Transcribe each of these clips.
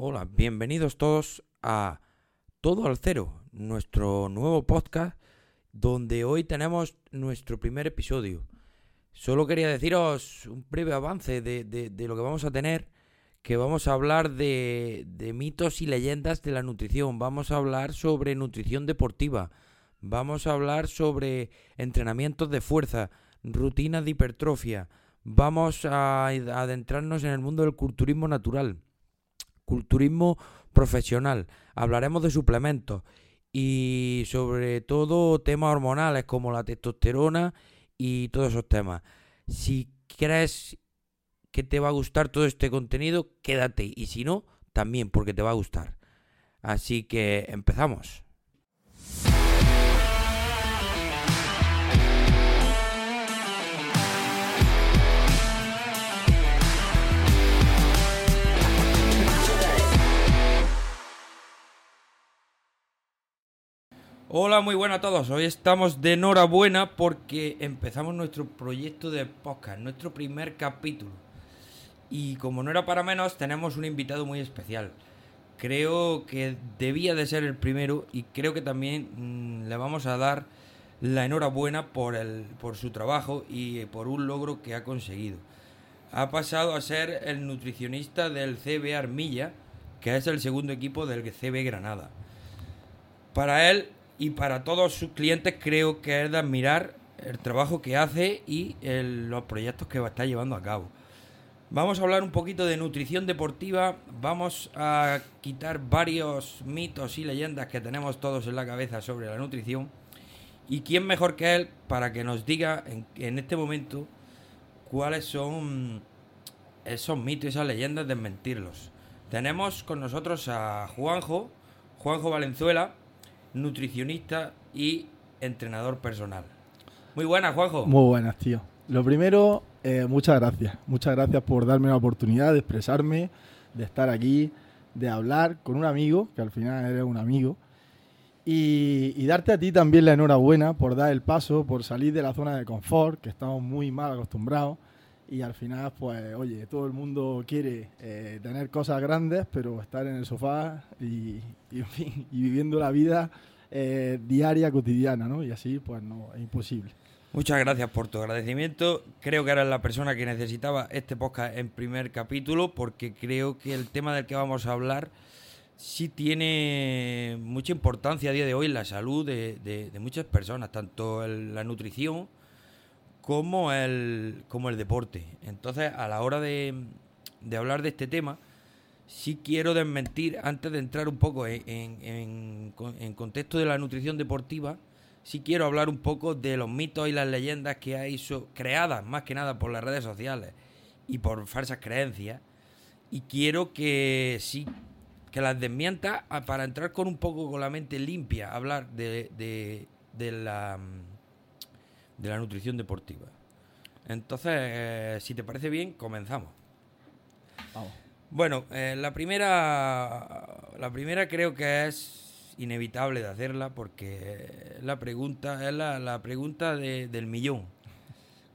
Hola, bienvenidos todos a Todo al Cero, nuestro nuevo podcast donde hoy tenemos nuestro primer episodio. Solo quería deciros un breve avance de, de, lo que vamos a tener, que vamos a hablar de, de mitos y leyendas de la nutrición, vamos a hablar sobre nutrición deportiva, vamos a hablar sobre entrenamientos de fuerza, rutinas de hipertrofia, vamos a adentrarnos en el mundo del culturismo natural, culturismo profesional, hablaremos de suplementos y sobre todo temas hormonales como la testosterona y todos esos temas. Si crees que te va a gustar todo este contenido, quédate y si no, también porque te va a gustar. Así que empezamos. Hola, muy buenas a todos. Hoy estamos de enhorabuena porque empezamos nuestro proyecto de podcast, nuestro primer capítulo. Y como no era para menos, tenemos un invitado muy especial. Creo que debía de ser el primero y creo que también mm, le vamos a dar la enhorabuena por, el, por su trabajo y por un logro que ha conseguido. Ha pasado a ser el nutricionista del CB Armilla, que es el segundo equipo del CB Granada. Para él y para todos sus clientes creo que es de admirar el trabajo que hace y los proyectos que va a estar llevando a cabo. Vamos a hablar un poquito de nutrición deportiva, vamos a quitar varios mitos y leyendas que tenemos todos en la cabeza sobre la nutrición. ¿Y quién mejor que él para que nos diga en, en este momento cuáles son esos mitos y esas leyendas, desmentirlos? Tenemos con nosotros a Juanjo, Juanjo Valenzuela, nutricionista y entrenador personal. Muy buenas, Juanjo. Muy buenas, tío. Lo primero, eh, muchas gracias. Muchas gracias por darme la oportunidad de expresarme, de estar aquí, de hablar con un amigo, que al final eres un amigo. Y, darte a ti también la enhorabuena por dar el paso, por salir de la zona de confort, que estamos muy mal acostumbrados, y al final, pues, oye, todo el mundo quiere eh, tener cosas grandes, pero estar en el sofá y, viviendo la vida eh, diaria, cotidiana, ¿no? Y así, pues, no, es imposible. Muchas gracias por tu agradecimiento. Creo que eres la persona que necesitaba este podcast en primer capítulo, porque creo que el tema del que vamos a hablar sí tiene mucha importancia a día de hoy en la salud de, muchas personas, tanto en la nutrición, como el, como el deporte. Entonces, a la hora de, hablar de este tema, sí quiero desmentir, antes de entrar un poco en, en, contexto de la nutrición deportiva, sí quiero hablar un poco de los mitos y las leyendas que hay creadas más que nada por las redes sociales y por falsas creencias. Y quiero que sí, que las desmienta para entrar con un poco con la mente limpia, hablar de, de la de la nutrición deportiva. Entonces, eh, si te parece bien, comenzamos. Vamos. Bueno, eh, la primera la primera creo que es inevitable de hacerla porque la pregunta es la, pregunta del millón.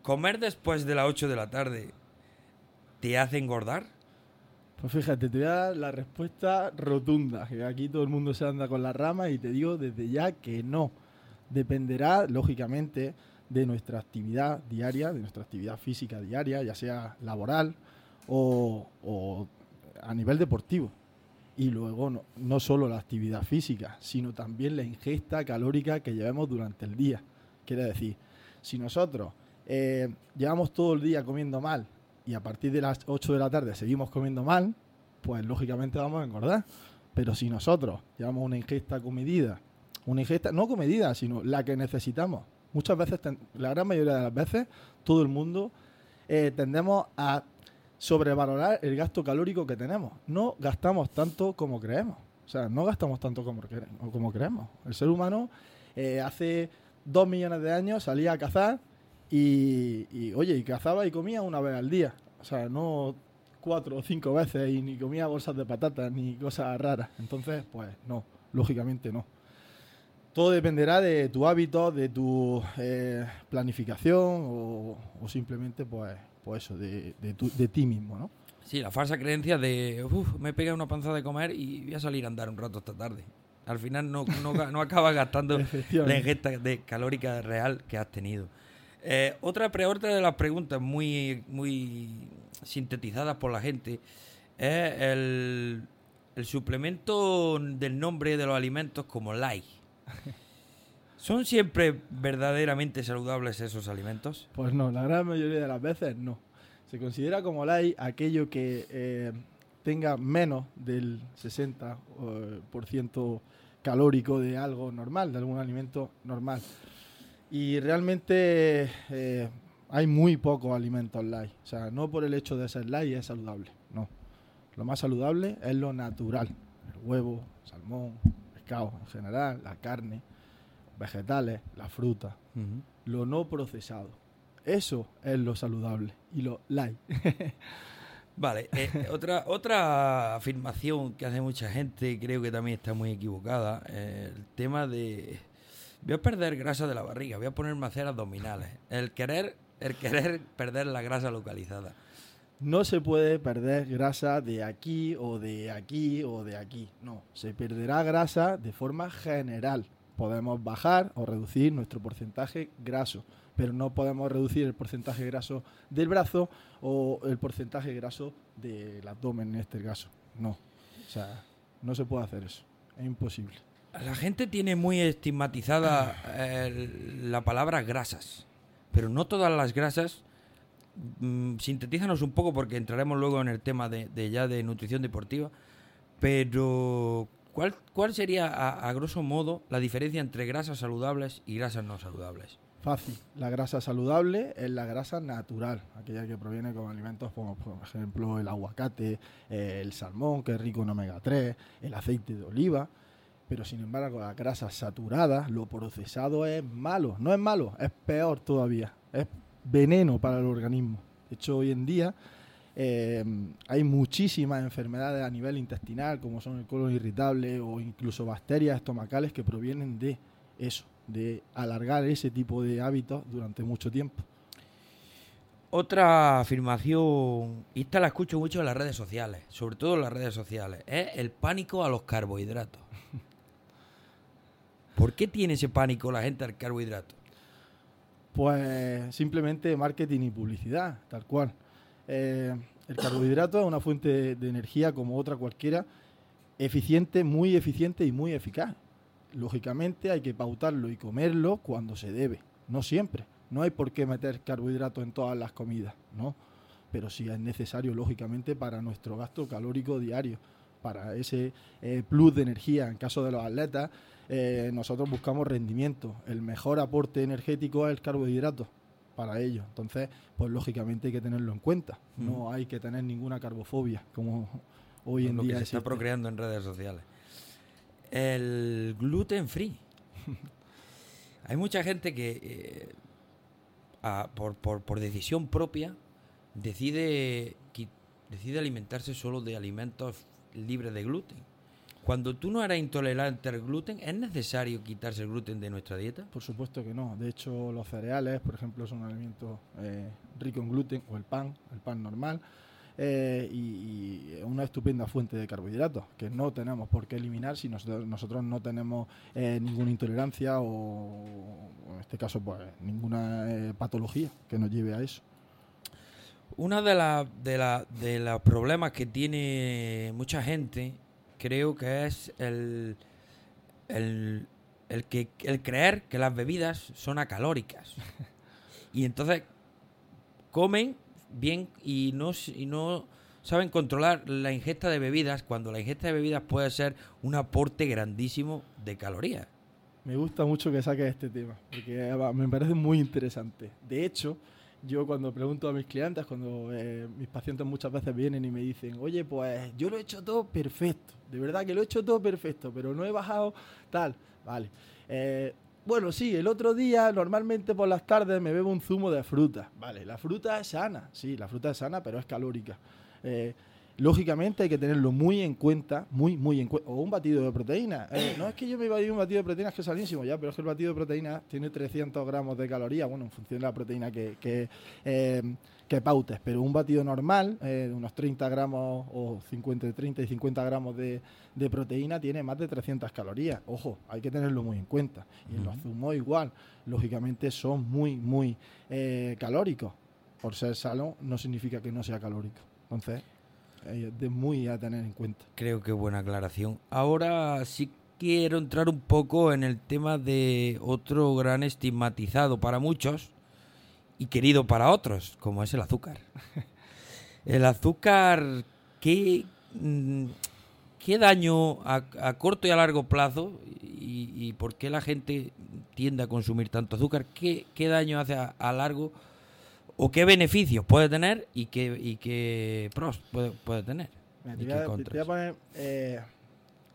¿Comer después de las 8 de la tarde te hace engordar? Pues fíjate, te voy a dar la respuesta rotunda, que aquí todo el mundo se anda con la rama y te digo desde ya que no. Dependerá, lógicamente, de nuestra actividad diaria, de nuestra actividad física diaria, ya sea laboral o, a nivel deportivo. Y luego no, no, solo la actividad física, sino también la ingesta calórica que llevemos durante el día. Quiere decir, si nosotros eh, llevamos todo el día comiendo mal y a partir de las 8 de la tarde seguimos comiendo mal, pues lógicamente vamos a engordar. Pero si nosotros llevamos una ingesta comedida, una ingesta no comedida, sino la que necesitamos muchas veces, la gran mayoría de las veces, todo el mundo eh, tendemos a sobrevalorar el gasto calórico que tenemos. No gastamos tanto como creemos. O sea, no gastamos tanto como, creemos. El ser humano eh, hace dos millones de años salía a cazar y, oye, y cazaba y comía una vez al día. O sea, no cuatro o cinco veces y ni comía bolsas de patatas ni cosas raras. Entonces, pues no, lógicamente no. Todo dependerá de tu hábito, de tu eh, planificación o, simplemente, pues, pues eso, de, de, ti mismo, ¿no? Sí, la falsa creencia de, uff, me pega una panza de comer y voy a salir a andar un rato esta tarde. Al final no, no, no acabas gastando la ingesta de calórica real que has tenido. Eh, otra, pre- otra de las preguntas muy, muy sintetizadas por la gente es el, el suplemento del nombre de los alimentos como LAI. ¿Son siempre verdaderamente saludables esos alimentos? Pues no, la gran mayoría de las veces no. Se considera como light aquello que eh, tenga menos del 60% eh, por ciento calórico de algo normal, de algún alimento normal. Y realmente eh, hay muy pocos alimentos light. O sea, no por el hecho de ser light es saludable, no. Lo más saludable es lo natural. El huevo, salmón, pescado en general, la carne, vegetales, la fruta lo no procesado. Eso es lo saludable y lo light. Vale, eh, otra, otra afirmación que hace mucha gente, creo que también está muy equivocada, eh, el tema de voy a perder grasa de la barriga, voy a ponerme a hacer abdominales. El querer, el querer perder la grasa localizada. No se puede perder grasa de aquí o de aquí o de aquí. No, se perderá grasa de forma general. Podemos bajar o reducir nuestro porcentaje graso, pero no podemos reducir el porcentaje graso del brazo o el porcentaje graso del abdomen en este caso. No, o sea, no se puede hacer eso. Es imposible. La gente tiene muy estigmatizada la palabra grasas, pero no todas las grasas. mm, sintetízanos un poco porque entraremos luego en el tema de, de ya de nutrición deportiva, pero ¿cuál, cuál sería a, grosso modo la diferencia entre grasas saludables y grasas no saludables? Fácil. La grasa saludable es la grasa natural, aquella que proviene con alimentos como, por ejemplo, el aguacate, eh, el salmón, que es rico en omega 3, el aceite de oliva. Pero sin embargo, las grasas saturadas, lo procesado es malo. No es malo, es peor todavía. Es veneno para el organismo. De hecho, hoy en día eh, hay muchísimas enfermedades a nivel intestinal, como son el colon irritable o incluso bacterias estomacales que provienen de eso, de alargar ese tipo de hábitos durante mucho tiempo. Otra afirmación, y esta la escucho mucho en las redes sociales, sobre todo en las redes sociales, es el pánico a los carbohidratos. ¿Por qué tiene ese pánico la gente al carbohidrato? Pues simplemente marketing y publicidad, tal cual. Eh, el carbohidrato es una fuente de energía como otra cualquiera, eficiente, muy eficiente y muy eficaz. Lógicamente hay que pautarlo y comerlo cuando se debe, no siempre. No hay por qué meter carbohidratos en todas las comidas, ¿no? Pero sí es necesario, lógicamente, para nuestro gasto calórico diario, para ese eh, plus de energía. En caso de los atletas, eh, nosotros buscamos rendimiento. El mejor aporte energético es el carbohidrato para ello. Entonces, pues lógicamente hay que tenerlo en cuenta. No hay que tener ninguna carbofobia, como hoy en lo que día se está procreando en redes sociales. El gluten free. Hay mucha gente que, eh, a- por, por- por decisión propia, decide, decide alimentarse solo de alimentos libres de gluten. Cuando tú no eres intolerante al gluten, ¿es necesario quitarse el gluten de nuestra dieta? Por supuesto que no. De hecho, los cereales, por ejemplo, son un alimento eh, rico en gluten, o el pan, el pan normal, eh, y, y una estupenda fuente de carbohidratos que no tenemos por qué eliminar si nosotros, nosotros no tenemos eh, ninguna intolerancia o, en este caso, pues ninguna eh, patología que nos lleve a eso. Una de, la- de, la- de los problemas que tiene mucha gente, creo que es el, el, el que, el creer que las bebidas son acalóricas. Y entonces comen bien y no, y no saben controlar la ingesta de bebidas cuando la ingesta de bebidas puede ser un aporte grandísimo de calorías. Me gusta mucho que saques este tema, porque eh, me parece muy interesante. De hecho, yo cuando pregunto a mis clientes, cuando eh, mis pacientes muchas veces vienen y me dicen, oye, pues yo lo he hecho todo perfecto, de verdad que lo he hecho todo perfecto, pero no he bajado tal, vale. Eh, bueno, sí, el otro día normalmente por las tardes me bebo un zumo de fruta, vale, la fruta es sana, sí, la fruta es sana, pero es calórica. Eh, lógicamente hay que tenerlo muy en cuenta, muy, muy en cuenta. O un batido de proteína. Eh, no es que yo me iba a ir un batido de proteínas que es salísimo, ya, pero es que el batido de proteínas tiene 300 gramos de calorías, bueno, en función de la proteína que, que, eh, que pautes, pero un batido normal, eh, unos 30 gramos o 50, 30 y 50 gramos de, de proteína, tiene más de 300 calorías. Ojo, hay que tenerlo muy en cuenta. Y en los zumos igual, lógicamente son muy, muy eh, calóricos. Por ser salo no significa que no sea calórico. Entonces, de muy a tener en cuenta. Creo que buena aclaración. Ahora sí quiero entrar un poco en el tema de otro gran estigmatizado para muchos y querido para otros, como es el azúcar. El azúcar, ¿qué, mm, qué daño a, corto y a largo plazo y, por qué la gente tiende a consumir tanto azúcar? ¿Qué, qué daño hace a, largo o qué beneficios puede tener y qué, y qué pros puede, puede tener? te, voy a, poner eh,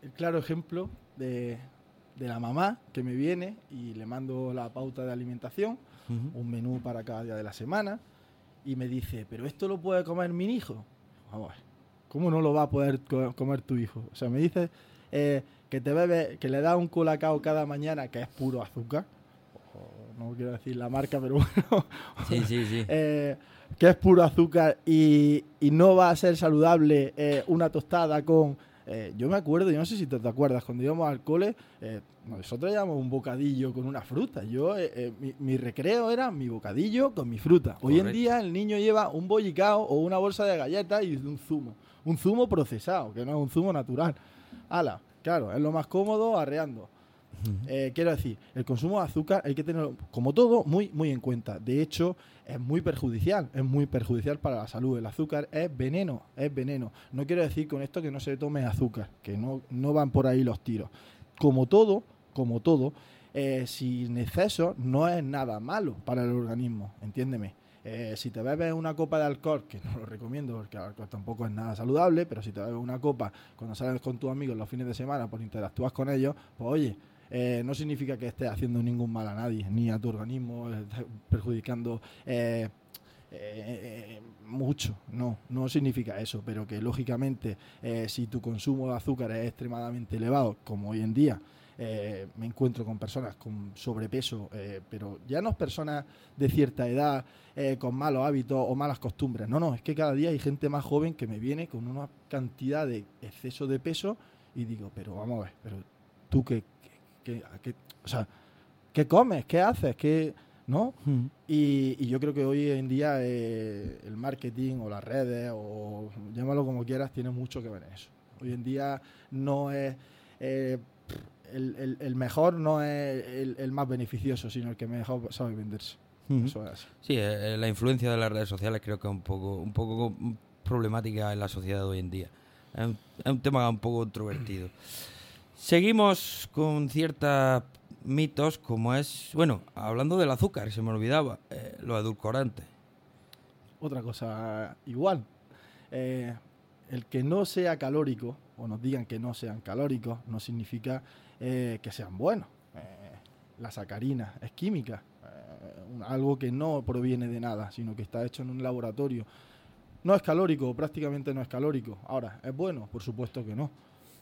el claro ejemplo de, de la mamá que me viene y le mando la pauta de alimentación un menú para cada día de la semana, y me dice, pero esto lo puede comer mi hijo. Vamos a ¿cómo no lo va a poder comer tu hijo? O sea, me dice eh, que te bebe, que le da un colacao cada mañana que es puro azúcar. No quiero decir la marca, pero bueno. Sí, sí, sí. Eh, que es puro azúcar y, no va a ser saludable eh, una tostada con eh, yo me acuerdo, yo no sé si te, acuerdas, cuando íbamos al cole, eh, nosotros llevamos un bocadillo con una fruta. Yo, eh, mi, recreo era mi bocadillo con mi fruta. Hoy en día el niño lleva un bollicao o una bolsa de galletas y un zumo. Un zumo procesado, que no es un zumo natural. Ala, claro, es lo más cómodo arreando. Eh, quiero decir, el consumo de azúcar hay que tenerlo, como todo, muy, muy en cuenta. De hecho, es muy perjudicial, es muy perjudicial para la salud. El azúcar es veneno, es veneno. No quiero decir con esto que no se tome azúcar, que no, no van por ahí los tiros. Como todo, como todo, eh, sin exceso no es nada malo para el organismo, entiéndeme. Eh, si te bebes una copa de alcohol, que no lo recomiendo porque el alcohol tampoco es nada saludable, pero si te bebes una copa cuando sales con tus amigos los fines de semana, por pues interactúas con ellos, pues oye, eh, no significa que estés haciendo ningún mal a nadie, ni a tu organismo, perjudicando eh, eh, mucho. No, no significa eso, pero que lógicamente si tu consumo de azúcar es extremadamente elevado, como hoy en día, me encuentro con personas con sobrepeso, pero ya no es personas de cierta edad, con malos hábitos o malas costumbres. No, no, es que cada día hay gente más joven que me viene con una cantidad de exceso de peso y digo, pero vamos a ver, pero tú qué, ¿Qué, o sea, ¿qué comes? ¿Qué haces? ¿Qué, ¿no? Hmm. Y, yo creo que hoy en día eh, el marketing o las redes, o llámalo como quieras, tiene mucho que ver en eso. Hoy en día no es... Eh, el, mejor no es el, más beneficioso, sino el que mejor sabe venderse. Hmm. Eso es Sí, eh, la influencia de las redes sociales creo que es un poco, un poco problemática en la sociedad de hoy en día. Es un, es un tema un poco controvertido. Seguimos con ciertos mitos como es, bueno, hablando del azúcar, se me olvidaba, eh, los edulcorantes. Otra cosa igual, eh, el que no sea calórico, o nos digan que no sean calóricos, no significa eh, que sean buenos. la sacarina es química, algo que no proviene de nada, sino que está hecho en un laboratorio. No es calórico, prácticamente no es calórico. Ahora, ¿es bueno? Por supuesto que no.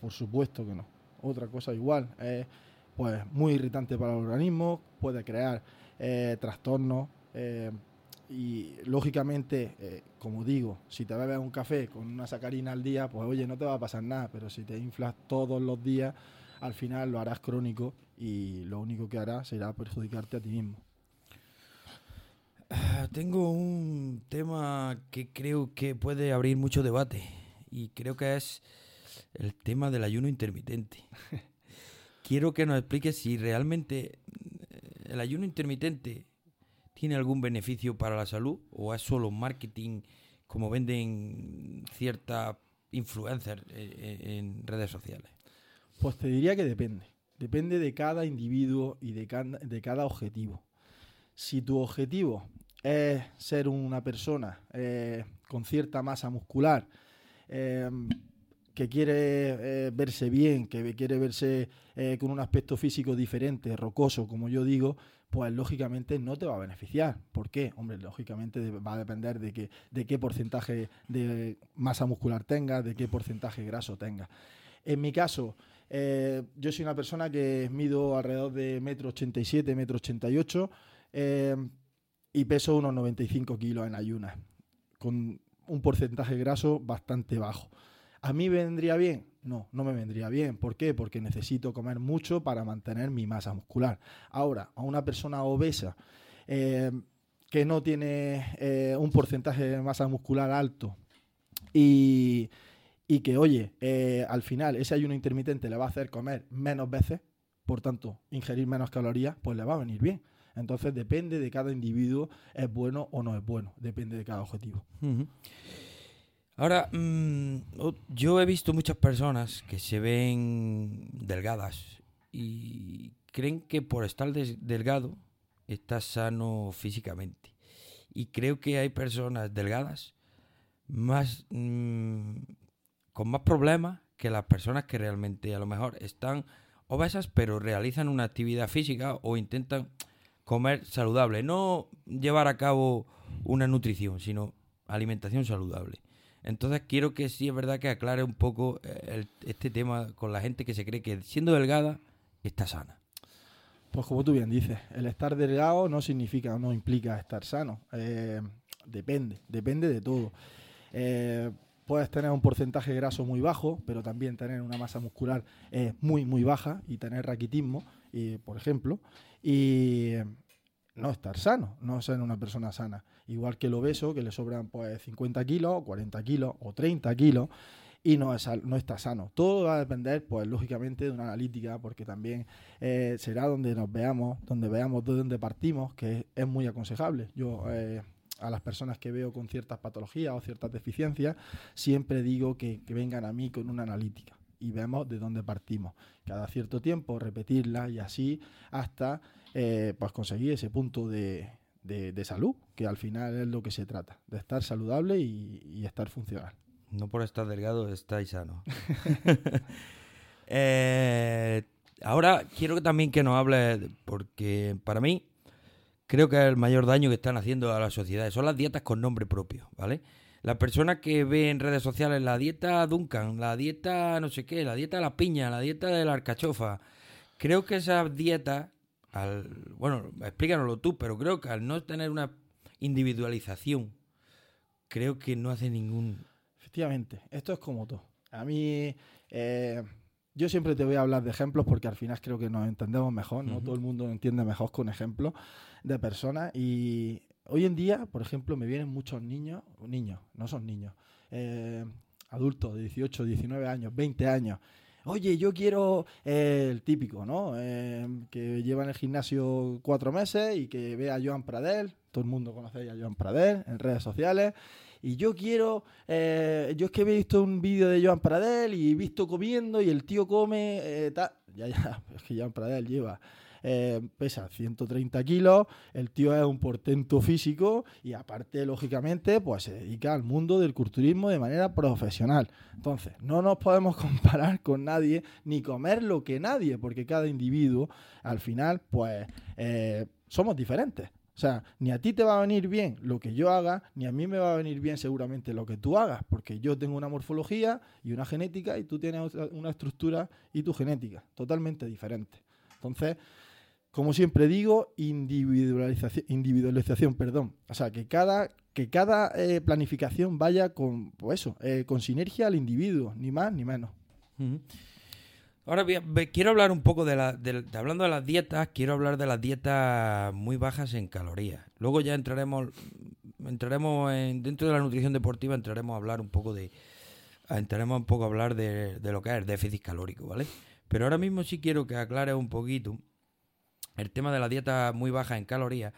Por supuesto que no otra cosa igual. Es pues, muy irritante para el organismo, puede crear eh, trastornos. Eh, y lógicamente, eh, como digo, si te bebes un café con una sacarina al día, pues oye, no te va a pasar nada, pero si te inflas todos los días, al final lo harás crónico y lo único que hará será perjudicarte a ti mismo. Ah, tengo un tema que creo que puede abrir mucho debate y creo que es el tema del ayuno intermitente. Quiero que nos explique si realmente eh, el ayuno intermitente tiene algún beneficio para la salud o es solo marketing como venden ciertas influencers eh, eh, en redes sociales. Pues te diría que depende. Depende de cada individuo y de cada, de cada objetivo. Si tu objetivo es ser una persona con cierta masa muscular, que quiere eh, verse bien, que quiere verse eh, con un aspecto físico diferente, rocoso, como yo digo, pues lógicamente no te va a beneficiar. ¿Por qué? Hombre, lógicamente va a depender de, qué porcentaje de masa muscular tenga, de qué porcentaje graso tenga. En mi caso, eh, yo soy una persona que mido alrededor de metro 87, metro 88 y peso unos 95 kilos en ayunas. con un porcentaje graso bastante bajo. ¿A mí vendría bien? No, no me vendría bien. ¿Por qué? Porque necesito comer mucho para mantener mi masa muscular. Ahora, a una persona obesa eh, que no tiene eh, un porcentaje de masa muscular alto y, que, oye, eh, al final ese ayuno intermitente le va a hacer comer menos veces, por tanto, ingerir menos calorías, pues le va a venir bien. Entonces depende de cada individuo, es bueno o no es bueno, depende de cada objetivo. Ahora, mm, yo he visto muchas personas que se ven delgadas y creen que por estar delgado estás sano físicamente. Y creo que hay personas delgadas más mm, con más problemas que las personas que realmente a lo mejor están obesas pero realizan una actividad física o intentan comer saludable, no llevar a cabo una nutrición, sino alimentación saludable. Entonces quiero que sí es verdad que aclare un poco eh, este tema con la gente que se cree que siendo delgada está sana. Pues como tú bien dices, el estar delgado no significa, no implica estar sano. Eh, depende, depende de todo. Eh, puedes tener un porcentaje graso muy bajo, pero también tener una masa muscular muy, muy baja y tener raquitismo, por ejemplo, y no estar sano, no ser una persona sana. Igual que el obeso, que le sobran pues 50 kilos, 40 kilos o 30 kilos y no, es, no está sano. Todo va a depender, pues lógicamente, de una analítica, porque también eh, será donde nos veamos, donde veamos de dónde partimos, que es, muy aconsejable. Yo eh, a las personas que veo con ciertas patologías o ciertas deficiencias, siempre digo que, vengan a mí con una analítica y vemos de dónde partimos. Cada cierto tiempo repetirla y así hasta eh, pues conseguir ese punto de, de, salud, que al final es lo que se trata, de estar saludable y, estar funcional. No por estar delgado estáis sano. Eh, ahora quiero también que nos hable, porque para mí creo que el mayor daño que están haciendo a la sociedad son las dietas con nombre propio, ¿vale? La persona que ve en redes sociales la dieta Duncan, la dieta no sé qué, la dieta de la piña, la dieta de la alcachofa, creo que esas dietas bueno, explícanoslo tú, pero creo que al no tener una individualización, creo que no hace ningún... Efectivamente, esto es como todo. A mí, eh, yo siempre te voy a hablar de ejemplos porque al final creo que nos entendemos mejor, ¿no? Todo el mundo entiende mejor con ejemplos de personas y hoy en día, por ejemplo, me vienen muchos niños, niños, no son niños, eh, adultos de 18, 19 años, 20 años, oye, yo quiero eh, el típico, ¿no? Eh, que lleva en el gimnasio cuatro meses y que ve a Joan Pradel, todo el mundo conoce a Joan Pradel en redes sociales, y yo quiero, eh, yo es que he visto un vídeo de Joan Pradel y he visto comiendo y el tío come, tal, ya, ya, es que Joan Pradel lleva eh, pesa 130 kilos, el tío es un portento físico y aparte, lógicamente, pues se dedica al mundo del culturismo de manera profesional. Entonces, no nos podemos comparar con nadie ni comer lo que nadie, porque cada individuo, al final, pues eh, somos diferentes. O sea, ni a ti te va a venir bien lo que yo haga, ni a mí me va a venir bien seguramente lo que tú hagas, porque yo tengo una morfología y una genética y tú tienes una estructura y tu genética totalmente diferente. Entonces, como siempre digo, individualización, individualización perdón. O sea, que cada, que cada eh, planificación vaya con, pues eso, eh, con sinergia al individuo, ni más ni menos. Ahora quiero hablar un poco de, la, hablando de las dietas, quiero hablar de las dietas muy bajas en calorías. Luego ya entraremos, entraremos en, dentro de la nutrición deportiva, entraremos a hablar un poco de, entraremos un poco a hablar de, lo que es el déficit calórico, ¿vale? Pero ahora mismo sí quiero que aclare un poquito el tema de la dieta muy baja en calorías,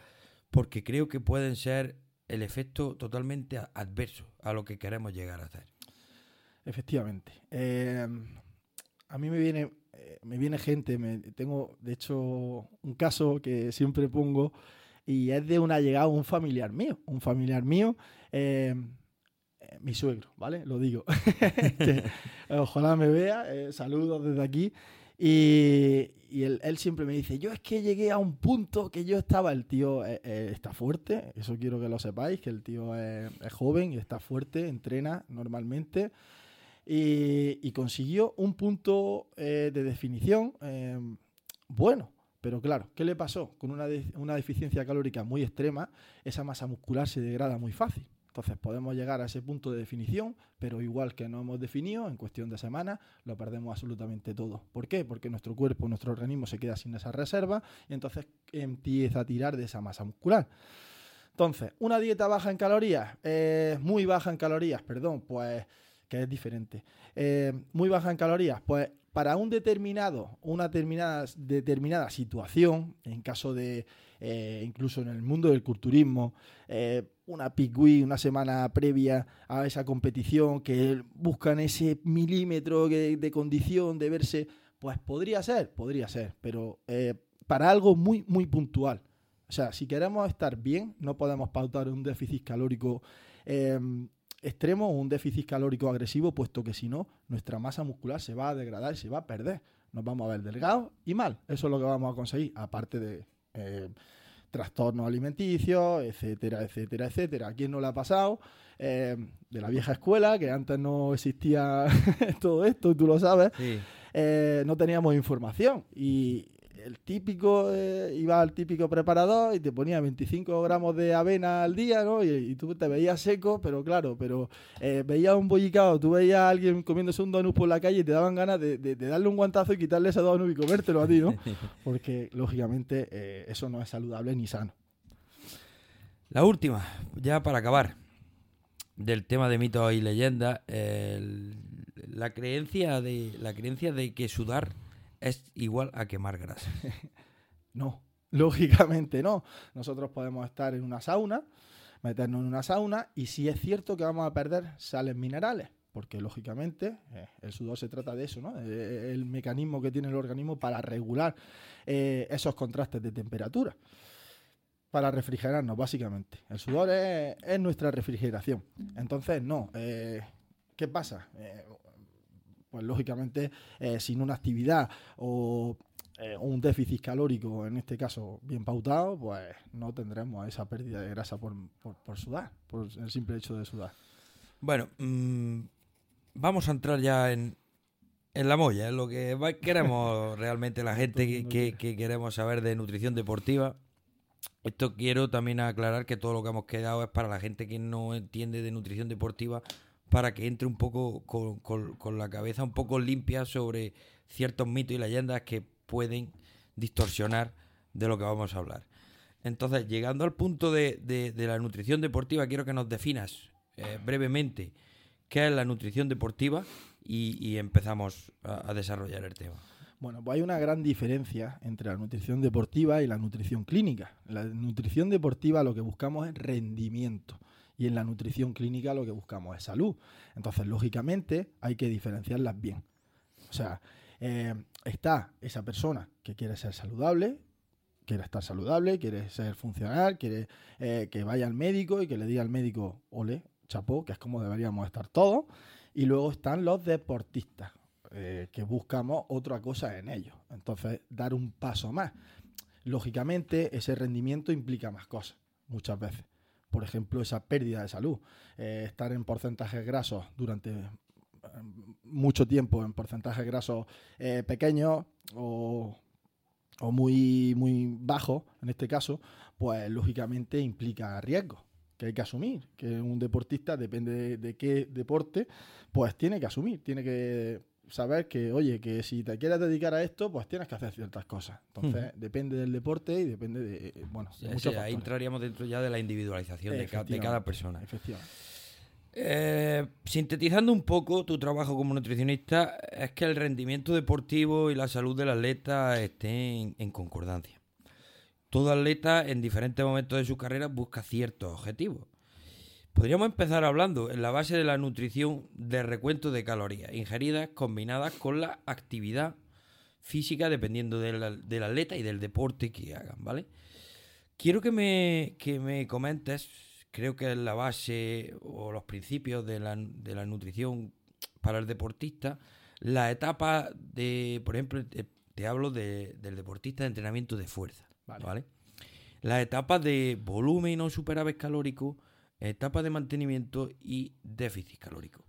porque creo que pueden ser el efecto totalmente adverso a lo que queremos llegar a hacer. Efectivamente. Em, a mí me viene, eh, me viene gente, tengo de hecho un caso que siempre pongo y es de un allegado, un familiar mío, un familiar mío, em, eh, mi suegro, ¿vale? Lo digo. ojalá me vea, eh, saludos desde aquí. Y, él, siempre me dice, yo es que llegué a un punto que yo estaba, el tío eh, eh, está fuerte, eso quiero que lo sepáis, que el tío es, joven y está fuerte, entrena normalmente. Y, consiguió un punto eh, de definición bueno. Pero claro, ¿qué le pasó? Con una, una deficiencia calórica muy extrema, esa masa muscular se degrada muy fácil. Entonces podemos llegar a ese punto de definición, pero igual que no hemos definido, en cuestión de semanas lo perdemos absolutamente todo. ¿Por qué? Porque nuestro cuerpo, nuestro organismo se queda sin esa reserva y entonces empieza a tirar de esa masa muscular. Entonces, una dieta baja en calorías, eh, muy baja en calorías, perdón, pues que es diferente. Eh, muy baja en calorías, pues para un determinado, una determinada, determinada situación, en caso de, eh, incluso en el mundo del culturismo, una peak una semana previa a esa competición, que buscan ese milímetro de, condición, de verse, pues podría ser, podría ser, pero eh, para algo muy, muy puntual. O sea, si queremos estar bien, no podemos pautar un déficit calórico extremo o un déficit calórico agresivo, puesto que si no, nuestra masa muscular se va a degradar se va a perder. Nos vamos a ver delgados y mal. Eso es lo que vamos a conseguir, aparte de eh, trastornos alimenticios, etcétera, etcétera, etcétera. ¿A quién no le ha pasado? Eh, de la vieja escuela, que antes no existía todo esto, tú lo sabes, eh, no teníamos información. Y el típico, eh, iba al típico preparador y te ponía 25 gramos de avena al día, ¿no? Y, tú te veías seco, pero claro, pero eh, veías un bollicado, tú veías a alguien comiéndose un donut por la calle y te daban ganas de, darle un guantazo y quitarle ese donut y comértelo a ti, ¿no? Porque, lógicamente, eh, eso no es saludable ni sano. La última, ya para acabar, del tema de mitos y leyendas, la creencia de la creencia de que sudar es igual a quemar grasa. no, lógicamente no. Nosotros podemos estar en una sauna, meternos en una sauna y si es cierto que vamos a perder sales minerales, porque lógicamente eh, el sudor se trata de eso, ¿no? Eh, eh, el mecanismo que tiene el organismo para regular esos contrastes de temperatura. Para refrigerarnos, básicamente. El sudor es, es nuestra refrigeración. Entonces, no. ¿Qué pasa? Pues lógicamente eh, sin una actividad o eh, un déficit calórico, en este caso bien pautado, pues no tendremos esa pérdida de grasa por, sudar, por el simple hecho de sudar. Bueno, mm, vamos a entrar ya en, en la molla, en lo que queremos realmente la gente que, que, queremos saber de nutrición deportiva. Esto quiero también aclarar que todo lo que hemos quedado es para la gente que no entiende de nutrición deportiva para que entre un poco con, la cabeza un poco limpia sobre ciertos mitos y leyendas que pueden distorsionar de lo que vamos a hablar. Entonces, llegando al punto de, la nutrición deportiva, quiero que nos definas eh, brevemente qué es la nutrición deportiva y, empezamos a, a, desarrollar el tema. Bueno, pues hay una gran diferencia entre la nutrición deportiva y la nutrición clínica. La nutrición deportiva lo que buscamos es rendimiento y en la nutrición clínica lo que buscamos es salud. Entonces, lógicamente, hay que diferenciarlas bien. O sea, eh, está esa persona que quiere ser saludable, quiere estar saludable, quiere ser funcional, quiere eh, que vaya al médico y que le diga al médico, ole, chapó, que es como deberíamos estar todos. Y luego están los deportistas, eh, que buscamos otra cosa en ellos. Entonces, dar un paso más. Lógicamente, ese rendimiento implica más cosas, muchas veces por ejemplo, esa pérdida de salud. Eh, estar en porcentajes grasos durante eh, mucho tiempo en porcentajes grasos eh, pequeños o, muy, muy bajos, en este caso, pues lógicamente implica riesgo que hay que asumir, que un deportista, depende de, qué deporte, pues tiene que asumir, tiene que saber que, oye, que si te quieres dedicar a esto, pues tienes que hacer ciertas cosas. Entonces, depende del deporte y depende de, bueno, Ahí entraríamos dentro ya de la individualización de, cada persona. Efectivamente. Eh, sintetizando un poco tu trabajo como nutricionista, es que el rendimiento deportivo y la salud del atleta estén en concordancia. Todo atleta en diferentes momentos de su carrera busca ciertos objetivos. Podríamos empezar hablando en la base de la nutrición de recuento de calorías ingeridas combinadas con la actividad física dependiendo del, atleta y del deporte que hagan, ¿vale? Quiero que me, que me comentes, creo que es la base o los principios de la, nutrición para el deportista, la etapa de, por ejemplo, te, hablo del deportista de entrenamiento de fuerza, ¿vale? ¿vale? Las etapas de volumen o superávit calórico etapa de mantenimiento y déficit calórico.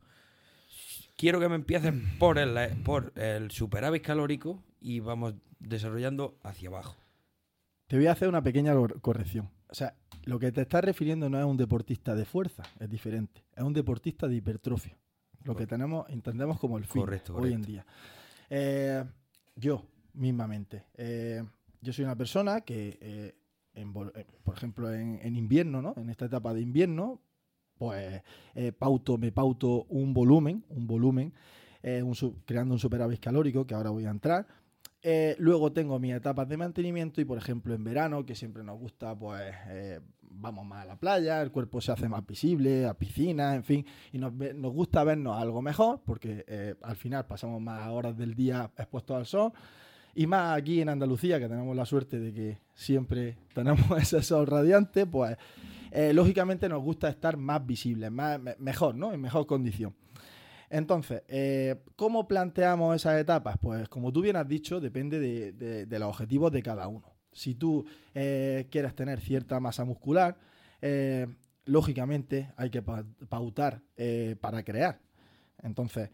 Quiero que me empieces por el, por el superávit calórico y vamos desarrollando hacia abajo. Te voy a hacer una pequeña corrección. O sea, lo que te estás refiriendo no es un deportista de fuerza, es diferente. Es un deportista de hipertrofia. Lo que tenemos, entendemos como el fin hoy en día. Eh, yo, mismamente. Eh, yo soy una persona que, eh, por ejemplo, en, invierno, ¿no? En esta etapa de invierno, pues pauto, me pauto un volumen, un volumen, creando un superávit calórico, que ahora voy a entrar eh, luego tengo mis etapas de mantenimiento y, por ejemplo, en verano, que siempre nos gusta, pues eh, vamos más a la playa, el cuerpo se hace más visible, a piscina, en fin, y nos, gusta vernos algo mejor, porque eh, al final pasamos más horas del día expuestos al sol. Y más aquí en Andalucía, que tenemos la suerte de que siempre tenemos ese sol radiante, pues lógicamente nos gusta estar más visibles, más, mejor, ¿no? En mejor condición. Entonces, eh, ¿cómo planteamos esas etapas? Pues como tú bien has dicho, depende de, los objetivos de cada uno. Si tú eh, quieres tener cierta masa muscular, eh, lógicamente hay que pautar para crear. Entonces,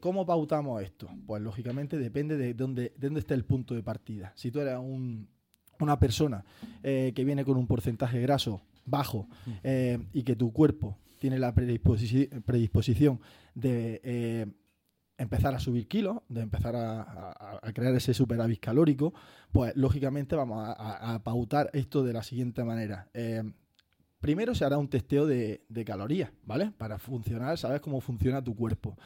¿cómo pautamos esto? Pues lógicamente depende de dónde, esté el punto de partida. Si tú eres una persona que viene con un porcentaje graso bajo mm. y que tu cuerpo tiene la predisposición de eh, empezar a subir kilos, de empezar a, crear ese superávit calórico, pues lógicamente vamos a, pautar esto de la siguiente manera. Eh, primero se hará un testeo de, calorías, ¿vale? Para funcionar, sabes cómo funciona tu cuerpo.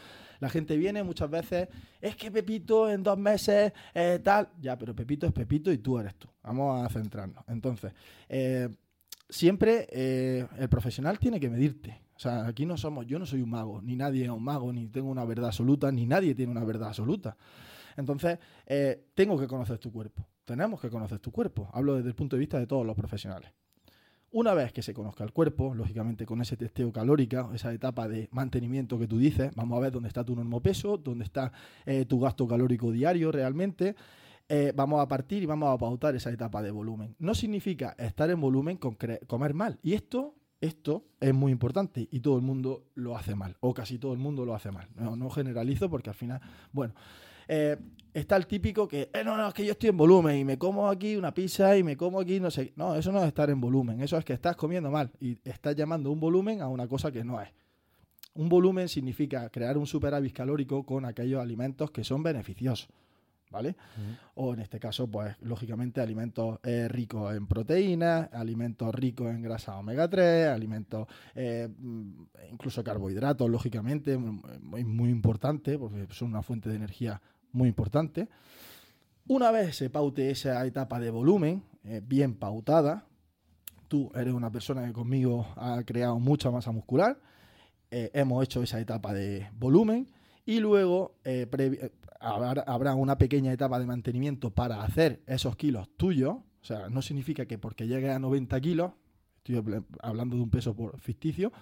La gente viene muchas veces, es que Pepito en dos meses, eh, tal. Ya, pero Pepito es Pepito y tú eres tú. Vamos a centrarnos. Entonces, siempre el profesional tiene que medirte. O sea, aquí no somos, yo no soy un mago, ni nadie es un mago, ni tengo una verdad absoluta, ni nadie tiene una verdad absoluta. Entonces, eh, tengo que conocer tu cuerpo. Tenemos que conocer tu cuerpo. Hablo desde el punto de vista de todos los profesionales. Una vez que se conozca el cuerpo, lógicamente con ese testeo calórica, esa etapa de mantenimiento que tú dices, vamos a ver dónde está tu normopeso, dónde está eh, tu gasto calórico diario realmente. Eh, vamos a partir y vamos a pautar esa etapa de volumen. No significa estar en volumen con comer mal. Y esto esto es muy importante y todo el mundo lo hace mal, o casi todo el mundo lo hace mal. No, generalizo porque al final, bueno, eh, está el típico que, eh, no, no, es que yo estoy en volumen y me como aquí una pizza y me como aquí, no sé. No, eso no es estar en volumen, eso es que estás comiendo mal y estás llamando un volumen a una cosa que no es. Un volumen significa crear un superávit calórico con aquellos alimentos que son beneficiosos. ¿vale? O en este caso, pues lógicamente alimentos eh, ricos en proteínas, alimentos ricos en grasa omega 3, alimentos, eh, mm, incluso carbohidratos, lógicamente, muy, muy importante, porque son una fuente de energía muy importante. Una vez se paute esa etapa de volumen, eh, bien pautada, tú eres una persona que conmigo ha creado mucha masa muscular, hemos hecho esa etapa de volumen y luego habrá, una pequeña etapa de mantenimiento para hacer esos kilos tuyos. O sea, no significa que porque llegue a 90 kilos, estoy hablando de un peso por ficticio,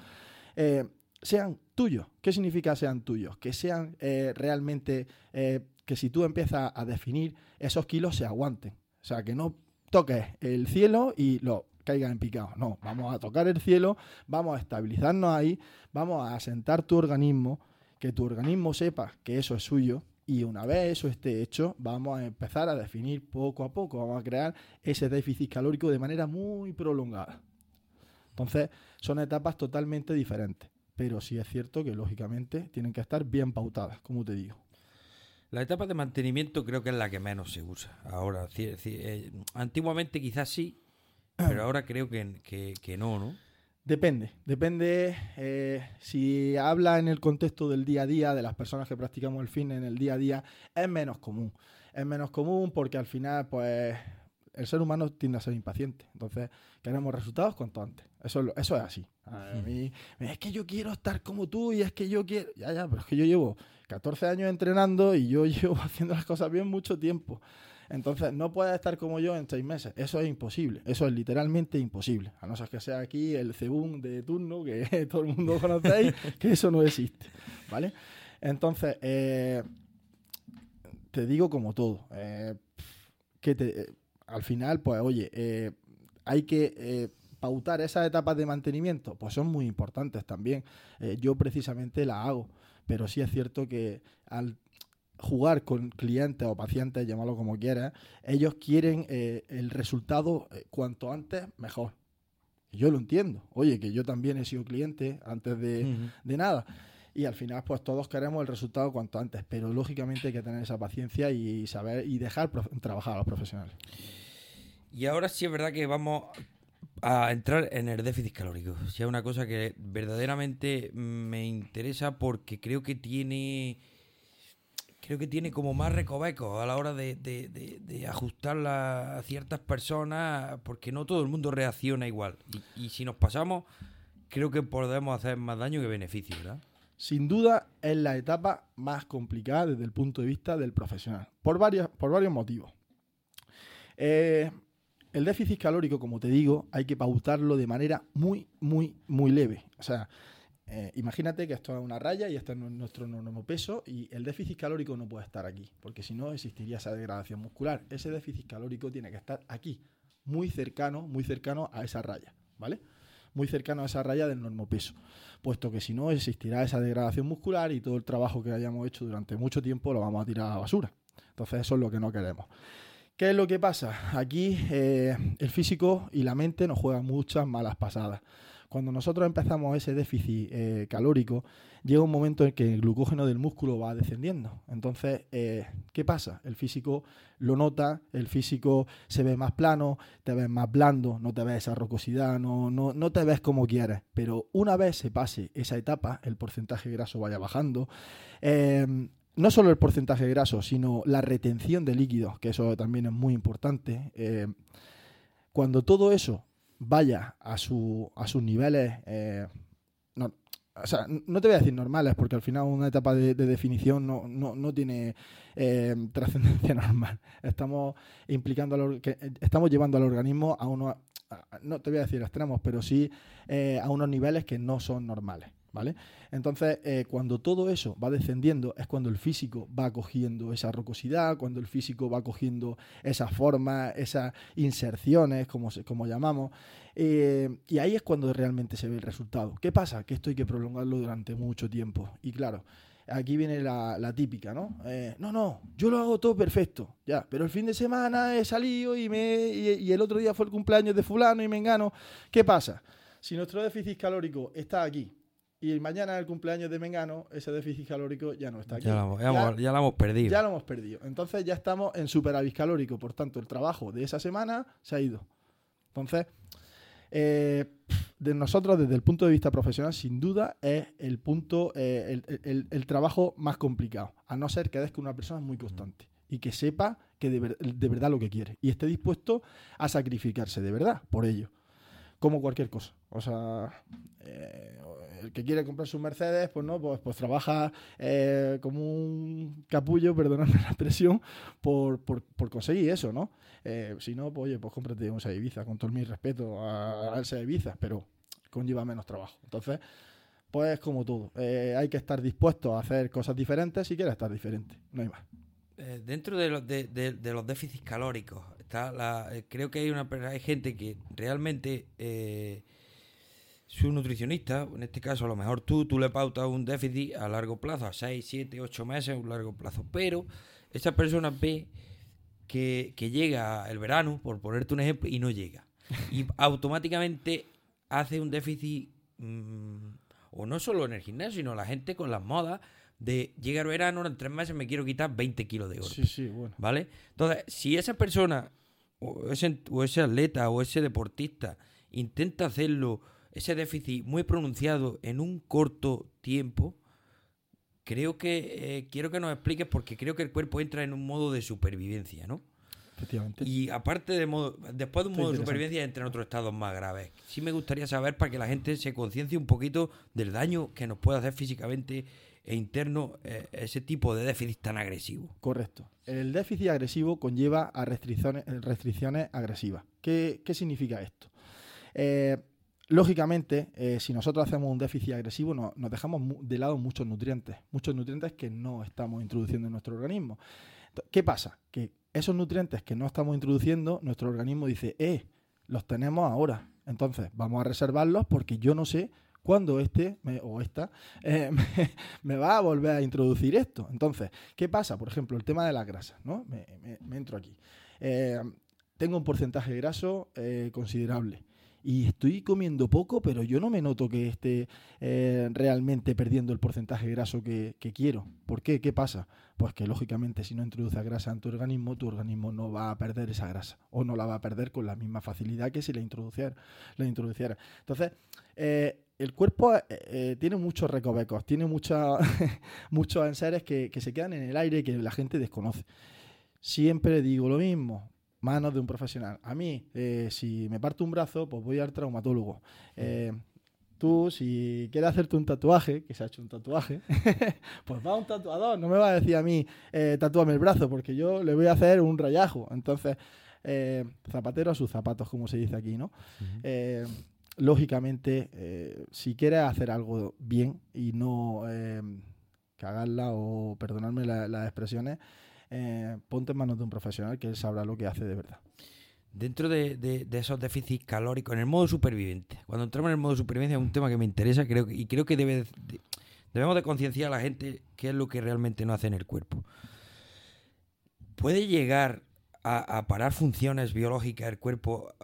eh, sean tuyos. ¿Qué significa sean tuyos? Que sean eh, realmente, eh, que si tú empiezas a definir, esos kilos se aguanten. O sea, que no toques el cielo y lo caigan en picado. No, vamos a tocar el cielo, vamos a estabilizarnos ahí, vamos a asentar tu organismo, que tu organismo sepa que eso es suyo y una vez eso esté hecho, vamos a empezar a definir poco a poco, vamos a crear ese déficit calórico de manera muy prolongada. Entonces, son etapas totalmente diferentes, pero sí es cierto que lógicamente tienen que estar bien pautadas, como te digo. La etapa de mantenimiento creo que es la que menos se usa. Ahora, eh, antiguamente quizás sí, pero ahora creo que, que no, ¿no? Depende, depende eh, si habla en el contexto del día a día, de las personas que practicamos el fin en el día a día, es menos común. Es menos común porque al final, pues, el ser humano tiende a ser impaciente. Entonces, queremos resultados cuanto antes. Eso, eso es así. A mí, es que yo quiero estar como tú y es que yo quiero... Ya, ya, pero es que yo llevo 14 años entrenando y yo llevo haciendo las cosas bien mucho tiempo. Entonces, no puedes estar como yo en seis meses. Eso es imposible. Eso es literalmente imposible. A no ser que sea aquí el cebún de turno, que todo el mundo conocéis, que eso no existe. ¿Vale? Entonces, eh, te digo como todo. Eh, que te, al final, pues, oye, hay que pautar esas etapas de mantenimiento, pues son muy importantes también. yo precisamente la hago, pero sí es cierto que al jugar con clientes o pacientes, llámalo como quieras, ellos quieren eh, el resultado eh, cuanto antes mejor. yo lo entiendo. Oye, que yo también he sido cliente antes de, de nada. Y al final, pues todos queremos el resultado cuanto antes, pero lógicamente hay que tener esa paciencia y saber y dejar trabajar a los profesionales. Y ahora sí es verdad que vamos a entrar en el déficit calórico. Si es una cosa que verdaderamente me interesa porque creo que tiene creo que tiene como más recoveco a la hora de, de, ajustarla a ciertas personas porque no todo el mundo reacciona igual. Y, si nos pasamos, creo que podemos hacer más daño que beneficio, ¿verdad? Sin duda es la etapa más complicada desde el punto de vista del profesional, por, varios, por varios motivos. Eh, el déficit calórico, como te digo, hay que pautarlo de manera muy, muy, muy leve. O sea, eh, imagínate que esto es una raya y este es nuestro normo peso y el déficit calórico no puede estar aquí, porque si no existiría esa degradación muscular. Ese déficit calórico tiene que estar aquí, muy cercano, muy cercano a esa raya, ¿vale? Muy cercano a esa raya del normo peso, puesto que si no existirá esa degradación muscular y todo el trabajo que hayamos hecho durante mucho tiempo lo vamos a tirar a la basura. Entonces eso es lo que no queremos. ¿Qué es lo que pasa? Aquí eh, el físico y la mente nos juegan muchas malas pasadas. Cuando nosotros empezamos ese déficit eh, calórico, llega un momento en que el glucógeno del músculo va descendiendo. Entonces, eh, ¿qué pasa? El físico lo nota, el físico se ve más plano, te ves más blando, no te ves esa rocosidad, no, no, no te ves como quieres. Pero una vez se pase esa etapa, el porcentaje graso vaya bajando, no solo el porcentaje graso, sino la retención de líquidos, que eso también es muy importante. Eh, cuando todo eso vaya a, su, a sus niveles, eh, no, o sea, no te voy a decir normales, porque al final una etapa de, definición no, tiene eh, trascendencia normal. Estamos implicando que estamos llevando al organismo a unos, no te voy a decir extremos, pero sí a unos niveles que no son normales. ¿Vale? Entonces, eh, cuando todo eso va descendiendo, es cuando el físico va cogiendo esa rocosidad, cuando el físico va cogiendo esas formas, esas inserciones, como, como llamamos, eh, y ahí es cuando realmente se ve el resultado. ¿Qué pasa? Que esto hay que prolongarlo durante mucho tiempo. Y claro, aquí viene la, típica, ¿no? Eh, no, no, yo lo hago todo perfecto, ya, pero el fin de semana he salido y, me, y, el otro día fue el cumpleaños de fulano y me engano. ¿Qué pasa? Si nuestro déficit calórico está aquí, y mañana el cumpleaños de Mengano, ese déficit calórico ya no está aquí. Ya, lo, hemos perdido. Ya lo hemos perdido. Entonces ya estamos en superávit calórico. Por tanto, el trabajo de esa semana se ha ido. Entonces, eh, de nosotros, desde el punto de vista profesional, sin duda es el punto, eh, el, trabajo más complicado. A no ser que des una persona muy constante y que sepa que de, de verdad lo que quiere y esté dispuesto a sacrificarse de verdad por ello como cualquier cosa. O sea, eh, el que quiere comprarse un Mercedes, pues no, pues, pues trabaja eh, como un capullo, perdonadme la expresión, por, por, conseguir eso, ¿no? Eh, si no, pues oye, pues cómprate un Ibiza, con todo mi respeto a, a Ibiza, pero conlleva menos trabajo. Entonces, pues como todo, hay que estar dispuesto a hacer cosas diferentes si quieres estar diferente, no hay más. dentro de los, de los déficits calóricos, eh, creo que hay una hay gente que realmente eh, su nutricionista, en este caso a lo mejor tú, tú le pautas un déficit a largo plazo, a 6, 7, 8 meses, un largo plazo, pero esa persona ve que, llega el verano, por ponerte un ejemplo, y no llega. Y automáticamente hace un déficit, mm, o no solo en el gimnasio, sino la gente con las modas, de llegar verano, en tres meses me quiero quitar 20 kilos de oro. Sí, sí, bueno. ¿Vale? Entonces, si esa persona o ese, atleta o ese deportista intenta hacerlo, ese déficit muy pronunciado en un corto tiempo, creo que eh, quiero que nos expliques porque creo que el cuerpo entra en un modo de supervivencia, ¿no? Efectivamente. Y aparte de modo, después de un modo de supervivencia entra en otros estados más graves. Sí me gustaría saber para que la gente se conciencie un poquito del daño que nos puede hacer físicamente e interno eh, ese tipo de déficit tan agresivo. Correcto. El déficit agresivo conlleva a restricciones, restricciones agresivas. ¿Qué, significa esto? Eh, lógicamente, eh, si nosotros hacemos un déficit agresivo, nos dejamos de lado muchos nutrientes, muchos nutrientes que no estamos introduciendo en nuestro organismo. ¿Qué pasa? Que esos nutrientes que no estamos introduciendo, nuestro organismo dice, eh, los tenemos ahora. Entonces, vamos a reservarlos porque yo no sé cuando este o esta eh, me, va a volver a introducir esto. Entonces, ¿qué pasa? Por ejemplo, el tema de la grasa, ¿no? Me, entro aquí. Eh, tengo un porcentaje de graso eh, considerable y estoy comiendo poco, pero yo no me noto que esté eh, realmente perdiendo el porcentaje graso que, quiero. ¿Por qué? ¿Qué pasa? Pues que lógicamente si no introduces grasa en tu organismo, tu organismo no va a perder esa grasa o no la va a perder con la misma facilidad que si la introduciera. La introduciera. Entonces, eh, el cuerpo eh, tiene muchos recovecos, tiene mucha, muchos enseres que, que se quedan en el aire y que la gente desconoce. Siempre digo lo mismo, manos de un profesional. A mí, eh, si me parto un brazo, pues voy al traumatólogo. Eh, tú, si quieres hacerte un tatuaje, que se ha hecho un tatuaje, pues va a un tatuador. No me va a decir a mí, eh, tatúame el brazo, porque yo le voy a hacer un rayajo. Entonces, eh, zapatero a sus zapatos, como se dice aquí, ¿no? lógicamente, si quieres hacer algo bien y no cagarla o perdonarme las expresiones, eh, ponte en manos de un profesional que él sabrá lo que hace de verdad. Dentro de, esos déficits calóricos, en el modo superviviente, cuando entramos en el modo supervivencia es un tema que me interesa creo y creo que debe, debemos de concienciar a la gente qué es lo que realmente no hace en el cuerpo. ¿Puede llegar a, parar funciones biológicas del cuerpo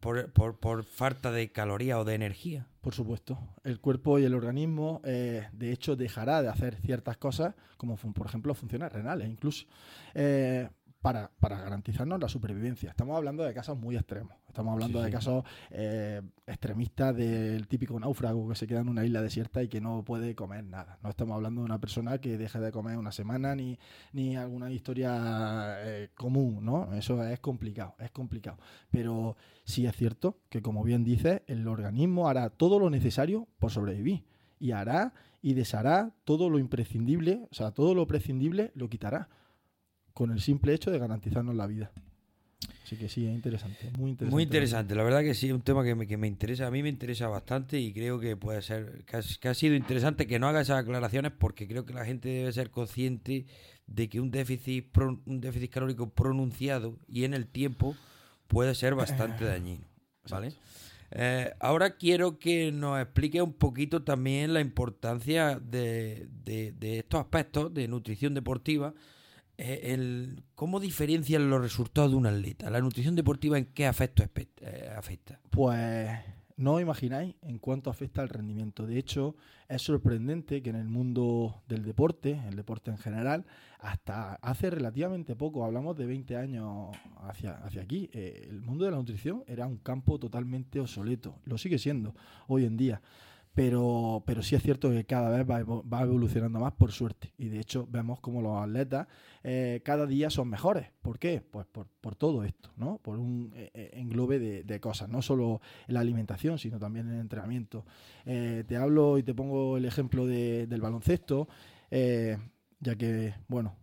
por, falta de caloría o de energía? Por supuesto. El cuerpo y el organismo, eh, de hecho, dejará de hacer ciertas cosas, como por ejemplo funciones renales incluso. Eh, para, para, garantizarnos la supervivencia. Estamos hablando de casos muy extremos. Estamos hablando de casos eh, extremistas del típico náufrago que se queda en una isla desierta y que no puede comer nada. No estamos hablando de una persona que deje de comer una semana ni, ni alguna historia eh, común, ¿no? Eso es complicado, es complicado. Pero sí es cierto que, como bien dice, el organismo hará todo lo necesario por sobrevivir. Y hará y deshará todo lo imprescindible, o sea, todo lo prescindible lo quitará con el simple hecho de garantizarnos la vida. Así que sí, es interesante, muy interesante. Muy interesante, la verdad que sí, es un tema que me, que me interesa, a mí me interesa bastante y creo que puede ser, que ha, sido interesante que no haga esas aclaraciones porque creo que la gente debe ser consciente de que un déficit, un déficit calórico pronunciado y en el tiempo puede ser bastante dañino. ¿vale? Eh, ahora quiero que nos explique un poquito también la importancia de, de estos aspectos de nutrición deportiva eh, ¿cómo diferencian los resultados de un atleta? ¿La nutrición deportiva en qué aspecto eh, afecta? Pues no os imagináis en cuánto afecta el rendimiento. De hecho, es sorprendente que en el mundo del deporte, el deporte en general, hasta hace relativamente poco, hablamos de 20 años hacia, hacia aquí, eh, el mundo de la nutrición era un campo totalmente obsoleto. Lo sigue siendo hoy en día pero, pero sí es cierto que cada vez va, evolucionando más por suerte. Y de hecho vemos como los atletas eh, cada día son mejores. ¿Por qué? Pues por, por todo esto, ¿no? Por un eh, eh, englobe de, cosas, no solo en la alimentación, sino también en el entrenamiento. te hablo y te pongo el ejemplo del baloncesto, ya que, bueno,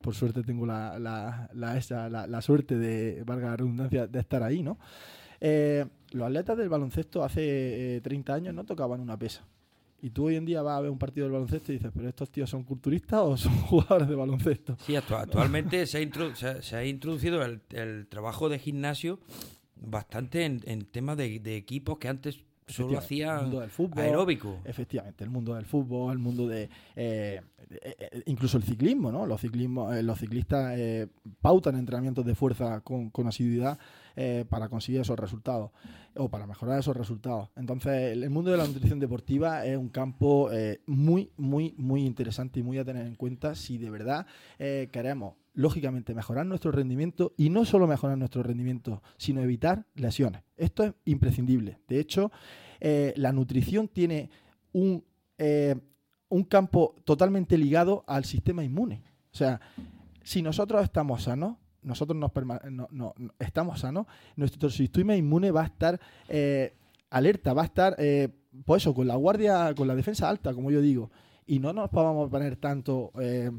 por suerte tengo la, la, la, la, suerte de, valga la redundancia, de estar ahí, ¿no? Eh, los atletas del baloncesto hace 30 eh, años no tocaban una pesa. Y tú hoy en día vas a ver un partido del baloncesto y dices, pero estos tíos son culturistas o son jugadores de baloncesto. Sí, actualmente se, ha introducido el, trabajo de gimnasio bastante en, temas de, equipos que antes solo hacían el mundo del fútbol, aeróbico. Efectivamente, el mundo del fútbol, el mundo de, eh, incluso el ciclismo, ¿no? Los ciclismo, los ciclistas pautan entrenamientos de fuerza con, con asiduidad eh, para conseguir esos resultados o para mejorar esos resultados. Entonces, el mundo de la nutrición deportiva es un campo eh, muy, muy, muy interesante y muy a tener en cuenta si de verdad eh, queremos lógicamente mejorar nuestro rendimiento y no solo mejorar nuestro rendimiento, sino evitar lesiones. Esto es imprescindible. De hecho, la nutrición tiene un, un campo totalmente ligado al sistema inmune. O sea, si nosotros estamos sanos, nosotros nos no, estamos sanos, nuestro sistema inmune va a estar eh, alerta, va a estar, eh, pues eso, con la guardia, con la defensa alta, como yo digo, y no nos podamos poner tanto eh,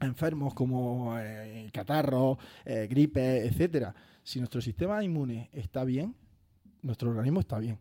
enfermos como catarro, gripe, etcétera. Si nuestro sistema inmune está bien, nuestro organismo está bien.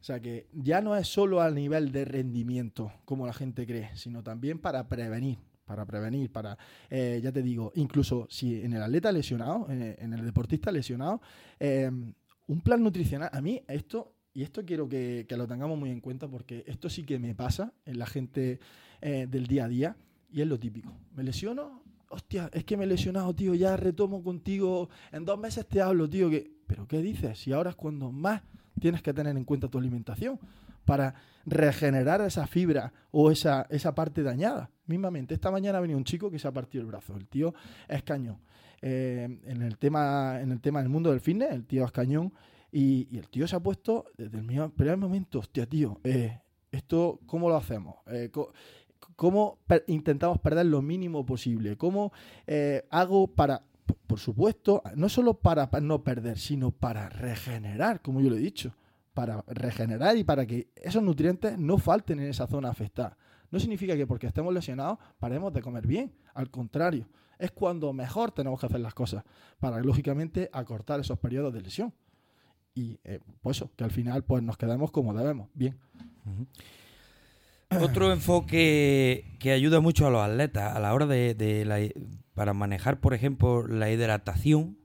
O sea que ya no es solo a nivel de rendimiento, como la gente cree, sino también para prevenir para prevenir, para, eh, ya te digo, incluso si en el atleta lesionado, en, el deportista lesionado, em, un plan nutricional, a mí esto, y esto quiero que, lo tengamos muy en cuenta porque esto sí que me pasa en la gente eh, del día a día y es lo típico. Me lesiono, hostia, es que me he lesionado, tío, ya retomo contigo, en dos meses te hablo, tío, que ¿pero qué dices? Si ahora es cuando más tienes que tener en cuenta tu alimentación para regenerar esa fibra o esa, esa parte dañada. Mismamente, esta mañana ha venido un chico que se ha partido el brazo. El tío es cañón. Eh, en, el tema, en el tema del mundo del fitness, el tío es cañón. Y, el tío se ha puesto desde el primer momento, hostia, tío, eh, esto, ¿cómo lo hacemos? Eh, ¿Cómo intentamos perder lo mínimo posible? ¿Cómo hago para, por supuesto, no solo para no perder, sino para regenerar, como yo lo he dicho? para regenerar y para que esos nutrientes no falten en esa zona afectada. No significa que porque estemos lesionados paremos de comer bien, al contrario, es cuando mejor tenemos que hacer las cosas para, lógicamente, acortar esos periodos de lesión. Y eh, pues eso, que al final pues nos quedamos como debemos, bien. Otro enfoque que ayuda mucho a los atletas a la hora de, para manejar, por ejemplo, la hidratación,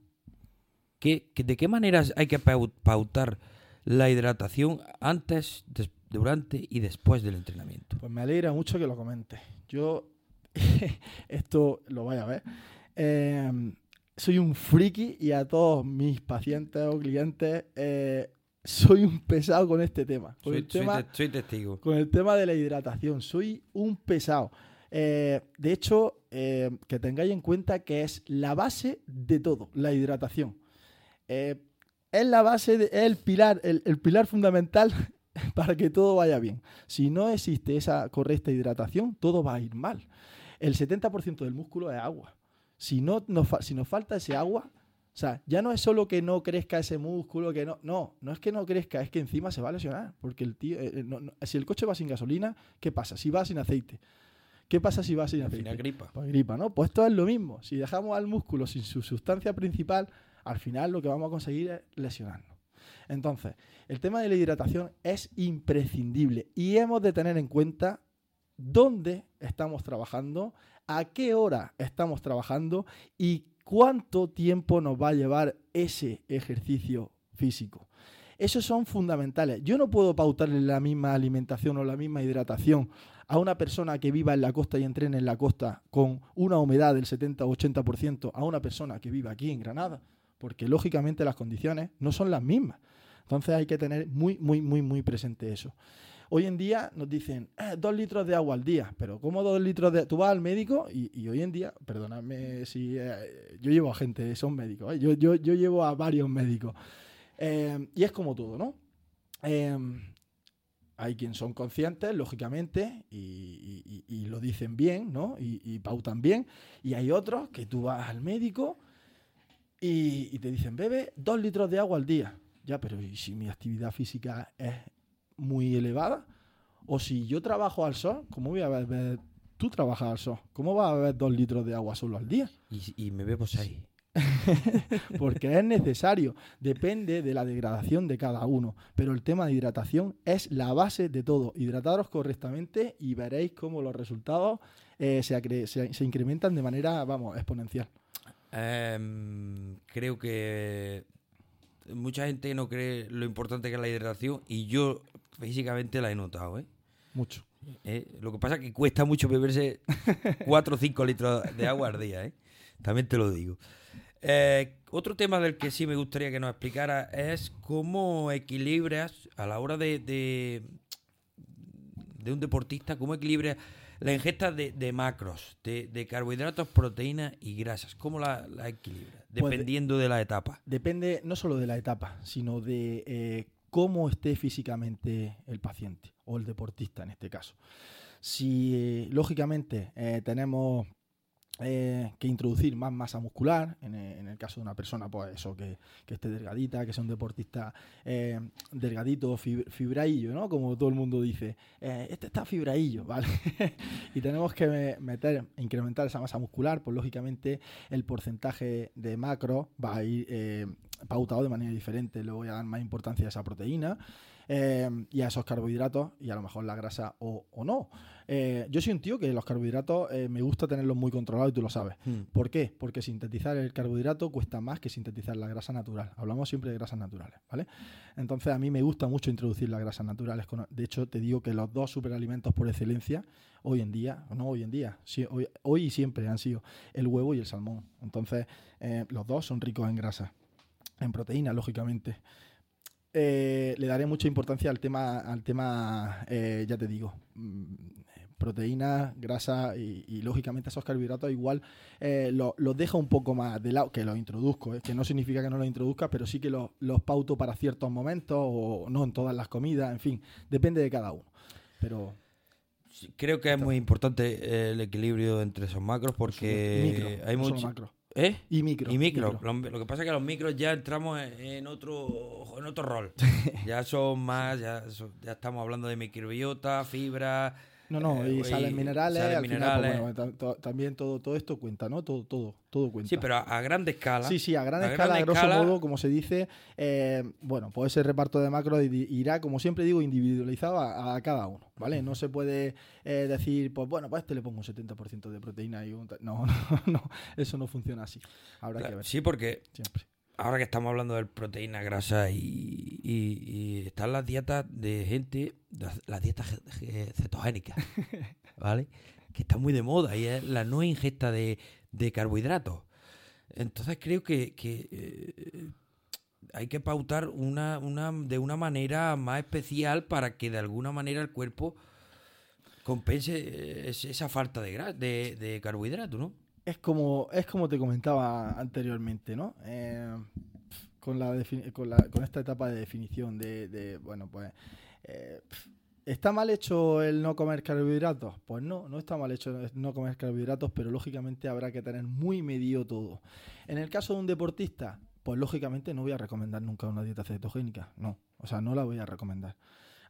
¿de qué maneras hay que pautar la hidratación antes, durante y después del entrenamiento. Pues me alegra mucho que lo comentes. Yo, esto lo vaya a ver. Em, soy un friki y a todos mis pacientes o clientes eh, soy un pesado con este tema. Con soy, el tema testigo. Con el tema de la hidratación. Soy un pesado. Eh, de hecho, eh, que tengáis en cuenta que es la base de todo, la hidratación es la base, de, es el pilar, el, pilar fundamental para que todo vaya bien. Si no existe esa correcta hidratación, todo va a ir mal. El 70% del músculo es agua. Si, no, nos, si nos falta ese agua, o sea, ya no es solo que no crezca ese músculo, que no, no, no es que no crezca, es que encima se va a lesionar. Porque el tío, eh, eh, si el coche va sin gasolina, ¿qué pasa? Si va sin aceite. ¿Qué pasa si va sin aceite? Al gripa. Pues gripa, ¿no? Pues esto es lo mismo. Si dejamos al músculo sin su sustancia principal, al final lo que vamos a conseguir es lesionarnos. Entonces, el tema de la hidratación es imprescindible y hemos de tener en cuenta dónde estamos trabajando, a qué hora estamos trabajando y cuánto tiempo nos va a llevar ese ejercicio físico. Esos son fundamentales. Yo no puedo pautarle la misma alimentación o la misma hidratación a una persona que viva en la costa y entrene en la costa con una humedad del 70 o 80% a una persona que vive aquí en Granada porque lógicamente las condiciones no son las mismas. Entonces hay que tener muy, muy, muy, muy presente eso. Hoy en día nos dicen eh, dos litros de agua al día, pero ¿cómo dos litros de...? Tú vas al médico y, hoy en día, perdóname si... Eh, yo llevo a gente, son médicos, ¿eh? yo, yo, llevo a varios médicos. y es como todo, ¿no? hay quienes son conscientes, lógicamente, y, lo dicen bien, ¿no? y pautan bien. Y hay otros que tú vas al médico y, te dicen, bebe dos litros de agua al día. Ya, pero ¿y si mi actividad física es muy elevada? O si yo trabajo al sol, ¿cómo voy a beber? Tú trabajas al sol, ¿cómo vas a beber dos litros de agua solo al día? Y, me bebo seis. Porque es necesario, depende de la degradación de cada uno. Pero el tema de hidratación es la base de todo. Hidrataros correctamente y veréis cómo los resultados eh, se, se incrementan de manera, vamos, exponencial. Em, creo que mucha gente no cree lo importante que es la hidratación y yo físicamente la he notado, ¿eh? Mucho. Eh, lo que pasa es que cuesta mucho beberse 4 o 5 litros de agua al día, ¿eh? También te lo digo. Eh, otro tema del que sí me gustaría que nos explicara es cómo equilibras a la hora de, de, de un deportista, cómo equilibras la ingesta de, macros, de, carbohidratos, proteínas y grasas, ¿cómo la, equilibra? Pues Dependiendo de, la etapa. Depende no solo de la etapa, sino de eh, cómo esté físicamente el paciente o el deportista en este caso. Si eh, lógicamente eh, tenemos eh, que introducir más masa muscular, en, el caso de una persona, pues eso, que, esté delgadita, que sea un deportista eh, delgadito, fibraillo, ¿no? Como todo el mundo dice, eh, este está fibraillo, ¿vale? y tenemos que meter, incrementar esa masa muscular, pues lógicamente el porcentaje de macro va a ir pautado de manera diferente, le voy a dar más importancia a esa proteína. Y a esos carbohidratos y a lo mejor la grasa o, no. Eh, yo soy un tío que los carbohidratos eh, me gusta tenerlos muy controlados y tú lo sabes. Hmm. ¿Por qué? Porque sintetizar el carbohidrato cuesta más que sintetizar la grasa natural. Hablamos siempre de grasas naturales, ¿vale? Entonces a mí me gusta mucho introducir las grasas naturales. de hecho, te digo que los dos superalimentos por excelencia hoy en día, no hoy en día, hoy, y siempre han sido el huevo y el salmón. Entonces, eh, los dos son ricos en grasa. en proteína, lógicamente. Eh, le daré mucha importancia al tema, al tema eh, ya te digo, mm, proteínas, grasa y, lógicamente esos carbohidratos igual eh, los deja un poco más de lado, que los introduzco, que no significa que no los introduzca, pero sí que los, los pauto para ciertos momentos o no en todas las comidas, en fin, depende de cada uno. Pero creo que es muy importante el equilibrio entre esos macros porque hay muchos macros. ¿Eh? Y micro. Y micro. Lo, que pasa es que los micros ya entramos en otro, en otro rol. ya son más, ya, ya estamos hablando de microbiota, fibra, no, no, y, eh, salen minerales, al Final, pues, también todo, todo esto cuenta, ¿no? Todo, todo, todo cuenta. Sí, pero a, gran escala. Sí, sí, a gran escala, a grosso modo, como se dice, eh, bueno, pues ese reparto de macros irá, como siempre digo, individualizado a, cada uno, ¿vale? No se puede eh, decir, pues bueno, pues este le pongo un 70% de proteína y un... No, no, no, eso no funciona así. Habrá que ver. Sí, porque siempre ahora que estamos hablando de proteína, grasa y, están las dietas de gente, las dietas cetogénicas, ¿vale? Que están muy de moda y es la no ingesta de, carbohidratos. Entonces creo que, eh, hay que pautar una, una, de una manera más especial para que de alguna manera el cuerpo compense eh, esa falta de, de, de carbohidrato, ¿no? Es como, es como te comentaba anteriormente, ¿no? Eh, con, la con, esta etapa de definición de, bueno, pues... Eh, ¿Está mal hecho el no comer carbohidratos? Pues no, no está mal hecho no comer carbohidratos, pero lógicamente habrá que tener muy medido todo. En el caso de un deportista, pues lógicamente no voy a recomendar nunca una dieta cetogénica, no, o sea, no la voy a recomendar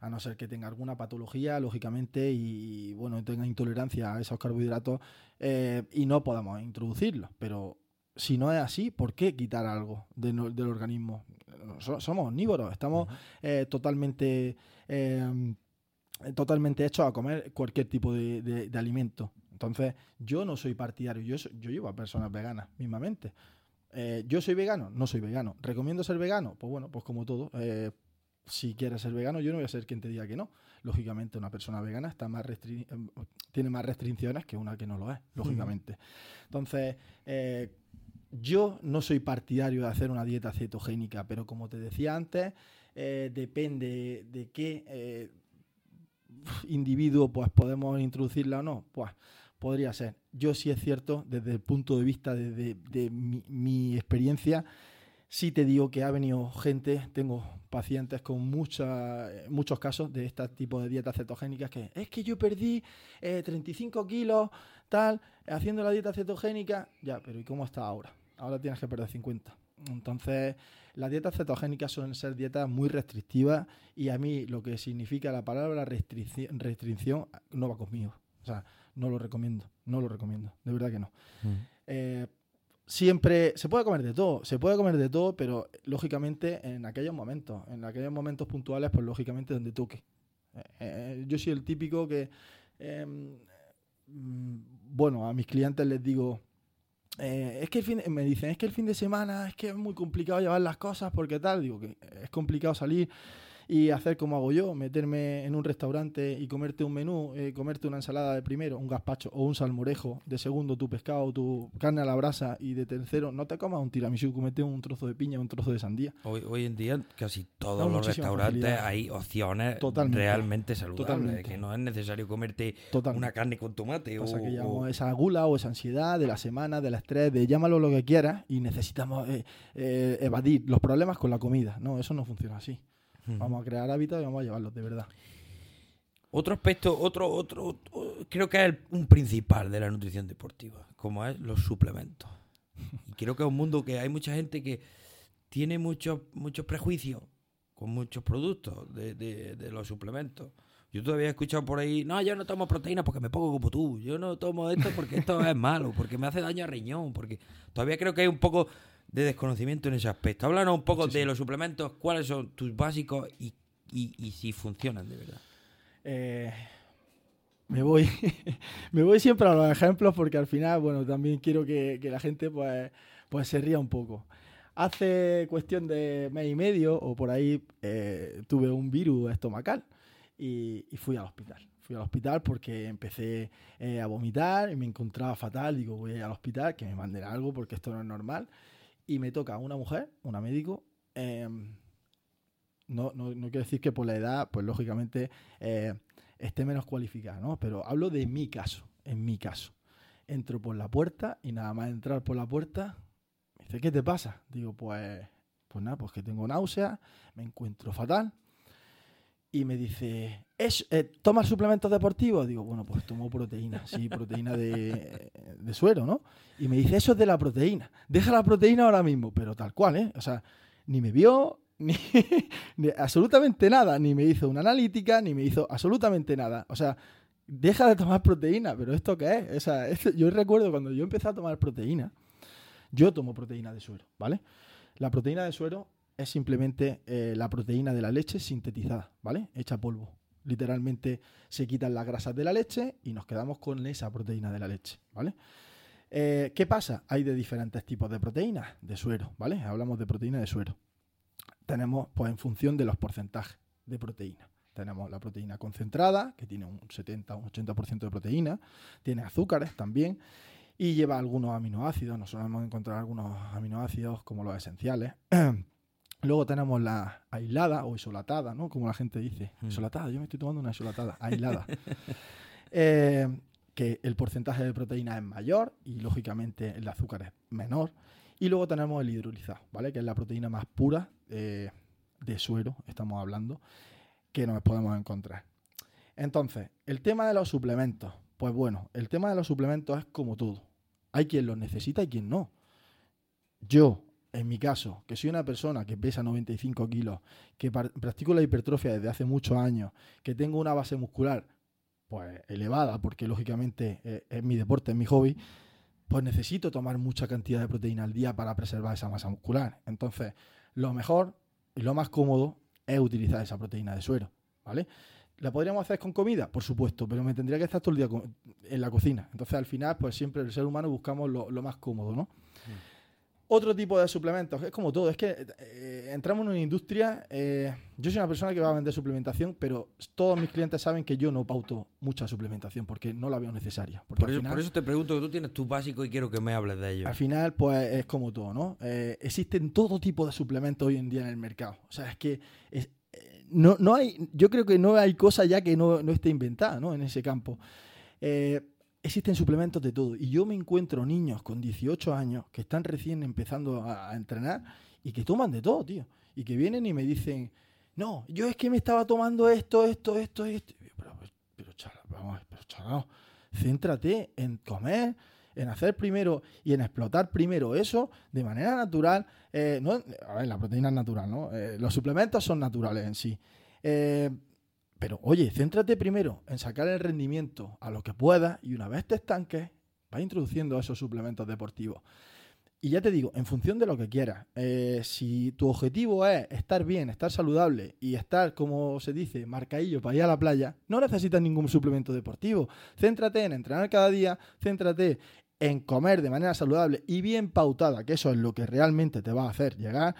a no ser que tenga alguna patología, lógicamente, y bueno, tenga intolerancia a esos carbohidratos eh, y no podamos introducirlos. Pero si no es así, ¿por qué quitar algo del organismo? somos omnívoros, estamos eh, totalmente, eh, totalmente hechos a comer cualquier tipo de, alimento. Entonces, yo no soy partidario, yo, yo llevo a personas veganas mismamente. ¿Yo soy vegano? No soy vegano. ¿Recomiendo ser vegano? Pues bueno, pues como todo si quieres ser vegano, yo no voy a ser quien te diga que no. Lógicamente, una persona vegana está más em, tiene más restricciones que una que no lo es, lógicamente. Entonces, eh, yo no soy partidario de hacer una dieta cetogénica, pero como te decía antes, eh, depende de qué eh, individuo pues, podemos introducirla o no. Pues podría ser. Yo sí es cierto, desde el punto de vista de, mi, mi experiencia, sí te digo que ha venido gente, tengo pacientes con muchos casos de este tipo de dietas cetogénicas que es que yo perdí 35 eh, kilos, tal, haciendo la dieta cetogénica, ya, pero ¿y cómo está ahora? Ahora tienes que perder 50. Entonces, las dietas cetogénicas suelen ser dietas muy restrictivas y a mí lo que significa la palabra restricción, restricción no va conmigo. O sea, no lo recomiendo, no lo recomiendo, de verdad que no. Mm. Eh, siempre se puede comer de todo, se puede comer de todo, pero lógicamente en aquellos momentos, en aquellos momentos puntuales, pues lógicamente donde toque. Eh, eh, yo soy el típico que, em, mm, bueno, a mis clientes les digo, eh, es que el fin me dicen, es que el fin de semana es que es muy complicado llevar las cosas porque tal, digo que es complicado salir y hacer como hago yo, meterme en un restaurante y comerte un menú, eh, comerte una ensalada de primero, un gazpacho o un salmorejo, de segundo tu pescado, tu carne a la brasa y de tercero no te comas un tiramisú, comete un trozo de piña, un trozo de sandía. Hoy, hoy en día casi todos los restaurantes hay opciones realmente saludables, que no es necesario comerte una carne con tomate. O, que esa gula o esa ansiedad de la semana, del estrés, de llámalo lo que quieras y necesitamos eh, eh, evadir los problemas con la comida. No, eso no funciona así. Vamos a crear hábitos y vamos a llevarlos de verdad. Otro aspecto, otro, otro, creo que es un principal de la nutrición deportiva, como es los suplementos. Y creo que es un mundo que hay mucha gente que tiene muchos muchos prejuicios con muchos productos de, de, los suplementos. Yo todavía he escuchado por ahí, no, yo no tomo proteína porque me pongo como tú, yo no tomo esto porque esto es malo, porque me hace daño al riñón, porque todavía creo que hay un poco de desconocimiento en ese aspecto. Háblanos un poco de los suplementos, cuáles son tus básicos y, si funcionan de verdad. Eh, me voy me voy siempre a los ejemplos porque al final, bueno, también quiero que, la gente pues, pues se ría un poco. Hace cuestión de mes y medio o por ahí eh, tuve un virus estomacal y, fui al hospital. Fui al hospital porque empecé eh, a vomitar y me encontraba fatal. Digo, voy al hospital, que me manden algo porque esto no es normal y me toca una mujer, una médico. em, no, no, no quiero decir que por la edad, pues lógicamente eh, esté menos cualificada, ¿no? Pero hablo de mi caso, en mi caso. Entro por la puerta y nada más entrar por la puerta, me dice, ¿qué te pasa? Digo, pues, pues nada, pues que tengo náusea, me encuentro fatal. Y me dice, ¿Es, eh, ¿tomas suplementos deportivos? Digo, bueno, pues tomo proteína, sí, proteína de, de suero, ¿no? Y me dice, eso es de la proteína. Deja la proteína ahora mismo, pero tal cual, ¿eh? O sea, ni me vio, ni, absolutamente nada, ni me hizo una analítica, ni me hizo absolutamente nada. O sea, deja de tomar proteína, pero ¿esto qué es? O sea, yo recuerdo cuando yo empecé a tomar proteína, yo tomo proteína de suero, ¿vale? La proteína de suero es simplemente eh, la proteína de la leche sintetizada, ¿vale? Hecha polvo. Literalmente se quitan las grasas de la leche y nos quedamos con esa proteína de la leche, ¿vale? Eh, ¿Qué pasa? Hay de diferentes tipos de proteínas de suero, ¿vale? Hablamos de proteína de suero. Tenemos, pues, en función de los porcentajes de proteína. Tenemos la proteína concentrada, que tiene un 70 o un 80% de proteína, tiene azúcares también, y lleva algunos aminoácidos. Nos solemos encontrar algunos aminoácidos como los esenciales. Luego tenemos la aislada o isolatada, ¿no? Como la gente dice. Mm. Isolatada, yo me estoy tomando una isolatada, aislada. Eh, que el porcentaje de proteína es mayor y lógicamente el azúcar es menor. Y luego tenemos el hidrolizado, ¿vale? Que es la proteína más pura eh, de suero, estamos hablando, que nos podemos encontrar. Entonces, el tema de los suplementos. Pues bueno, el tema de los suplementos es como todo. Hay quien los necesita y quien no. Yo, en mi caso, que soy una persona que pesa 95 kilos, que practico la hipertrofia desde hace muchos años, que tengo una base muscular pues elevada, porque lógicamente eh, es mi deporte, es mi hobby, pues necesito tomar mucha cantidad de proteína al día para preservar esa masa muscular. Entonces, lo mejor y lo más cómodo es utilizar esa proteína de suero, ¿vale? ¿La podríamos hacer con comida? Por supuesto, pero me tendría que estar todo el día en la cocina. Entonces, al final, pues siempre el ser humano buscamos lo más cómodo, ¿no? Otro tipo de suplementos, es como todo, es que eh, entramos en una industria, eh, yo soy una persona que va a vender suplementación, pero todos mis clientes saben que yo no pauto mucha suplementación porque no la veo necesaria. Por eso, final- por eso te pregunto que tú tienes tu básico y quiero que me hables de ello. al final, pues es como todo, ¿no? Eh, existen todo tipo de suplementos hoy en día en el mercado. O sea, es que es- no, no hay, yo creo que no hay cosa ya que no, no esté inventada, ¿no? En ese campo. Eh, existen suplementos de todo. Y yo me encuentro niños con 18 años que están recién empezando a, entrenar y que toman de todo, tío. Y que vienen y me dicen, no, yo es que me estaba tomando esto, esto, esto, esto. Y yo, Pero, pero, chaval, vamos, pero chaval, céntrate en comer, en hacer primero y en explotar primero eso de manera natural. Eh, no, a ver, la proteína es natural, ¿no? Eh, los suplementos son naturales en sí. Eh, pero oye, céntrate primero en sacar el rendimiento a lo que puedas y una vez te estanques, vas introduciendo esos suplementos deportivos. Y ya te digo, en función de lo que quieras, eh, si tu objetivo es estar bien, estar saludable y estar, como se dice, marcaillo para ir a la playa, no necesitas ningún suplemento deportivo. Céntrate en entrenar cada día, céntrate en comer de manera saludable y bien pautada, que eso es lo que realmente te va a hacer llegar.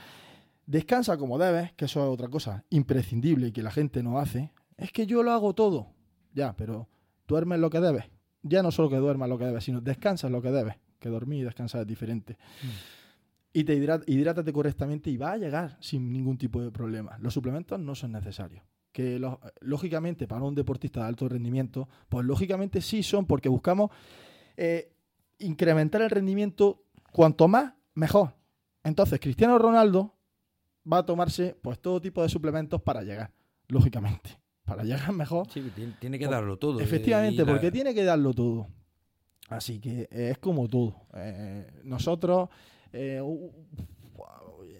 Descansa como debes, que eso es otra cosa imprescindible y que la gente no hace. Es que yo lo hago todo. Ya, pero duermes lo que debes. Ya no solo que duermas lo que debes, sino descansas lo que debes. Que dormir y descansar es diferente. Y te hidrat- hidrátate correctamente y va a llegar sin ningún tipo de problema. Los suplementos no son necesarios. Que lógicamente para un deportista de alto rendimiento, pues lógicamente sí son porque buscamos eh, incrementar el rendimiento cuanto más, mejor. Entonces, Cristiano Ronaldo va a tomarse pues todo tipo de suplementos para llegar, lógicamente. Para llegar mejor. Sí, tiene, que darlo todo. eh, Efectivamente, la- porque tiene que darlo todo. Así que eh, es como todo. Eh, nosotros, eh,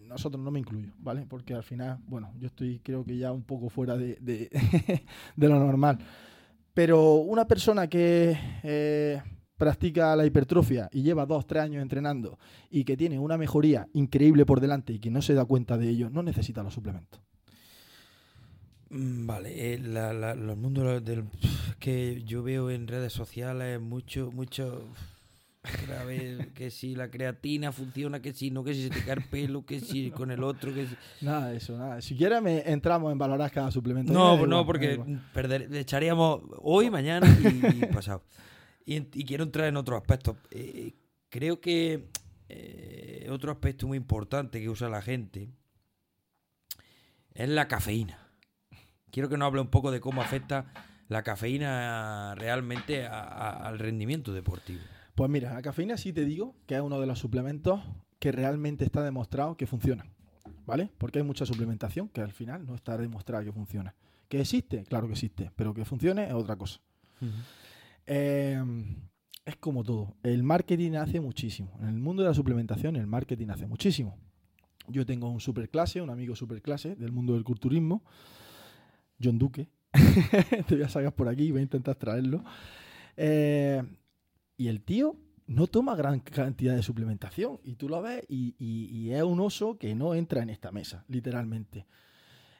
nosotros no me incluyo, ¿vale? Porque al final, bueno, yo estoy creo que ya un poco fuera de, de- de lo normal. Pero una persona que eh, practica la hipertrofia y lleva dos, tres años entrenando y que tiene una mejoría increíble por delante y que no se da cuenta de ello, no necesita los suplementos. Mm, Vale, eh, la- la- los mundos del que yo veo en redes sociales mucho, mucho a ver, que si la creatina funciona, que si no, que si se te cae el pelo, que si con el otro, que si... Nada de eso, nada. Si quieres, me entramos en valorar cada suplemento. No, pues no, igual, porque perder, echaríamos hoy, mañana y, y pasado. Y, y quiero entrar en otros aspectos. Eh, creo que eh, otro aspecto muy importante que usa la gente es la cafeína. Quiero que nos hable un poco de cómo afecta la cafeína realmente al rendimiento deportivo. Pues mira, la cafeína sí te digo que es uno de los suplementos que realmente está demostrado que funciona. ¿Vale? Porque hay mucha suplementación que al final no está demostrada que funciona. ¿Que existe? Claro que existe, pero que funcione es otra cosa. Eh, es como todo. El marketing hace muchísimo. En el mundo de la suplementación, el marketing hace muchísimo. Yo tengo un superclase, un amigo superclase del mundo del culturismo, John Duque. Te voy a sacar por aquí, voy a intentar traerlo. Eh, y el tío no toma gran cantidad de suplementación. Y tú lo ves y, es un oso que no entra en esta mesa, literalmente.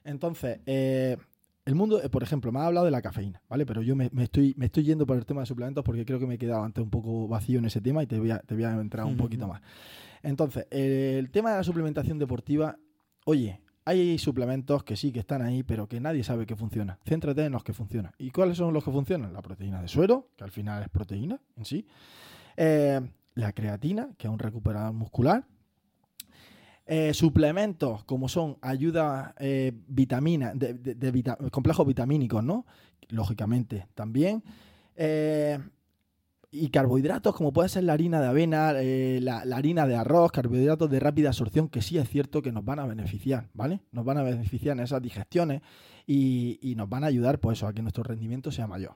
Entonces, eh, el mundo, eh, por ejemplo, me ha hablado de la cafeína, ¿vale? Pero yo me, estoy, me estoy yendo por el tema de suplementos porque creo que me he quedado antes un poco vacío en ese tema y te voy a, te voy a entrar un poquito más. Entonces, el tema de la suplementación deportiva, oye, hay suplementos que sí que están ahí, pero que nadie sabe que funciona. Céntrate en los que funcionan. ¿Y cuáles son los que funcionan? La proteína de suero, que al final es proteína en sí. Eh, la creatina, que es un recuperador muscular. Eh, suplementos como son ayuda eh, vitamina, de, complejos vitamínicos, ¿no? Lógicamente también. Eh, y carbohidratos como puede ser la harina de avena, la, harina de arroz, carbohidratos de rápida absorción, que sí es cierto que nos van a beneficiar, ¿vale? Nos van a beneficiar en esas digestiones y, nos van a ayudar, pues a que nuestro rendimiento sea mayor.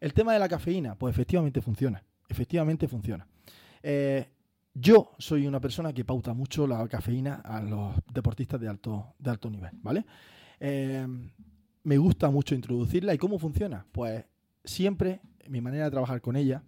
El tema de la cafeína, pues efectivamente funciona, efectivamente funciona. Yo soy una persona que pauta mucho la cafeína a los deportistas de alto, de alto nivel, ¿vale? Eh, me gusta mucho introducirla. ¿Y cómo funciona? Pues siempre mi manera de trabajar con ella,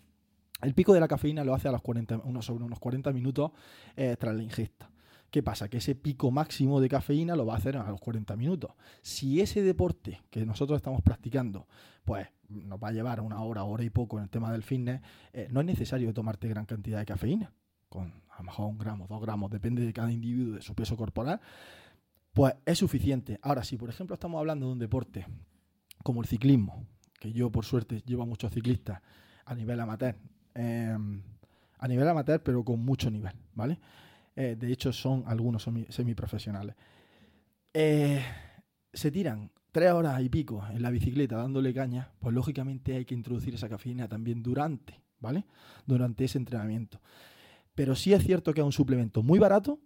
el pico de la cafeína lo hace a los 40, unos, sobre unos 40 minutos eh, tras la ingesta. ¿Qué pasa? Que ese pico máximo de cafeína lo va a hacer a los 40 minutos. Si ese deporte que nosotros estamos practicando, pues nos va a llevar una hora, hora y poco en el tema del fitness, eh, no es necesario tomarte gran cantidad de cafeína con a lo mejor un gramo, dos gramos, depende de cada individuo, de su peso corporal, pues es suficiente. Ahora, si por ejemplo estamos hablando de un deporte como el ciclismo, que yo por suerte llevo a muchos ciclistas a nivel amateur, em, a nivel amateur pero con mucho nivel, ¿vale? Eh, de hecho son algunos semiprofesionales. Eh, se tiran tres horas y pico en la bicicleta dándole caña, pues lógicamente hay que introducir esa cafeína también durante, ¿vale? Durante ese entrenamiento. Pero sí es cierto que es un suplemento muy barato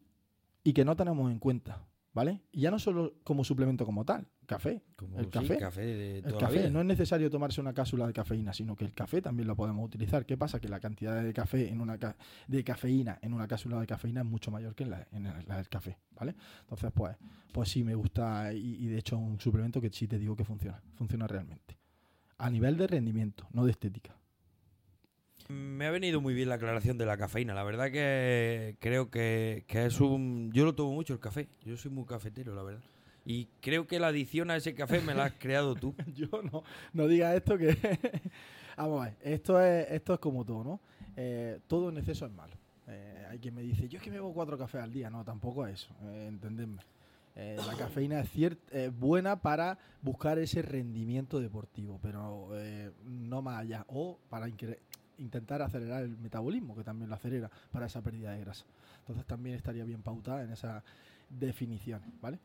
y que no tenemos en cuenta, ¿vale? Y ya no solo como suplemento como tal, café. el café, el café no es necesario tomarse una cápsula de cafeína, sino que el café también lo podemos utilizar. ¿Qué pasa? Que la cantidad de café en una de cafeína en una cápsula de cafeína es mucho mayor que en la, del café, ¿vale? Entonces, pues, pues sí me gusta y, y de hecho es un suplemento que sí te digo que funciona, funciona realmente. A nivel de rendimiento, no de estética. Me ha venido muy bien la aclaración de la cafeína. La verdad que creo que, es un... Yo lo tomo mucho el café. Yo soy muy cafetero, la verdad. Y creo que la adición a ese café me la has creado tú. Yo no, no digas esto que... Vamos a ver, esto es, esto es como todo, ¿no? Eh, todo en exceso es malo. Eh, hay quien me dice, yo es que me bebo cuatro cafés al día. No, tampoco es eso, eh, entendedme. Eh, la cafeína es, es buena para buscar ese rendimiento deportivo, pero no más allá. O para intentar acelerar el metabolismo, que también lo acelera para esa pérdida de grasa. Entonces también estaría bien pautada en esas definiciones, ¿vale?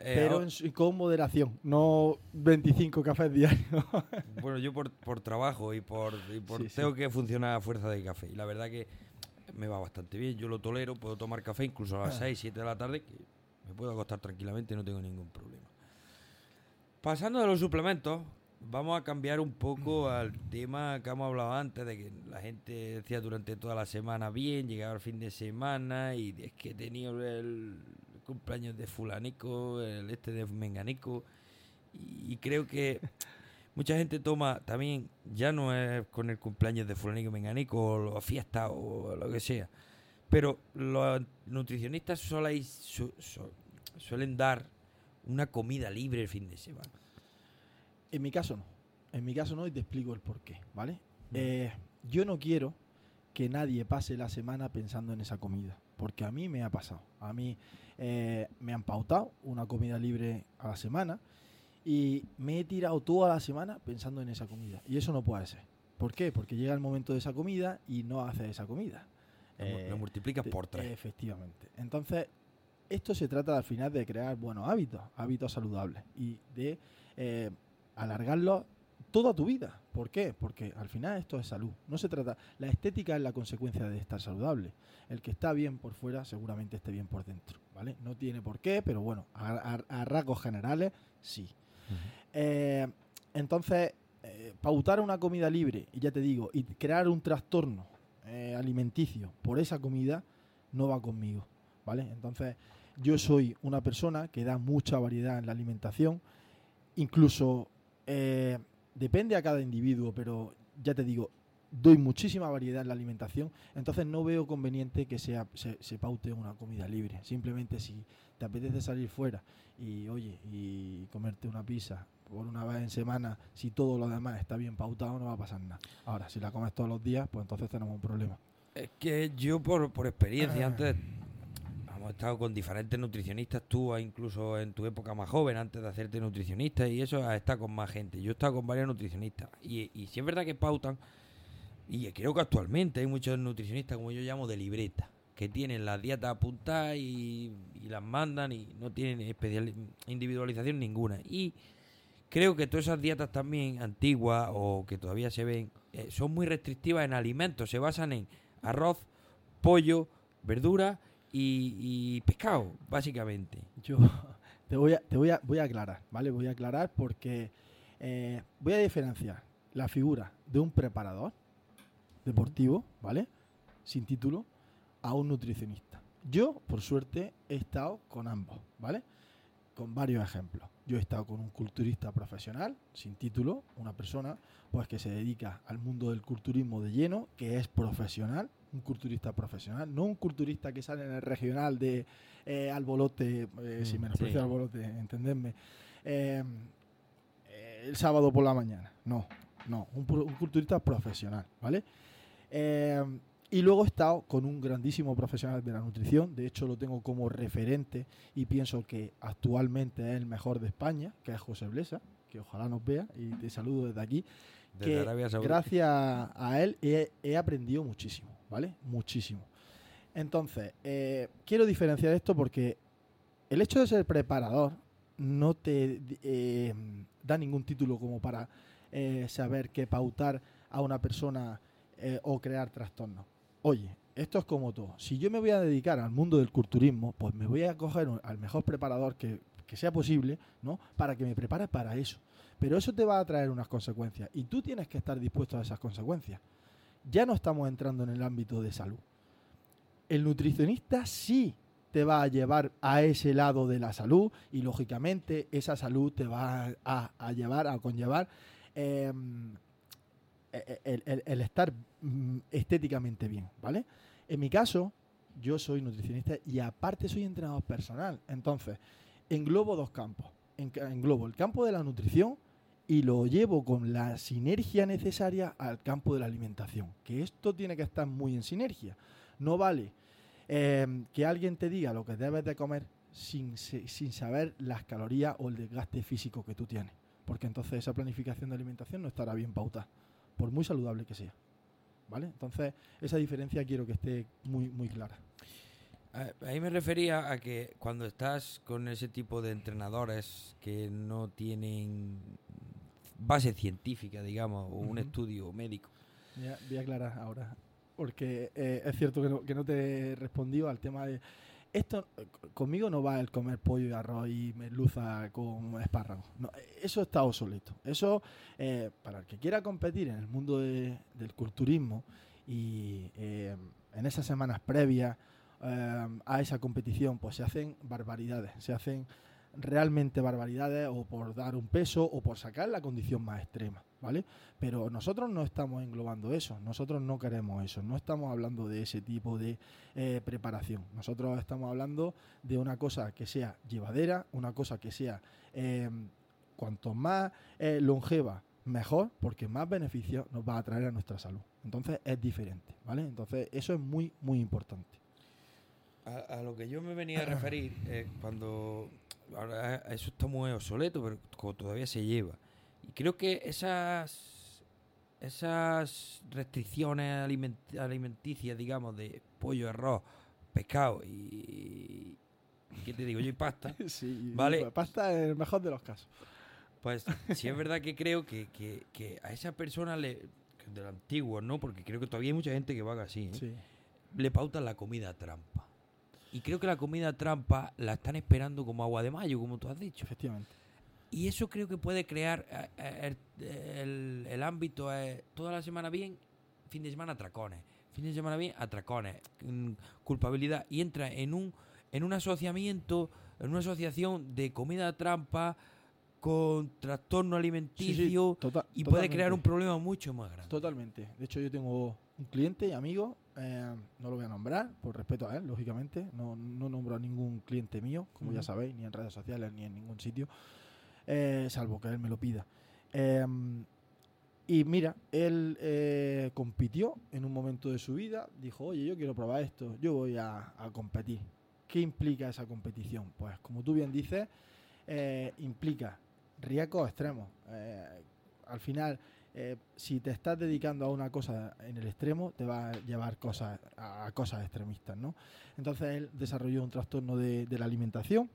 Eh, Pero con moderación, no 25 cafés diarios. bueno, yo por, trabajo y por, tengo que funcionar a fuerza de café. Y la verdad que me va bastante bien. Yo lo tolero, puedo tomar café incluso a las 6, ah. 7 de la tarde, que me puedo acostar tranquilamente, no tengo ningún problema. Pasando de los suplementos, Vamos a cambiar un poco al tema que hemos hablado antes, de que la gente decía durante toda la semana bien, llegaba el fin de semana y es que he tenido el cumpleaños de fulanico, el este de menganico, y creo que mucha gente toma también, ya no es con el cumpleaños de fulanico menganico, o fiesta o lo que sea, pero los nutricionistas suelen dar una comida libre el fin de semana. En mi caso no. En mi caso no y te explico el por qué, ¿vale? Eh, yo no quiero que nadie pase la semana pensando en esa comida, porque a mí me ha pasado. A mí eh, me han pautado una comida libre a la semana y me he tirado toda la semana pensando en esa comida. Y eso no puede ser. ¿Por qué? Porque llega el momento de esa comida y no hace esa comida. Lo, Eh, lo multiplicas por tres. Efectivamente. Entonces, esto se trata al final de crear buenos hábitos, hábitos saludables y de eh, alargarlos toda tu vida. ¿Por qué? Porque al final esto es salud. No se trata. La estética es la consecuencia de estar saludable. El que está bien por fuera seguramente esté bien por dentro. ¿Vale? No tiene por qué, pero bueno, a, a- a rasgos generales sí. Eh, entonces, eh, pautar una comida libre, y ya te digo, y crear un trastorno eh, alimenticio por esa comida, no va conmigo, ¿vale? Entonces, yo soy una persona que da mucha variedad en la alimentación, incluso eh, depende a cada individuo, pero ya te digo, doy muchísima variedad en la alimentación, entonces no veo conveniente que sea, se, se paute una comida libre. Simplemente si te apetece salir fuera y oye, y comerte una pizza por una vez en semana, si todo lo demás está bien pautado, no va a pasar nada. Ahora, si la comes todos los días, pues entonces tenemos un problema. Es que yo por, por experiencia antes hemos estado con diferentes nutricionistas, tú incluso en tu época más joven, antes de hacerte nutricionista y eso, has estado con más gente. Yo he estado con varios nutricionistas y, y sí es verdad que pautan, y creo que actualmente hay muchos nutricionistas, como yo llamo, de libreta, que tienen las dietas apuntadas y, y las mandan y no tienen especial individualización ninguna. Y creo que todas esas dietas también antiguas o que todavía se ven eh, son muy restrictivas en alimentos, se basan en arroz, pollo, verdura y, y pescado, básicamente. Yo te voy a, te voy a, voy a aclarar, ¿vale? Voy a aclarar porque eh, voy a diferenciar la figura de un preparador deportivo, ¿vale? Sin título, a un nutricionista. Yo, por suerte, he estado con ambos, ¿vale? Con varios ejemplos. Yo he estado con un culturista profesional, sin título, una persona pues que se dedica al mundo del culturismo de lleno, que es profesional, un culturista profesional, no un culturista que sale en el regional de eh, Albolote, eh, Mm, si menosprecio sí. Albolote, entendedme, eh, eh, el sábado por la mañana. No, no, un, un culturista profesional, ¿vale? Y luego he estado con un grandísimo profesional de la nutrición, de hecho lo tengo como referente y pienso que actualmente es el mejor de España, que es José Blesa, que ojalá nos vea y te saludo desde aquí Desde que Arabia Saudí. gracias a él he, he aprendido muchísimo, ¿vale? Muchísimo. Entonces, eh, quiero diferenciar esto porque el hecho de ser preparador no te eh, da ningún título como para eh, saber qué pautar a una persona o crear trastornos. Oye, esto es como todo. Si yo me voy a dedicar al mundo del culturismo, pues me voy a coger al mejor preparador que, que sea posible, ¿no? Para que me prepare para eso. Pero eso te va a traer unas consecuencias y tú tienes que estar dispuesto a esas consecuencias. Ya no estamos entrando en el ámbito de salud. El nutricionista sí te va a llevar a ese lado de la salud y lógicamente esa salud te va a, llevar, a conllevar eh, el, el- el estar mm, estéticamente bien, ¿vale? En mi caso, yo soy nutricionista y aparte soy entrenador personal. Entonces, englobo dos campos. En- Englobo el campo de la nutrición y lo llevo con la sinergia necesaria al campo de la alimentación. Que esto tiene que estar muy en sinergia. No vale eh, que alguien te diga lo que debes de comer sin, sin saber las calorías o el desgaste físico que tú tienes. Porque entonces esa planificación de alimentación no estará bien pautada, por muy saludable que sea. ¿Vale? Entonces, esa diferencia quiero que esté muy, muy clara. Ahí me refería a que cuando estás con ese tipo de entrenadores que no tienen base científica, digamos, o un Ujú. estudio médico, Voy a, voy a aclarar ahora, porque eh, es cierto que no, que no te he respondido al tema de... Esto conmigo no va el comer pollo y arroz y merluza con espárragos. No, eso está obsoleto. Eso, eh, para el que quiera competir en el mundo de- del culturismo y eh, en esas semanas previas eh, a esa competición, pues se hacen barbaridades. Se hacen realmente barbaridades o por dar un peso o por sacar la condición más extrema, ¿vale? Pero nosotros no estamos englobando eso, nosotros no queremos eso, no estamos hablando de ese tipo de eh, preparación. Nosotros estamos hablando de una cosa que sea llevadera, una cosa que sea eh, cuanto más eh, longeva, mejor, porque más beneficios nos va a traer a nuestra salud. Entonces es diferente, ¿vale? Entonces eso es muy, muy importante. A, a lo que yo me venía a referir eh, cuando ahora eso está muy obsoleto, pero todavía se lleva. Y creo que esas esas restricciones alimenticias, digamos, de pollo, arroz, pescado y. ¿Qué te digo yo? Y pasta. Sí, ¿Vale? pasta en el mejor de los casos. Pues sí es verdad que creo que, que, que a esa persona le. De antiguo, ¿no? Porque creo que todavía hay mucha gente que va así, ¿eh? Sí. Le pautan la comida trampa. Y creo que la comida trampa la están esperando como agua de mayo, como tú has dicho. Efectivamente. Y eso creo que puede crear eh, eh, el, el- el ámbito es toda la semana bien, fin de semana atracones, fin de semana bien, atracones, mm, culpabilidad y entra en un en un asociamiento, en una asociación de comida trampa con trastorno alimenticio y puede crear un problema mucho más grande. Totalmente. De hecho, yo tengo un cliente y amigo, eh, no lo voy a nombrar, por respeto a él, lógicamente. No, no nombro a ningún cliente mío, como ya sabéis, ni en redes sociales ni en ningún sitio, eh, salvo que él me lo pida. Eh, y mira, él eh, compitió en un momento de su vida, dijo, oye, yo quiero probar esto, yo voy a, a competir. ¿Qué implica esa competición? Pues como tú bien dices, implica riesgos extremos. Al final, eh, si te estás dedicando a una cosa en el extremo, te va a llevar cosas a, cosas extremistas, ¿no? Entonces él desarrolló un trastorno de, la alimentación,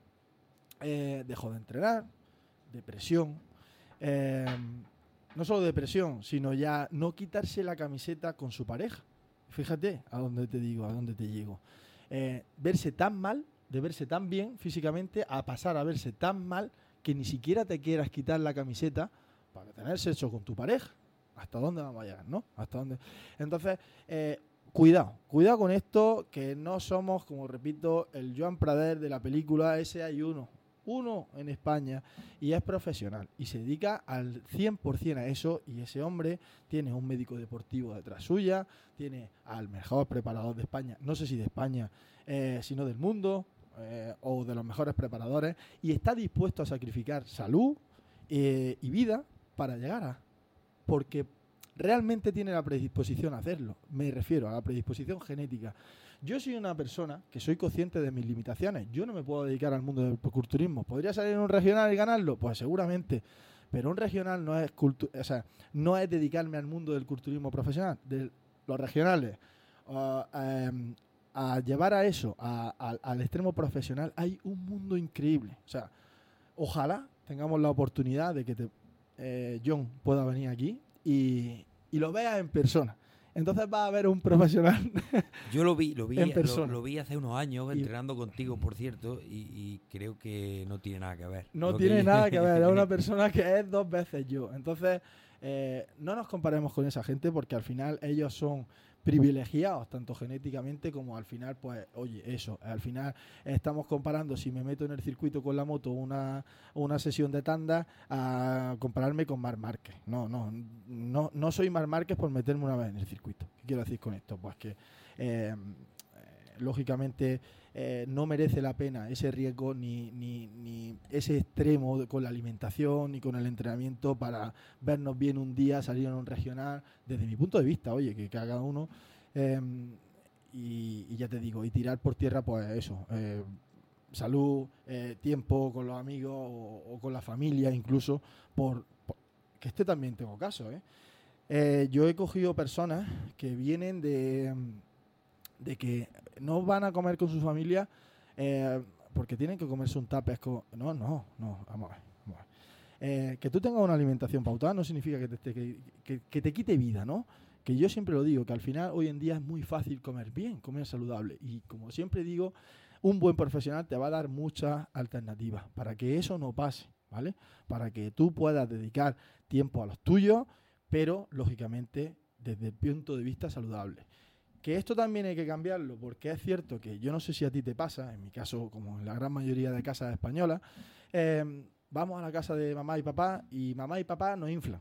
eh, dejó de entrenar, depresión, eh, no solo depresión, sino ya no quitarse la camiseta con su pareja. Fíjate a dónde te digo, a dónde te llego. Eh, verse tan mal, de verse tan bien físicamente, a pasar a verse tan mal que ni siquiera te quieras quitar la camiseta para tener sexo con tu pareja. ¿Hasta dónde vamos a llegar, no? ¿Hasta dónde? Entonces, eh, cuidado, cuidado con esto, que no somos, como repito, el Joan Prader de la película, ese hay uno, uno en España, y es profesional, y se dedica al 100% a eso, y ese hombre tiene un médico deportivo detrás suya, tiene al mejor preparador de España, no sé si de España, eh, sino del mundo, eh, o de los mejores preparadores, y está dispuesto a sacrificar salud y vida para llegar a. Porque realmente tiene la predisposición a hacerlo. Me refiero a la predisposición genética. Yo soy una persona que soy consciente de mis limitaciones. Yo no me puedo dedicar al mundo del culturismo. ¿Podría salir en un regional y ganarlo? Pues seguramente. Pero un regional no es o sea, no es dedicarme al mundo del culturismo profesional. De los regionales. em, a llevar a eso, a- al extremo profesional, hay un mundo increíble. O sea, ojalá tengamos la oportunidad de que te, eh, John pueda venir aquí y, y lo veas en persona. Entonces va a haber un profesional. Yo lo vi, lo vi, En persona. Lo, vi hace unos años Y- entrenando contigo, por cierto, y, y creo que no tiene nada que ver. No tiene que- nada que ver, es una persona que es dos veces yo. Entonces, eh, no nos comparemos con esa gente porque al final ellos son privilegiados, tanto genéticamente como al final, pues, oye, eso, al final estamos comparando si me meto en el circuito con la moto una, una sesión de tanda a compararme con Mar Márquez. No, no, no, no soy Mar Márquez por meterme una vez en el circuito. ¿Qué quiero decir con esto? Pues que, eh, lógicamente, eh, no merece la pena ese riesgo ni, ni, ese extremo con la alimentación ni con el entrenamiento para vernos bien un día, salir en un regional, desde mi punto de vista, oye, que cada uno. eh, y, ya te digo, y tirar por tierra, pues eso, eh, salud, eh, tiempo con los amigos o, con la familia incluso, por, que este también tengo caso, yo he cogido personas que vienen de, de que no van a comer con su familia eh, porque tienen que comerse un tapes con... No, no, no, vamos a ver. Eh, que tú tengas una alimentación pautada no significa que te, que, que- que te quite vida, ¿no? Que yo siempre lo digo, que al final hoy en día es muy fácil comer bien, comer saludable. Y como siempre digo, un buen profesional te va a dar muchas alternativas para que eso no pase, ¿vale? Para que tú puedas dedicar tiempo a los tuyos, pero lógicamente desde el punto de vista saludable. Que esto también hay que cambiarlo, porque es cierto que yo no sé si a ti te pasa, en mi caso, como en la gran mayoría de casas españolas, eh, vamos a la casa de mamá y papá y mamá y papá nos inflan.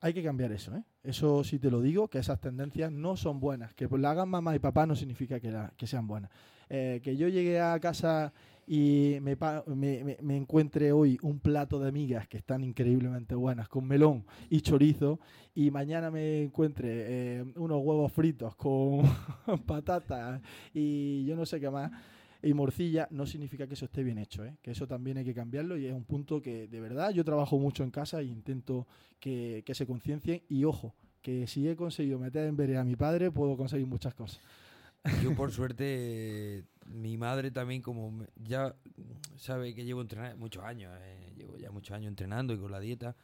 Hay que cambiar eso, ¿eh? Eso sí te lo digo, que esas tendencias no son buenas. Que la hagan mamá y papá no significa que, la- que sean buenas. Eh, que yo llegue a casa y me, me- me- encuentre hoy un plato de migas que están increíblemente buenas, con melón y chorizo, y mañana me encuentre eh, unos huevos fritos con patatas y yo no sé qué más, y morcilla, no significa que eso esté bien hecho, ¿eh? que eso también hay que cambiarlo y es un punto que de verdad yo trabajo mucho en casa e intento que, que se conciencien y ojo, que si he conseguido meter en veré a mi padre, puedo conseguir muchas cosas. Yo por suerte, mi madre también como ya sabe que llevo entrenando muchos años, eh, llevo ya muchos años entrenando y con la dieta,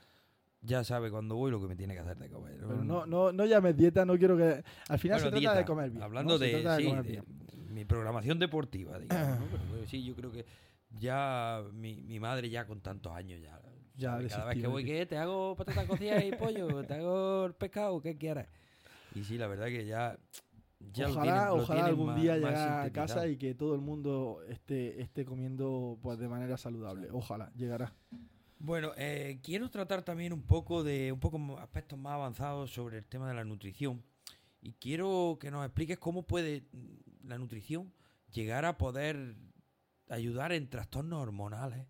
ya sabe cuando voy lo que me tiene que hacer de comer. Pero no, no, no llames dieta, no quiero que... Al final se trata de comer bien. Hablando de, mi programación deportiva, digamos. Pero, sí, yo creo que ya mi, mi, madre ya con tantos años ya... ya cada vez que voy, ¿qué? Te hago patatas cocidas y pollo, te hago pescado, ¿qué quieras? Y sí, la verdad que ya ojalá, ojalá algún día llegue a casa y que todo el mundo esté, esté comiendo pues de manera saludable. Ojalá, llegará. Bueno, eh, quiero tratar también un poco de un poco aspectos más avanzados sobre el tema de la nutrición. Y quiero que nos expliques cómo puede la nutrición llegar a poder ayudar en trastornos hormonales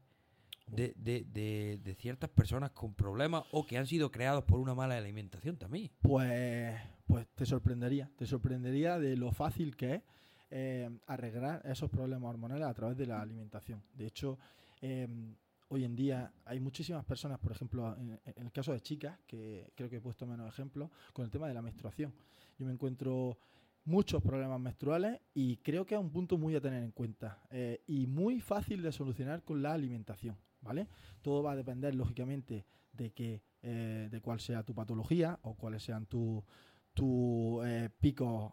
de, de, de, de, ciertas personas con problemas o que han sido creados por una mala alimentación también. Pues, pues te sorprendería, te sorprendería de lo fácil que es eh, arreglar esos problemas hormonales a través de la alimentación. De hecho, eh, hoy en día hay muchísimas personas, por ejemplo, en, el caso de chicas, que creo que he puesto menos ejemplos, con el tema de la menstruación. Yo me encuentro muchos problemas menstruales y creo que es un punto muy a tener en cuenta eh, y muy fácil de solucionar con la alimentación. ¿vale? Todo va a depender, lógicamente, de eh, de cuál sea tu patología o cuáles sean tus tu, eh, picos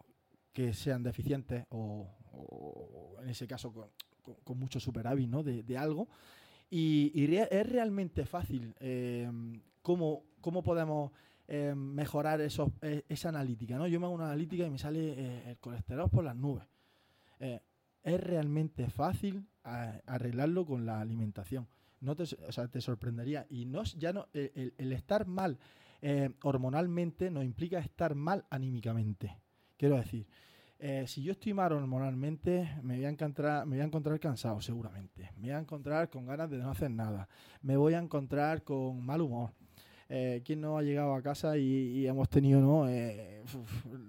que sean deficientes o, en ese caso con, mucho superávit ¿no? de, algo. Y, es realmente fácil eh, cómo, cómo, podemos mejorar esos, esa analítica. ¿no? Yo me hago una analítica y me sale el colesterol por las nubes. es realmente fácil arreglarlo con la alimentación no te, o sea, te sorprendería. Y no, ya no, el, estar mal eh, hormonalmente no implica estar mal anímicamente. Quiero decir, eh, si yo estoy mal hormonalmente, me voy, a encontrar, me voy a encontrar cansado seguramente. Me voy a encontrar con ganas de no hacer nada. Me voy a encontrar con mal humor. Eh, ¿Quién no ha llegado a casa y, hemos tenido, ¿no? Eh,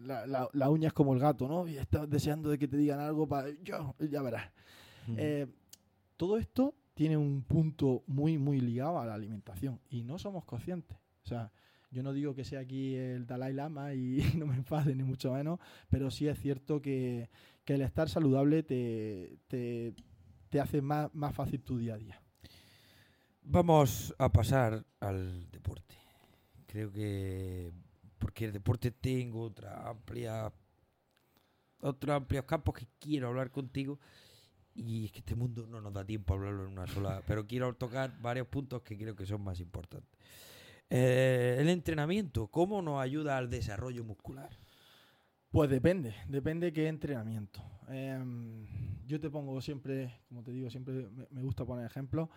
la, la, uña es como el gato, ¿no? Y estás deseando de que te digan algo para... Yo, ya verás. todo esto tiene un punto muy, muy ligado a la alimentación y no somos conscientes. O sea, yo no digo que sea aquí el Dalai Lama y no me enfade ni mucho menos, pero sí es cierto que, el estar saludable te, te, hace más, más fácil tu día a día. Vamos a pasar al deporte. Creo que porque el deporte tengo otra amplia otros amplios campos que quiero hablar contigo y es que este mundo no nos da tiempo a hablarlo en una sola, pero quiero tocar varios puntos que creo que son más importantes. Eh, el entrenamiento, ¿cómo nos ayuda al desarrollo muscular? Pues depende, depende qué entrenamiento. Em, yo te pongo siempre, como te digo, siempre me, gusta poner ejemplos.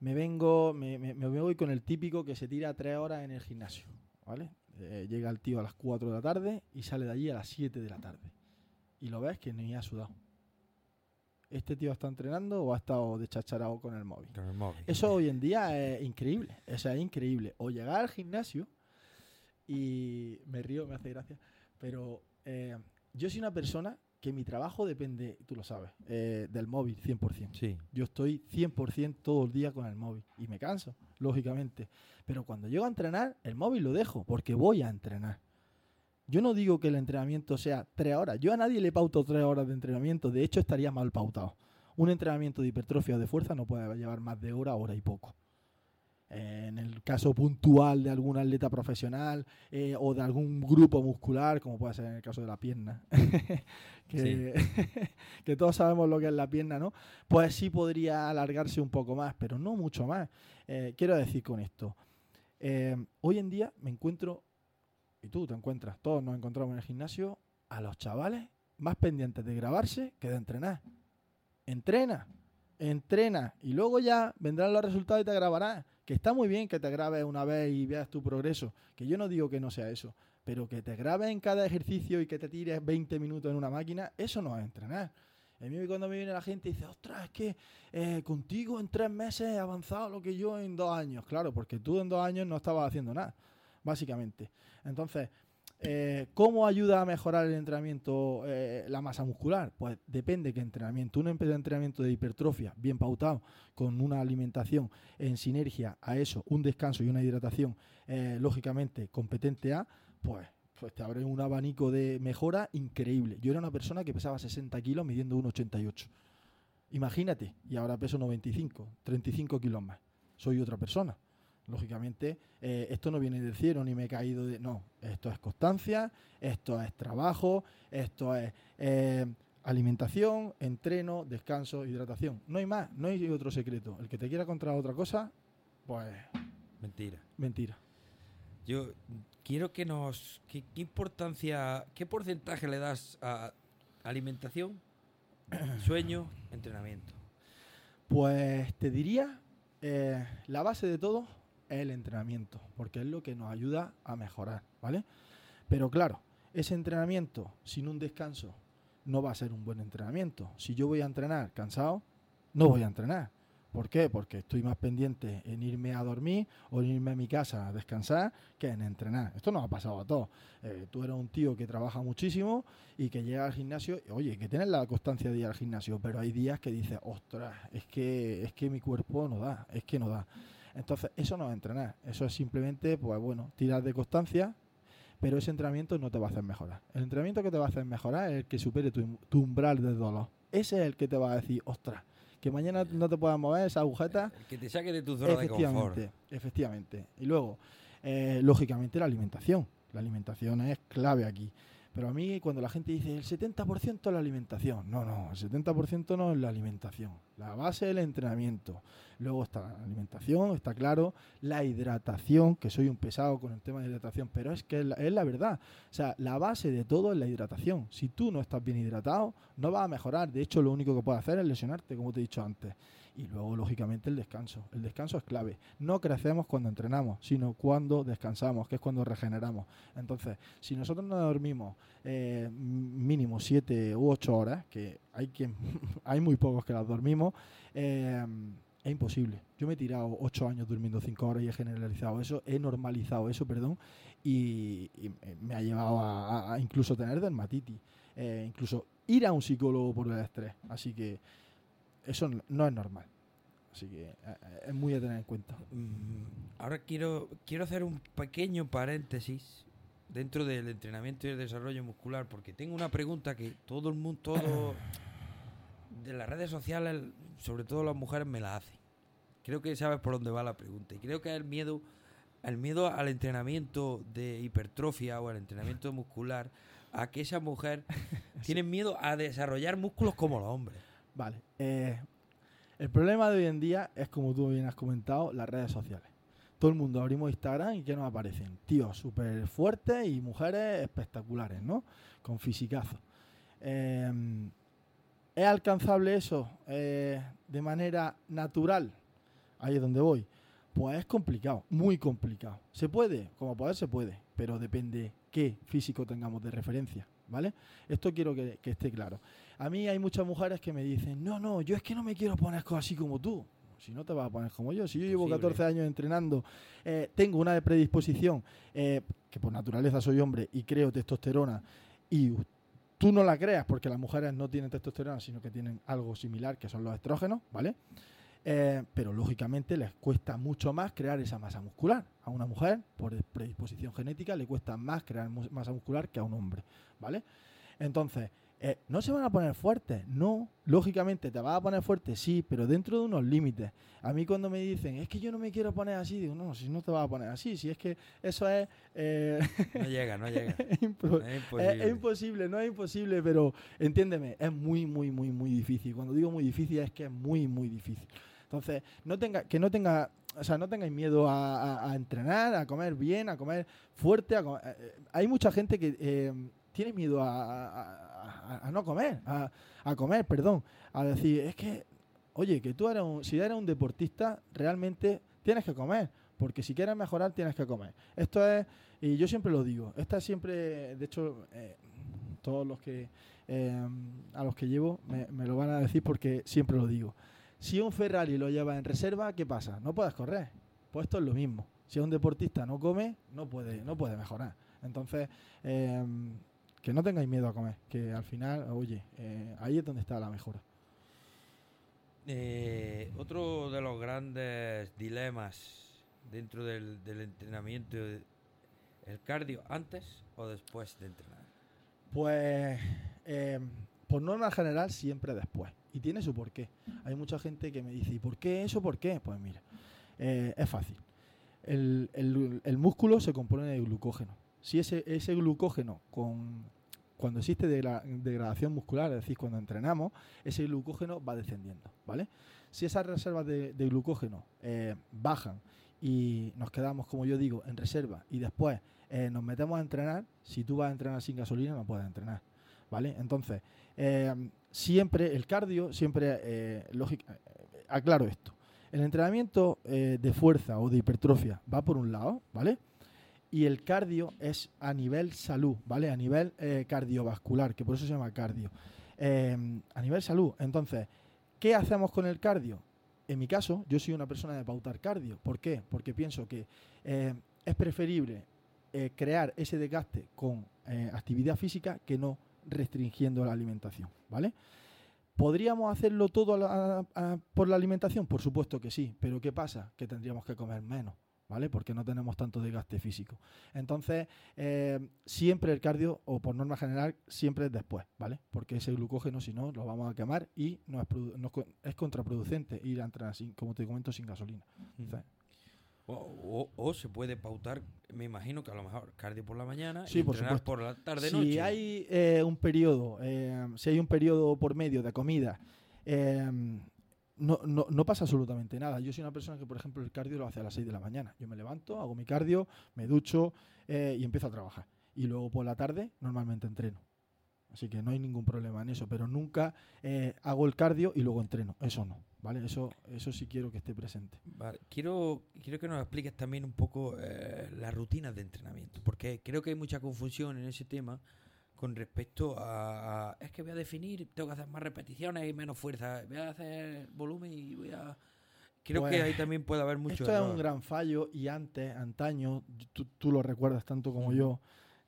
Me vengo, me, voy con el típico que se tira tres horas en el gimnasio, ¿vale? Eh, llega el tío a las 4 de la tarde y sale de allí a las 7 de la tarde. Y lo ves que ni ha sudado este tío está entrenando o ha estado deschacharado con el móvil. Con el móvil. Eso hoy en día es increíble. O sea, es increíble. O llegar al gimnasio y me río, me hace gracia, pero eh, yo soy una persona que mi trabajo depende, tú lo sabes, eh, del móvil 100%. Sí. Yo estoy 100% todo el día con el móvil y me canso, lógicamente. Pero cuando llego a entrenar, el móvil lo dejo porque voy a entrenar. Yo no digo que el entrenamiento sea tres horas. Yo a nadie le pauto tres horas de entrenamiento. De hecho, estaría mal pautado. Un entrenamiento de hipertrofia o de fuerza no puede llevar más de hora, hora y poco. en el caso puntual de algún atleta profesional eh, o de algún grupo muscular, como puede ser en el caso de la pierna, que, que, todos sabemos lo que es la pierna, ¿no? Pues sí podría alargarse un poco más, pero no mucho más. Eh, quiero decir con esto, eh, hoy en día me encuentro y tú te encuentras, todos nos encontramos en el gimnasio, a los chavales más pendientes de grabarse que de entrenar. Entrena, entrena y luego ya vendrán los resultados y te grabarás. Que está muy bien que te grabes una vez y veas tu progreso, que yo no digo que no sea eso, pero que te grabes en cada ejercicio y que te tires 20 minutos en una máquina, eso no es entrenar. A mí cuando me viene la gente y dice, ostras, es que eh, contigo en tres meses he avanzado lo que yo en dos años. Claro, porque tú en dos años no estabas haciendo nada básicamente. Entonces, eh, ¿Cómo ayuda a mejorar el entrenamiento eh, la masa muscular? Pues depende qué entrenamiento. Un entrenamiento de hipertrofia bien pautado, con una alimentación en sinergia a eso, un descanso y una hidratación eh, lógicamente competente a, pues, pues te abre un abanico de mejora increíble. Yo era una persona que pesaba 60 kilos midiendo 1,88. Imagínate, y ahora peso 95, 35 kilos más. Soy otra persona. Lógicamente, eh, esto no viene del cielo ni me he caído de... No, esto es constancia, esto es trabajo, esto es eh, alimentación, entreno, descanso, hidratación. No hay más, no hay otro secreto. El que te quiera contar otra cosa, pues... Mentira. Mentira. Yo quiero que nos... ¿Qué, qué importancia, qué porcentaje le das a alimentación, sueño, entrenamiento? Pues te diría, eh, la base de todo es el entrenamiento, porque es lo que nos ayuda a mejorar, ¿vale? Pero claro, ese entrenamiento sin un descanso no va a ser un buen entrenamiento. Si yo voy a entrenar cansado, no voy a entrenar. ¿Por qué? Porque estoy más pendiente en irme a dormir o en irme a mi casa a descansar que en entrenar. Esto nos ha pasado a todos. Eh, tú eres un tío que trabaja muchísimo y que llega al gimnasio, oye, que tienes la constancia de ir al gimnasio, pero hay días que dices, ostras, es que, es que mi cuerpo no da, es que no da. Entonces, eso no es entrenar, eso es simplemente, pues bueno, tirar de constancia, pero ese entrenamiento no te va a hacer mejorar. El entrenamiento que te va a hacer mejorar es el que supere tu, tu umbral de dolor. Ese es el que te va a decir, ostras, que mañana no te puedas mover esa agujeta. El que te saque de tu zona de confort. Efectivamente, efectivamente. Y luego, eh, lógicamente, la alimentación. La alimentación es clave aquí. Pero a mí, cuando la gente dice el 70% es la alimentación, no, no, el 70% no es la alimentación. La base del entrenamiento. Luego está la alimentación, está claro. La hidratación, que soy un pesado con el tema de hidratación, pero es que es la, verdad. O sea, la base de todo es la hidratación. Si tú no estás bien hidratado, no vas a mejorar. De hecho, lo único que puedes hacer es lesionarte, como te he dicho antes. Y luego, lógicamente, el descanso. El descanso es clave. No crecemos cuando entrenamos, sino cuando descansamos, que es cuando regeneramos. Entonces, si nosotros no dormimos eh, mínimo 7 u 8 horas, que hay, quien, hay muy pocos que las dormimos, eh, es imposible. Yo me he tirado 8 años durmiendo 5 horas y he generalizado eso, he normalizado eso, perdón, y, me ha llevado a, a incluso tener dermatitis, eh, incluso ir a un psicólogo por el estrés. Así que eso no es normal. Así que eh, es muy a tener en cuenta. Mm, Ahora quiero, quiero hacer un pequeño paréntesis dentro del entrenamiento y el desarrollo muscular, porque tengo una pregunta que todo el mundo, todo de las redes sociales, sobre todo las mujeres, me la hacen. Creo que sabes por dónde va la pregunta. Y creo que es el miedo, el miedo al entrenamiento de hipertrofia o al entrenamiento muscular, a que esa mujer tiene miedo a desarrollar músculos como los hombres. Vale. Eh, el problema de hoy en día es, como tú bien has comentado, las redes sociales. Todo el mundo abrimos Instagram y ¿qué nos aparecen? Tíos súper fuertes y mujeres espectaculares, ¿no? Con fisicazo. Eh, ¿Es alcanzable eso eh, de manera natural? Ahí es donde voy. Pues es complicado, muy complicado. ¿Se puede? Como poder se puede, pero depende qué físico tengamos de referencia, ¿vale? Esto quiero que esté claro. A mí hay muchas mujeres que me dicen, no, no, yo es que no me quiero poner así como tú. Si no te vas a poner como yo, si yo llevo Posible. 14 años entrenando, eh, tengo una predisposición, eh, que por naturaleza soy hombre y creo testosterona, y tú no la creas porque las mujeres no tienen testosterona, sino que tienen algo similar, que son los estrógenos, ¿vale? Eh, pero lógicamente les cuesta mucho más crear esa masa muscular. A una mujer, por predisposición genética, le cuesta más crear masa muscular que a un hombre, ¿vale? Entonces, eh, ¿no se van a poner fuertes? No, lógicamente te vas a poner fuerte, sí, pero dentro de unos límites. A mí cuando me dicen, es que yo no me quiero poner así, digo, no, si no te vas a poner así, si es que eso es... eh, No llega, no llega. Es imposible. es imposible, no es imposible, pero entiéndeme, es muy, muy, muy, muy difícil. Cuando digo muy difícil es que es muy, muy difícil. Entonces, no tenga, que no tenga, o sea, no tengáis miedo a, a- a entrenar, a comer bien, a comer fuerte. A comer- eh, hay mucha gente que eh, tiene miedo a, a- no comer, a, comer, perdón, a decir, es que, oye, que tú eres un, si eres un deportista, realmente tienes que comer. Porque si quieres mejorar, tienes que comer. Esto es, y yo siempre lo digo, esta es siempre, de hecho, eh, todos los que eh, a los que llevo me, me lo van a decir porque siempre lo digo. Si un Ferrari lo lleva en reserva, ¿qué pasa? No puedes correr. Pues esto es lo mismo. Si un deportista no come, no puede, no puede mejorar. Entonces, eh, que no tengáis miedo a comer, que al final, oye, eh, ahí es donde está la mejora. Eh, otro de los grandes dilemas dentro del, del entrenamiento ¿El cardio antes o después de entrenar? Pues, eh, por norma general, siempre después. Y tiene su porqué. Hay mucha gente que me dice, ¿y por qué eso? ¿Por qué? Pues mira, eh, es fácil. El, músculo se compone de glucógeno. Si ese, glucógeno, con, cuando existe degra- degradación muscular, es decir, cuando entrenamos, ese glucógeno va descendiendo, ¿vale? Si esas reservas de, glucógeno eh, bajan y nos quedamos, como yo digo, en reserva y después eh, nos metemos a entrenar, si tú vas a entrenar sin gasolina no puedes entrenar, ¿vale? Entonces, eh, siempre el cardio, siempre, lógica, aclaro esto, el entrenamiento eh, de fuerza o de hipertrofia va por un lado, ¿vale? Y el cardio es a nivel salud, ¿vale? A nivel eh, cardiovascular, que por eso se llama cardio. Eh, a nivel salud. Entonces, ¿qué hacemos con el cardio? En mi caso, yo soy una persona de pautar cardio. ¿Por qué? Porque pienso que eh, es preferible crear ese desgaste con actividad física que no restringiendo la alimentación, ¿vale? ¿Podríamos hacerlo todo a la- a- por la alimentación? Por supuesto que sí, pero ¿qué pasa? Que tendríamos que comer menos, ¿vale? Porque no tenemos tanto desgaste físico. Entonces, eh, siempre el cardio, o por norma general, siempre es después, ¿vale? Porque ese glucógeno, si no, lo vamos a quemar y no es, no es co- es contraproducente ir a entrenar, sin, como te comento, sin gasolina. Entonces, O, o- o se puede pautar, me imagino que a lo mejor cardio por la mañana Sí, y por entrenar por la tarde si noche. hay eh, un periodo, eh, si hay un periodo por medio de comida, eh, no, no, no pasa absolutamente nada. Yo soy una persona que, por ejemplo, el cardio lo hace a las 6 de la mañana. Yo me levanto, hago mi cardio, me ducho eh, y empiezo a trabajar. Y luego por la tarde normalmente entreno. Así que no hay ningún problema en eso, pero nunca eh, hago el cardio y luego entreno. Eso no, ¿vale? Eso, eso sí quiero que esté presente. Vale, Quiero, quiero que nos expliques también un poco eh, las rutinas de entrenamiento, porque creo que hay mucha confusión en ese tema con respecto a, a- es que voy a definir, tengo que hacer más repeticiones y menos fuerza, voy a hacer volumen y voy a... Creo Pues, que ahí también puede haber mucho Esto es error. un gran fallo y antes, antaño, tú, tú lo recuerdas tanto como yo,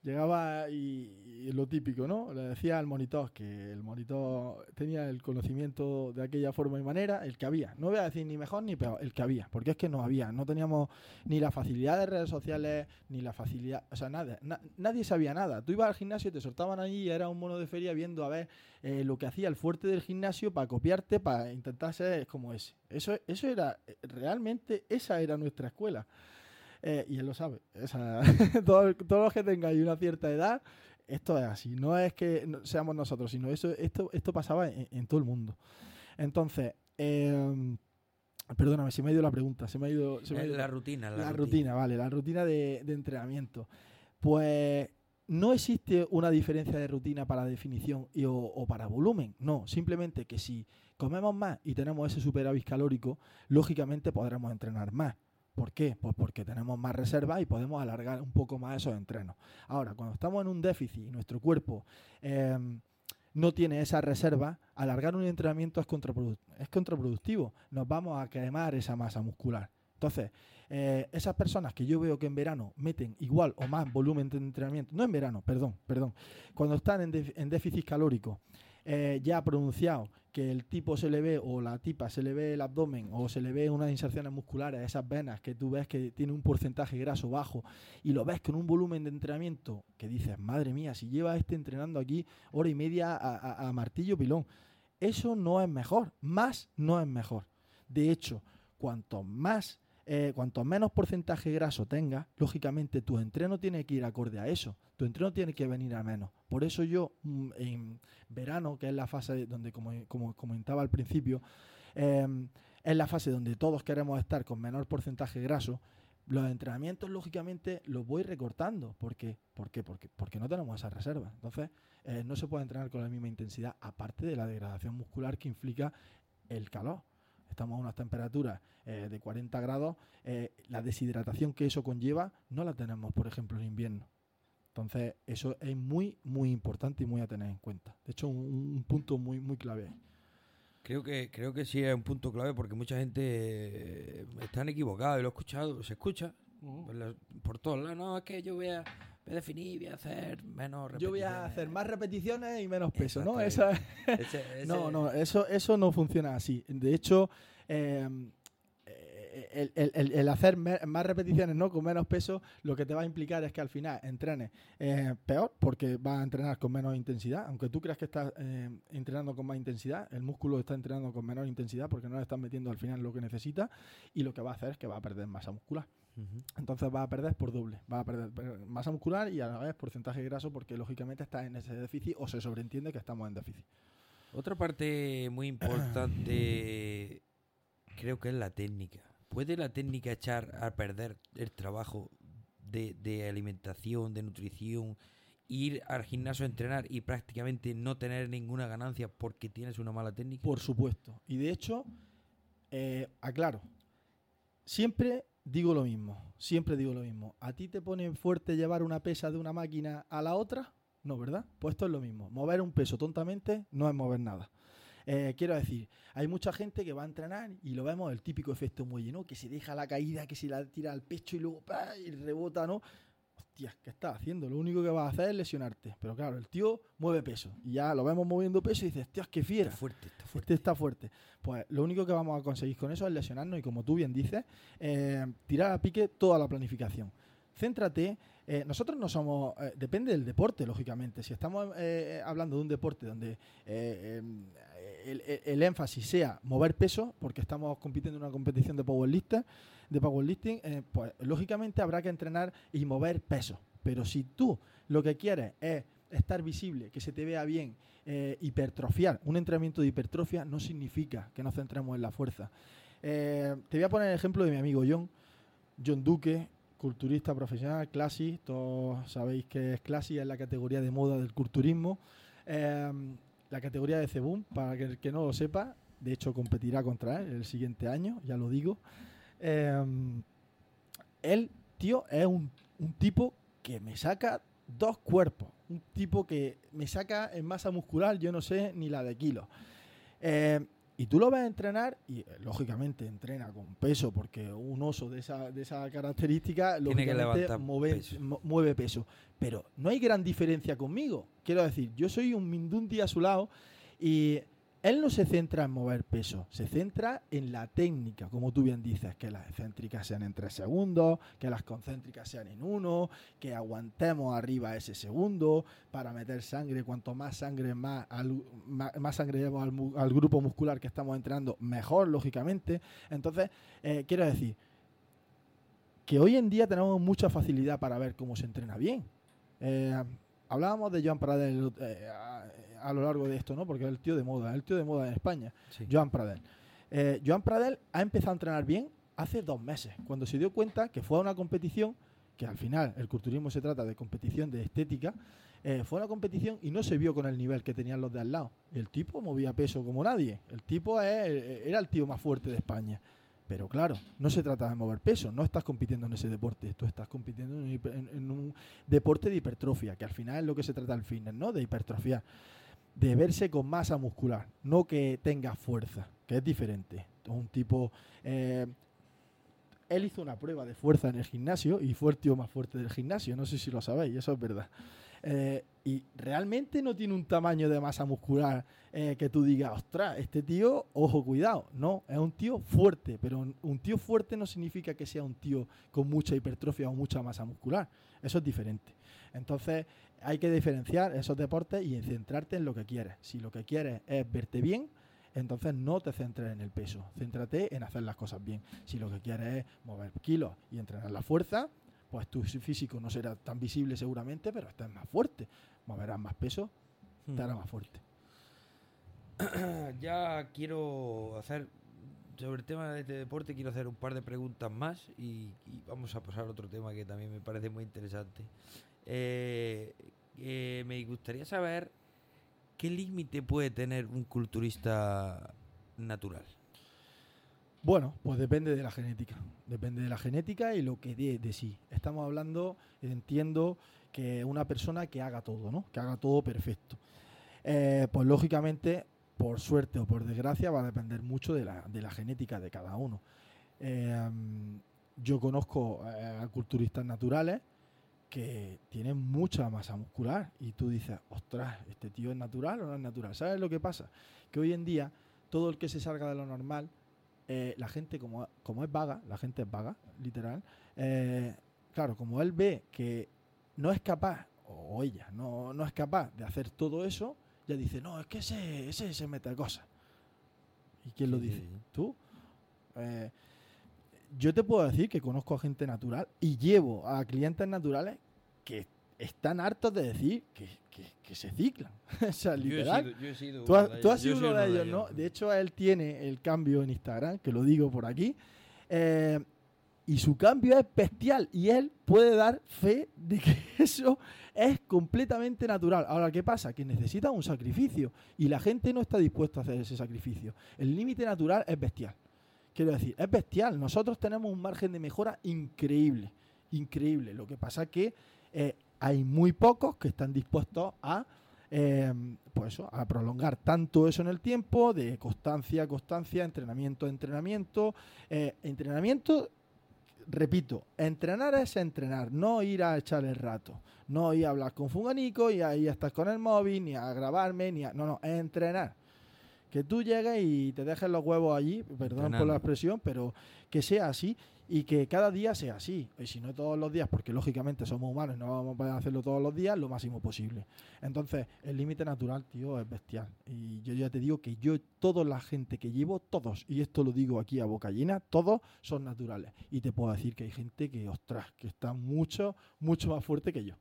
llegaba y, y lo típico, ¿no? Le decía al monitor que el monitor tenía el conocimiento de aquella forma y manera, el que había. No voy a decir ni mejor ni peor, el que había, porque es que no había, no teníamos ni la facilidad de redes sociales, ni la facilidad, o sea, nada, na- nadie sabía nada. Tú ibas al gimnasio, te soltaban allí y era un mono de feria viendo a ver eh, lo que hacía el fuerte del gimnasio para copiarte, para intentar ser como ese. Eso, eso era, eh, realmente, esa era nuestra escuela. Eh, y él lo sabe. Esa- todos, todos los que tengáis una cierta edad, esto es así. No es que seamos nosotros, sino eso, esto, esto pasaba en, en todo el mundo. Entonces, eh, perdóname, se me ha ido la pregunta. Se me ha ido, se me ha Es ido- la rutina, la, la rutina, vale, la rutina de, de entrenamiento. Pues no existe una diferencia de rutina para definición y, o, o para volumen. No, simplemente que si comemos más y tenemos ese superávit calórico, lógicamente podremos entrenar más. ¿Por qué? Pues porque tenemos más reservas y podemos alargar un poco más esos entrenos. Ahora, cuando estamos en un déficit y nuestro cuerpo eh, no tiene esa reserva, alargar un entrenamiento es, contraprodu- es contraproductivo. Nos vamos a quemar esa masa muscular. Entonces, eh, esas personas que yo veo que en verano meten igual o más volumen de entrenamiento, no en verano, perdón, perdón, cuando están en déficit calórico, eh, ya pronunciado que el tipo se le ve o la tipa se le ve el abdomen o se le ve unas inserciones musculares, esas venas que tú ves que tiene un porcentaje graso bajo y lo ves con un volumen de entrenamiento que dices, madre mía, si lleva este entrenando aquí hora y media a, a- a martillo pilón, eso no es mejor, más no es mejor. De hecho, cuanto más eh, cuanto menos porcentaje graso tengas, lógicamente tu entreno tiene que ir acorde a eso. Tu entreno tiene que venir a menos. Por eso yo mm, en verano, que es la fase donde, como, comentaba al principio, eh, es la fase donde todos queremos estar con menor porcentaje graso, los entrenamientos, lógicamente, los voy recortando. ¿Por qué? Porque, porque no tenemos esa reserva. Entonces, eh, no se puede entrenar con la misma intensidad, aparte de la degradación muscular que implica el calor. Estamos a unas temperaturas eh, de 40 grados. eh, la deshidratación que eso conlleva no la tenemos, por ejemplo, en invierno. Entonces, eso es muy, muy importante y muy a tener en cuenta. De hecho, un, un punto muy, muy clave. ahí. Creo que, creo que sí es un punto clave porque mucha gente eh, están equivocados y lo he escuchado, se escucha por, la- por todos lados. No, es que yo voy a, voy a definir, voy a hacer menos Yo voy a repeticiones. hacer más repeticiones y menos peso, ¿no? Esa, Ese- ese- No, no, eso, eso no funciona así. De hecho, eh, eh, el, el- el hacer más repeticiones no con menos peso lo que te va a implicar es que al final entrenes eh, peor porque vas a entrenar con menos intensidad. Aunque tú creas que estás eh, entrenando con más intensidad, el músculo está entrenando con menor intensidad porque no le estás metiendo al final lo que necesita y lo que va a hacer es que va a perder masa muscular. Entonces va a perder por doble. Va a perder per- masa muscular y a la vez porcentaje graso porque lógicamente estás en ese déficit o se sobreentiende que estamos en déficit. Otra parte muy importante creo que es la técnica. ¿Puede la técnica echar a perder el trabajo de, de alimentación, de nutrición, ir al gimnasio a entrenar y prácticamente no tener ninguna ganancia porque tienes una mala técnica? Por supuesto. Y de hecho, eh, aclaro, siempre digo lo mismo, siempre digo lo mismo. ¿A ti te pone fuerte llevar una pesa de una máquina a la otra? No, ¿verdad? Pues esto es lo mismo. Mover un peso tontamente no es mover nada. Eh, quiero decir, hay mucha gente que va a entrenar y lo vemos el típico efecto muelle, ¿no? Que se deja la caída, que se la tira al pecho y luego ¡pa! y rebota, ¿no? Hostia, ¿qué estás haciendo? Lo único que vas a hacer es lesionarte. Pero claro, el tío mueve peso y ya lo vemos moviendo peso y dices, hostia, qué fiera. Está fuerte, está fuerte. Este está fuerte. Pues lo único que vamos a conseguir con eso es lesionarnos y, como tú bien dices, eh, tirar a pique toda la planificación. Céntrate. eh, nosotros no somos. eh, depende del deporte, lógicamente. Si estamos hablando de un deporte donde el, el- el énfasis sea mover peso, porque estamos compitiendo en una competición de powerlifting, de powerlifting eh, pues lógicamente habrá que entrenar y mover peso. Pero si tú lo que quieres es estar visible, que se te vea bien, eh, hipertrofiar, un entrenamiento de hipertrofia no significa que nos centremos en la fuerza. Eh, te voy a poner el ejemplo de mi amigo John, John Duque, culturista profesional, Classic, todos sabéis que es Classic, es la categoría de moda del culturismo. Eh, la categoría de Cebum, para que el que no lo sepa, de hecho competirá contra él el siguiente año, ya lo digo. Eh, él, tío, es un, un tipo que me saca dos cuerpos. Un tipo que me saca en masa muscular, yo no sé ni la de kilos. Eh, y tú lo ves entrenar y eh, lógicamente entrena con peso porque un oso de esa, de esa característica Tiene que levantar mueve peso. mu- mueve peso. Pero no hay gran diferencia conmigo. Quiero decir, yo soy un mindundi a su lado y él no se centra en mover peso, se centra en la técnica, como tú bien dices, que las excéntricas sean en 3 segundos, que las concéntricas sean en 1, que aguantemos arriba ese segundo para meter sangre, cuanto más sangre más, al- sangre llevamos al grupo muscular que estamos entrenando, mejor, lógicamente. Entonces, eh, quiero decir que hoy en día tenemos mucha facilidad para ver cómo se entrena bien. Eh, hablábamos de Joan Pradel eh, a, lo largo de esto, ¿no? Porque es el tío de moda, el tío de moda en España. Sí. Joan Pradel. Eh, Joan Pradel ha empezado a entrenar bien hace dos meses, cuando se dio cuenta que fue a una competición, que al final el culturismo se trata de competición de estética, eh, fue a una competición y no se vio con el nivel que tenían los de al lado. El tipo movía peso como nadie. El tipo es- era el tío más fuerte de España. Pero claro, no se trata de mover peso, no estás compitiendo en ese deporte, tú estás compitiendo en un, hiper- en- en un deporte de hipertrofia, que al final es lo que se trata el fitness, ¿no? De hipertrofiar, de verse con masa muscular, no que tenga fuerza, que es diferente. Un tipo... eh, él hizo una prueba de fuerza en el gimnasio y fue el tío más fuerte del gimnasio, no sé si lo sabéis, eso es verdad. Eh, y realmente no tiene un tamaño de masa muscular eh, que tú digas, ostras, este tío, ojo, cuidado. No, es un tío fuerte, pero un- tío fuerte no significa que sea un tío con mucha hipertrofia o mucha masa muscular. Eso es diferente. Entonces, hay que diferenciar esos deportes y centrarte en lo que quieres. Si lo que quieres es verte bien, entonces no te centres en el peso, céntrate en hacer las cosas bien. Si lo que quieres es mover kilos y entrenar la fuerza, pues tu físico no será tan visible seguramente, pero estás más fuerte. Moverás más peso, te hará más fuerte. ya quiero hacer sobre el tema de este deporte quiero hacer un par de preguntas más y, y vamos a pasar a otro tema que también me parece muy interesante Eh, eh, me gustaría saber qué límite puede tener un culturista natural Bueno, pues depende de la genética. Depende de la genética y lo que dé de sí. Estamos hablando, entiendo, que una persona que haga todo, ¿no? Que haga todo perfecto. Eh, pues lógicamente, por suerte o por desgracia, va a depender mucho de la, de la genética de cada uno. Eh, yo conozco eh, a culturistas naturales que tienen mucha masa muscular y tú dices, ostras, ¿este tío es natural o no es natural? ¿Sabes lo que pasa? Que hoy en día todo el que se salga de lo normal eh, la gente, como, como es vaga, la gente es vaga, literal, eh, claro, como él ve que no es capaz, o ella no, no es capaz de hacer todo eso, ya dice, no, es que ese, ese se mete cosas. ¿Y quién lo dice? ¿Tú? Eh, yo te puedo decir que conozco a gente natural y llevo a clientes naturales que están hartos de decir que, que- que se ciclan. o sea, Yo he literal. sido- yo he sido Tú uno has, de tú has sido yo uno de ellos, ¿no? De hecho, él tiene el cambio en Instagram, que lo digo por aquí. eh, y su cambio es bestial. Y él puede dar fe de que eso es completamente natural. Ahora, ¿qué pasa? Que necesita un sacrificio. Y la gente no está dispuesta a hacer ese sacrificio. El límite natural es bestial. Quiero decir, es bestial. Nosotros tenemos un margen de mejora increíble. Increíble. Lo que pasa es que eh, hay muy pocos que están dispuestos a eh, pues eso, a prolongar tanto eso en el tiempo, de constancia a constancia, entrenamiento a entrenamiento. Eh, entrenamiento, repito, entrenar es entrenar, no ir a echar el rato, no ir a hablar con Funganico y ahí estás con el móvil, ni a grabarme, ni a. No, no, es entrenar. Que tú llegues y te dejes los huevos allí, perdón por la expresión, pero que sea así y que cada día sea así. Y si no todos los días, porque lógicamente somos humanos y no vamos a poder hacerlo todos los días, lo máximo posible. Entonces, el límite natural, tío, es bestial. Y yo ya te digo que yo, toda la gente que llevo, todos, y esto lo digo aquí a boca llena, todos son naturales. Y te puedo decir que hay gente que, ostras, que está mucho, mucho más fuerte que yo.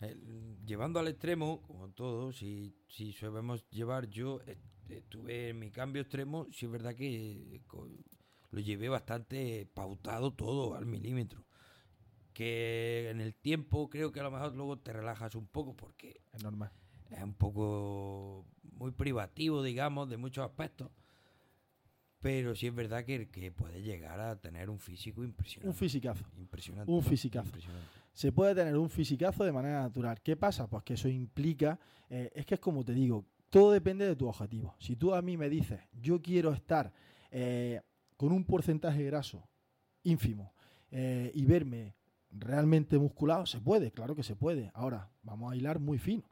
El- llevando al extremo, como todo, si, si sabemos llevar, yo eh, estuve en mi cambio extremo, sí es verdad que co- lo llevé bastante pautado todo al milímetro. Que en el tiempo creo que a lo mejor luego te relajas un poco porque Es normal. es un poco muy privativo, digamos, de muchos aspectos. Pero sí es verdad que, que puede llegar a tener un físico impresionante. Un fisicazo. Impresionante. un fisicazo. Impresionante. se puede tener un fisicazo de manera natural. ¿Qué pasa? Pues que eso implica, eh, es que es como te digo, todo depende de tu objetivo. Si tú a mí me dices, yo quiero estar eh, con un porcentaje graso ínfimo eh, y verme realmente musculado, se puede, claro que se puede. Ahora, vamos a hilar muy fino.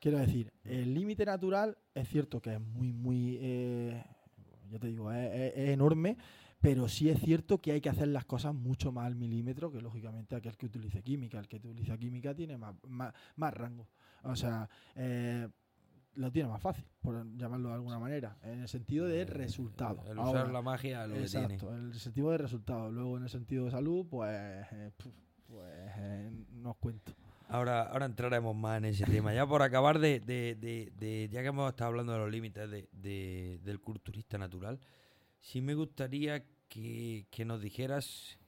Quiero decir, el límite natural es cierto que es muy, muy, eh, ya te digo, es enorme, pero sí es cierto que hay que hacer las cosas mucho más al milímetro que lógicamente aquel que utilice química. El que utiliza química tiene más, más, más rango. O sea, eh, lo tiene más fácil, por llamarlo de alguna manera, en el sentido de resultado. El usar la magia lo que tiene. Exacto, en el sentido de resultado. Luego en el sentido de salud, pues, eh, pues eh, no os cuento. Ahora, ahora entraremos más en ese tema. Ya por acabar de, de- de- de- ya que hemos estado hablando de los límites de- de- del culturista natural, sí me gustaría que, que nos dijeras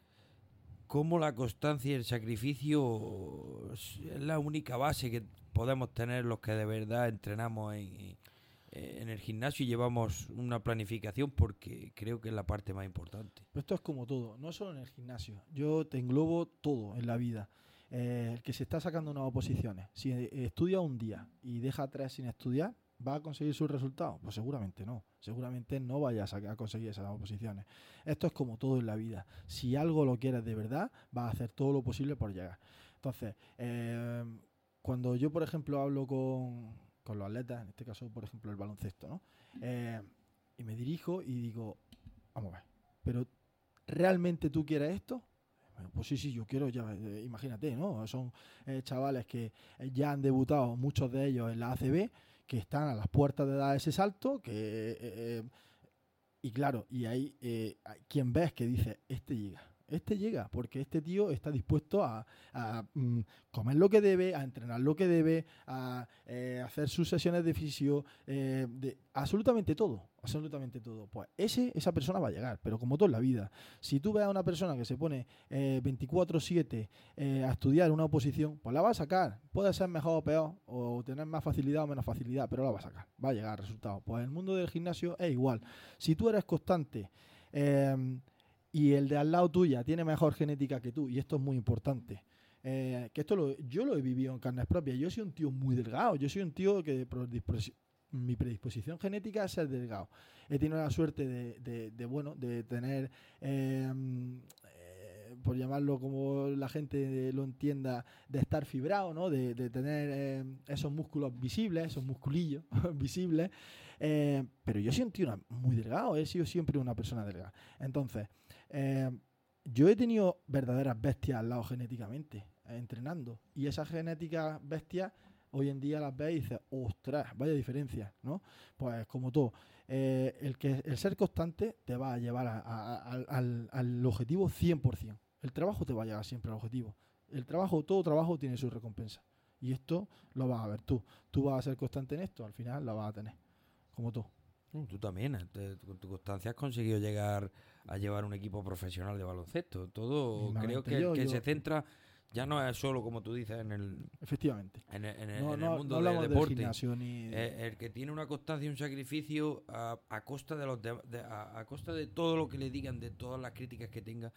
cómo la constancia y el sacrificio es la única base que podemos tener los que de verdad entrenamos en, el gimnasio y llevamos una planificación porque creo que es la parte más importante. Esto es como todo, no solo en el gimnasio. Yo te englobo todo en la vida. Eh, el que se está sacando nuevas posiciones, si estudia un día y deja tres sin estudiar, ¿va a conseguir sus resultados? Pues seguramente no. Seguramente no vaya a, conseguir esas posiciones. Esto es como todo en la vida. Si algo lo quieres de verdad, vas a hacer todo lo posible por llegar. Entonces, eh, cuando yo, por ejemplo, hablo con, con los atletas, en este caso, por ejemplo, el baloncesto, ¿no? Eh, y me dirijo y digo, vamos a ver, pero ¿realmente tú quieres esto? Pues sí, sí, yo quiero, ya, eh, imagínate, ¿no? Son eh, chavales que eh, ya han debutado, muchos de ellos en la ACB, que están a las puertas de dar ese salto, que... eh, eh, y claro, y ahí eh, hay quien ves que dice, este llega, este llega, porque este tío está dispuesto a, mm, comer lo que debe, a entrenar lo que debe, a eh, hacer sus sesiones de fisio, eh, de absolutamente todo, absolutamente todo. Pues ese, esa persona va a llegar, pero como todo en la vida. Si tú ves a una persona que se pone eh, 24-7 eh, a estudiar una oposición, pues la va a sacar. Puede ser mejor o peor, o tener más facilidad o menos facilidad, pero la va a sacar, va a llegar al resultado. Pues el mundo del gimnasio es igual. Si tú eres constante, eh, y el de al lado tuya tiene mejor genética que tú, y esto es muy importante. eh, que esto lo, yo lo he vivido en carnes propias. Yo soy un tío muy delgado. Yo soy un tío que por mi predisposición genética es ser delgado. He tenido la suerte de, bueno, de tener, eh, eh, por llamarlo como la gente lo entienda, de estar fibrado, ¿no? de, tener eh, esos músculos visibles, esos musculillos visibles. Eh, pero yo soy un muy delgado, he sido siempre una persona delgada. Entonces, eh, yo he tenido verdaderas bestias al lado genéticamente, entrenando. Y esas genéticas bestias hoy en día las ves y dices, ostras, vaya diferencia, ¿no? Pues como todo, el, que, el ser constante te va a llevar al, al objetivo 100%. El trabajo te va a llevar siempre al objetivo. El trabajo, todo trabajo tiene su recompensa. Y esto lo vas a ver tú. Tú vas a ser constante en esto, al final lo vas a tener. Como tú. Tú también, con tu constancia has conseguido llegar a llevar un equipo profesional de baloncesto. Todo creo que, que se centra ya no es solo como tú dices en el efectivamente en el, mundo del deporte el que tiene una constancia y un sacrificio a, costa de los a, costa de todo lo que le digan de todas las críticas que tenga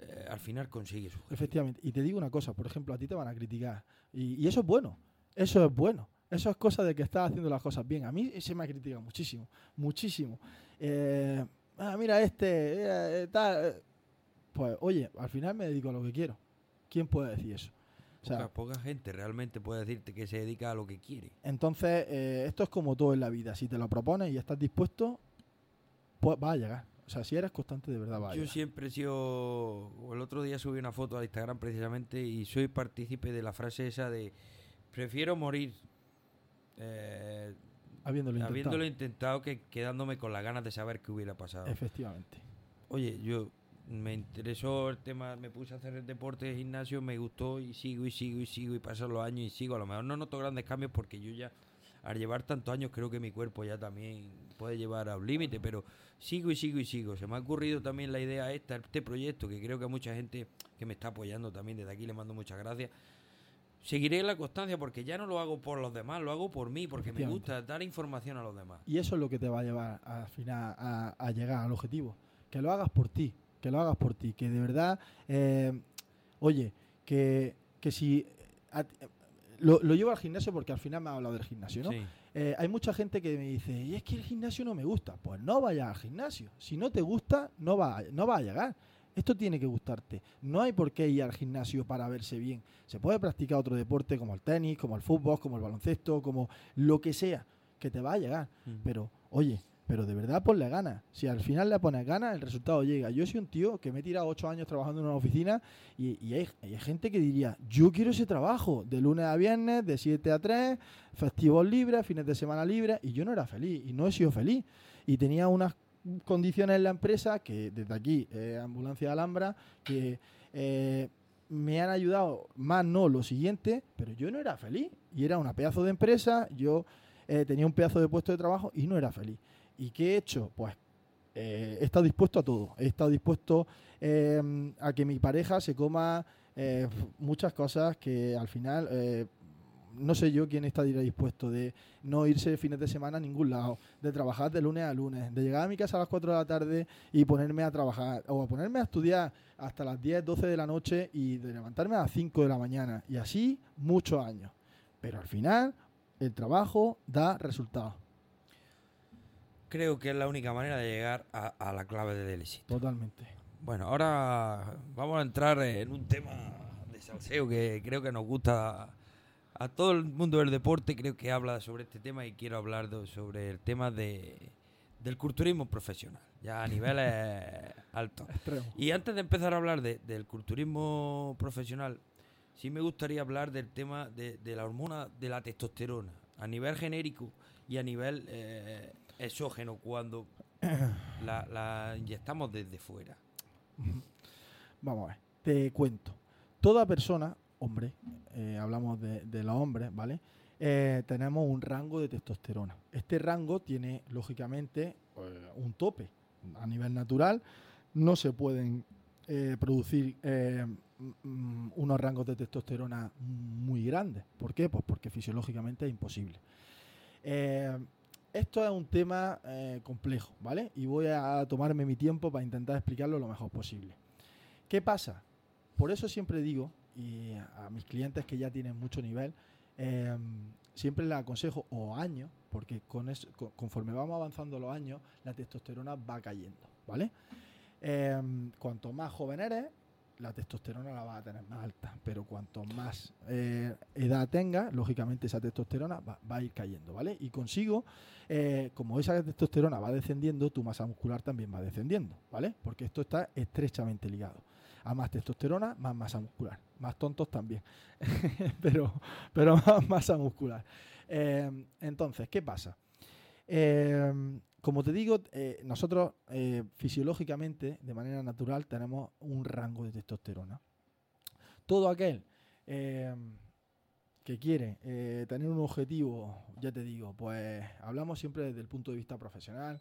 eh, al final consigue su Efectivamente. Y te digo una cosa, por ejemplo, a ti te van a criticar. Y, eso es bueno. Eso es bueno. Eso es cosa de que estás haciendo las cosas bien. A mí se me ha criticado muchísimo. Muchísimo. Eh, ah, mira, este, eh, tal. Pues, oye, al final me dedico a lo que quiero. ¿Quién puede decir eso? O sea, poca, gente realmente puede decirte que se dedica a lo que quiere. Entonces, esto es como todo en la vida. Si te lo propones y estás dispuesto, pues va a llegar. O sea, si eres constante de verdad, vaya. Yo siempre he sido. El otro día subí una foto a Instagram precisamente y soy partícipe de la frase esa de. Prefiero morir. Eh, habiéndolo, intentado. intentado que quedándome con las ganas de saber qué hubiera pasado. Efectivamente. Oye, yo me interesó el tema, me puse a hacer el deporte de gimnasio, me gustó y sigo y sigo y sigo y pasan los años y sigo. A lo mejor no noto grandes cambios porque yo ya al llevar tantos años creo que mi cuerpo ya también puede llevar a un límite, pero sigo y sigo y sigo. Se me ha ocurrido también la idea esta, este proyecto, que creo que hay mucha gente que me está apoyando también, desde aquí le mando muchas gracias. Seguiré la constancia porque ya no lo hago por los demás, lo hago por mí, porque me gusta dar información a los demás. Y eso es lo que te va a llevar al final a, llegar al objetivo. Que lo hagas por ti, que lo hagas por ti, que de verdad, eh, oye, que, que si lo, llevo al gimnasio porque al final me ha hablado del gimnasio, ¿no? Eh, hay mucha gente que me dice, y es que el gimnasio no me gusta. Pues no vayas al gimnasio. Si no te gusta, no va, no va a llegar. Esto tiene que gustarte. No hay por qué ir al gimnasio para verse bien. Se puede practicar otro deporte como el tenis, como el fútbol, como el baloncesto, como lo que sea, que te va a llegar. Mm. Pero, oye, pero de verdad ponle ganas. Si al final le pones ganas, el resultado llega. Yo soy un tío que me he tirado ocho años trabajando en una oficina y, hay, gente que diría, yo quiero ese trabajo, de lunes a viernes, de 7 a 3, festivos libres, fines de semana libres, y yo no era feliz, y no he sido feliz. Y tenía unas condiciones en la empresa, que desde aquí, Ambulancia de Alhambra, que... Eh, me han ayudado más no lo siguiente, pero yo no era feliz. Y era una pedazo de empresa, yo eh, tenía un pedazo de puesto de trabajo y no era feliz. ¿Y qué he hecho? Pues eh, he estado dispuesto a todo. He estado dispuesto eh, a que mi pareja se coma eh, muchas cosas que al final no sé yo quién estaría dispuesto de no irse fines de semana a ningún lado, de trabajar de lunes a lunes, de llegar a mi casa a las 4 de la tarde y ponerme a trabajar o a ponerme a estudiar hasta las 10, 12 de la noche y de levantarme a las 5 de la mañana y así muchos años. Pero al final el trabajo da resultados creo que es la única manera de llegar a, la clave del éxito. Totalmente. Bueno, ahora vamos a entrar en un tema de salseo que creo que nos gusta a, todo el mundo del deporte. Creo que habla sobre este tema y quiero hablar sobre el tema de, del culturismo profesional, ya a niveles altos. Y antes de empezar a hablar del culturismo profesional, sí me gustaría hablar del tema de, la hormona de la testosterona, a nivel genérico y a nivel eh, exógeno cuando la, inyectamos desde fuera? Vamos a ver, te cuento. Toda persona, hombre, eh, hablamos de, los hombres, ¿vale? Eh, tenemos un rango de testosterona. Este rango tiene, lógicamente, eh, un tope. A nivel natural, no se pueden producir unos rangos de testosterona muy grandes. ¿Por qué? Pues porque fisiológicamente es imposible. Esto es un tema eh, complejo, ¿vale? Y voy a tomarme mi tiempo para intentar explicarlo lo mejor posible. ¿Qué pasa? Por eso siempre digo, y a mis clientes que ya tienen mucho nivel, em, siempre les aconsejo, o años, porque con conforme vamos avanzando los años, la testosterona va cayendo, ¿vale? Em, cuanto más joven eres, la testosterona la vas a tener más alta, pero cuanto más eh, edad tengas, lógicamente esa testosterona va, a ir cayendo, ¿vale? Y consigo, eh, como esa testosterona va descendiendo, tu masa muscular también va descendiendo, ¿vale? Porque esto está estrechamente ligado. A más testosterona, más masa muscular. Más tontos también, pero, pero más masa muscular. Eh, entonces, ¿qué pasa? Como te digo, eh, nosotros eh, fisiológicamente, de manera natural, tenemos un rango de testosterona. Todo aquel eh, que quiere tener un objetivo, ya te digo, pues hablamos siempre desde el punto de vista profesional,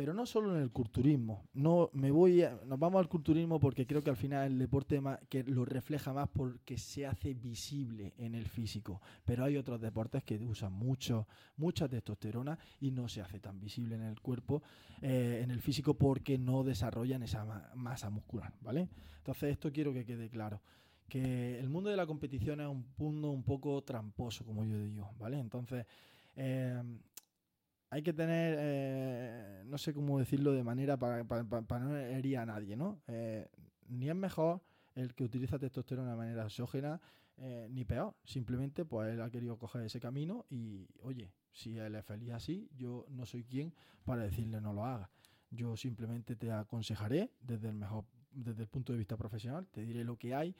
pero no solo en el culturismo. No me voy nos vamos al culturismo porque creo que al final el deporte que lo refleja más porque se hace visible en el físico. Pero hay otros deportes que usan mucho, mucha testosterona y no se hace tan visible en el cuerpo, eh, en el físico, porque no desarrollan esa masa muscular, ¿vale? Entonces esto quiero que quede claro que el mundo de la competición es un mundo un poco tramposo, como yo digo, ¿vale? Entonces, eh, hay que tener, eh, no sé cómo decirlo de manera para, no herir a nadie, ¿no? Eh, ni es mejor el que utiliza testosterona de manera exógena, eh, ni peor. Simplemente, pues él ha querido coger ese camino y, oye, si él es feliz así, yo no soy quien para decirle no lo haga. Yo simplemente te aconsejaré desde el mejor, desde el punto de vista profesional, te diré lo que hay,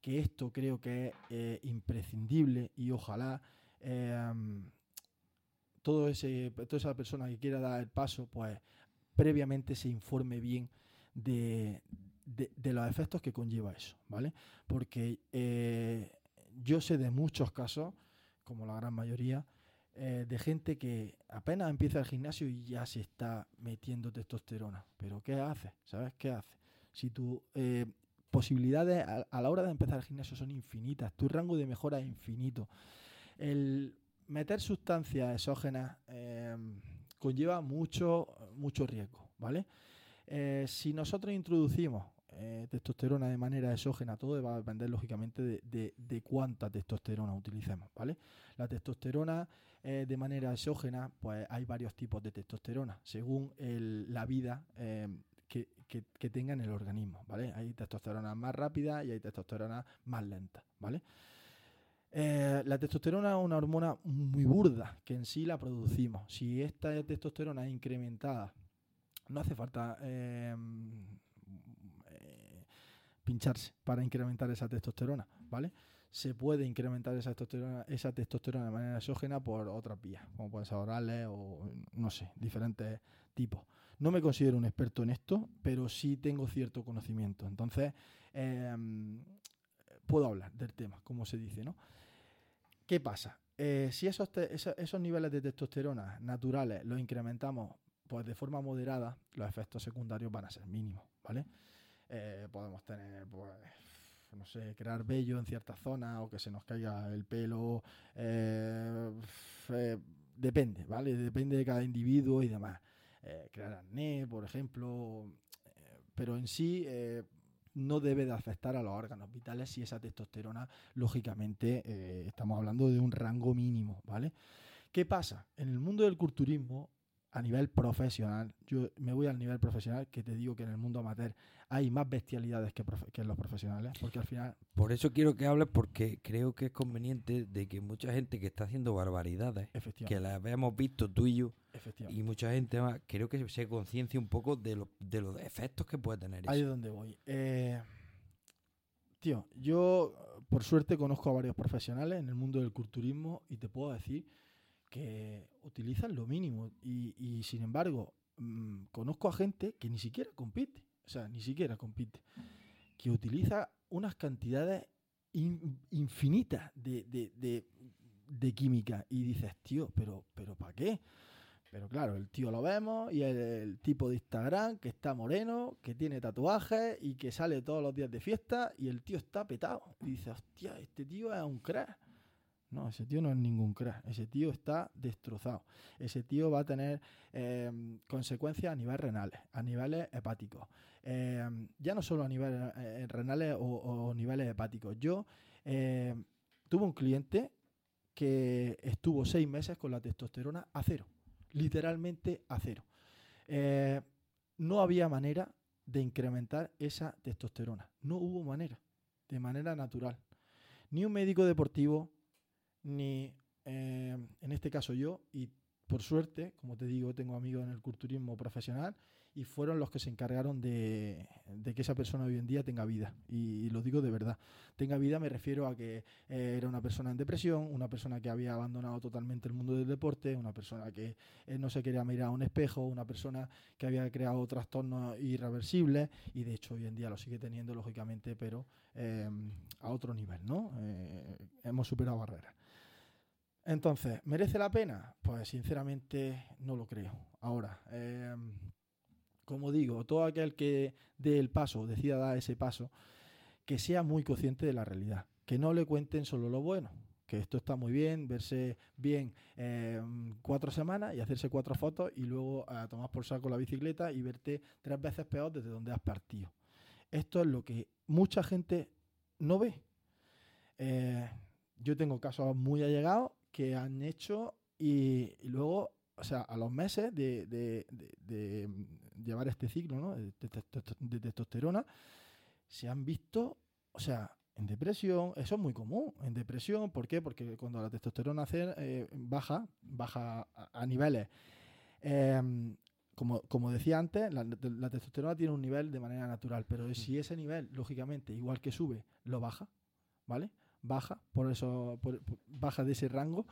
que esto creo que es imprescindible y ojalá todo ese, toda esa persona que quiera dar el paso, pues previamente se informe bien de, los efectos que conlleva eso, ¿vale? Porque eh, yo sé de muchos casos, como la gran mayoría, eh, de gente que apenas empieza el gimnasio y ya se está metiendo testosterona. Pero ¿qué hace? ¿Sabes qué hace? Si tus eh, posibilidades a, a, la hora de empezar el gimnasio son infinitas, tu rango de mejora es infinito. El meter sustancias exógenas em, conlleva mucho, mucho riesgo, ¿vale? Eh, si nosotros introducimos eh, testosterona de manera exógena, todo va a depender lógicamente de, cuánta testosterona utilicemos, ¿vale? La testosterona eh, de manera exógena, pues hay varios tipos de testosterona, según la vida em, que, que, tenga en el organismo, ¿vale? Hay testosterona más rápida y hay testosterona más lenta, ¿vale? Eh, la testosterona es una hormona muy burda que en sí la producimos. Si esta testosterona es incrementada, no hace falta em, eh, pincharse para incrementar esa testosterona, ¿vale? Se puede incrementar esa testosterona, esa testosterona de manera exógena por otras vías, como pueden ser orales o no sé, diferentes tipos. No me considero un experto en esto, pero sí tengo cierto conocimiento. Entonces, em, puedo hablar del tema, como se dice, ¿no? ¿Qué pasa? Eh, si esos, esos, niveles de testosterona naturales los incrementamos pues de forma moderada, los efectos secundarios van a ser mínimos, ¿vale? Eh, podemos tener, pues, no sé, crear vello en ciertas zonas o que se nos caiga el pelo. Eh, depende, ¿vale? Depende de cada individuo y demás. crear acné, por ejemplo. pero en sí no debe de afectar a los órganos vitales si esa testosterona, lógicamente, eh, estamos hablando de un rango mínimo, ¿vale? ¿Qué pasa? En el mundo del culturismo, a nivel profesional, yo me voy al nivel profesional, que te digo que en el mundo amateur hay más bestialidades que, en los profesionales, porque al final... Por eso quiero que hables, porque creo que es conveniente de que mucha gente que está haciendo barbaridades, que las habíamos visto tú y yo, y mucha gente más, creo que se conciencie un poco de, de los efectos que puede tener Ahí es donde voy. Eh, tío, yo por suerte conozco a varios profesionales en el mundo del culturismo y te puedo decir que utilizan lo mínimo y, sin embargo mm, conozco a gente que ni siquiera compite, o sea, ni siquiera compite, que utiliza unas cantidades infinitas de, de, química y dices, tío, pero, pero ¿para qué? Pero claro, el tío lo vemos y el, el, tipo de Instagram que está moreno, que tiene tatuajes y que sale todos los días de fiesta y el tío está petado. Y dices, hostia, este tío es un crack. No, ese tío no es ningún crack. Ese tío está destrozado. Ese tío va a tener em, consecuencias a nivel renales, a niveles hepáticos. Em, ya no solo a niveles eh, renales o, niveles hepáticos. Yo em, tuve un cliente que estuvo seis meses con la testosterona a cero. Literalmente a cero. no había manera de incrementar esa testosterona. No hubo manera, de manera natural. Ni un médico deportivo, ni eh, en este caso yo, y por suerte, como te digo, tengo amigos en el culturismo profesional y fueron los que se encargaron de, que esa persona hoy en día tenga vida. Y, lo digo de verdad. Tenga vida me refiero a que eh, era una persona en depresión, una persona que había abandonado totalmente el mundo del deporte, una persona que eh, no se quería mirar a un espejo, una persona que había creado trastornos irreversibles y de hecho hoy en día lo sigue teniendo, lógicamente, pero eh, a otro nivel, ¿no? hemos superado barreras. Entonces, ¿merece la pena? Pues sinceramente no lo creo. Ahora, em, como digo, todo aquel que dé el paso, decida dar ese paso, que sea muy consciente de la realidad, que no le cuenten solo lo bueno, que esto está muy bien, verse bien em, cuatro semanas y hacerse cuatro fotos y luego a tomar por saco la bicicleta y verte tres veces peor desde donde has partido. Esto es lo que mucha gente no ve. Eh, yo tengo casos muy allegados que han hecho y, luego, o sea, a los meses de, llevar este ciclo de, testosterona, se han visto, o sea, en depresión, eso es muy común, en depresión, ¿por qué? Porque cuando la testosterona eh, baja, baja a, niveles, em, como, como, decía antes, la, testosterona tiene un nivel de manera natural, pero si mm. ese nivel, lógicamente, igual que sube, lo baja, ¿vale? Baja, por eso baja de ese rango,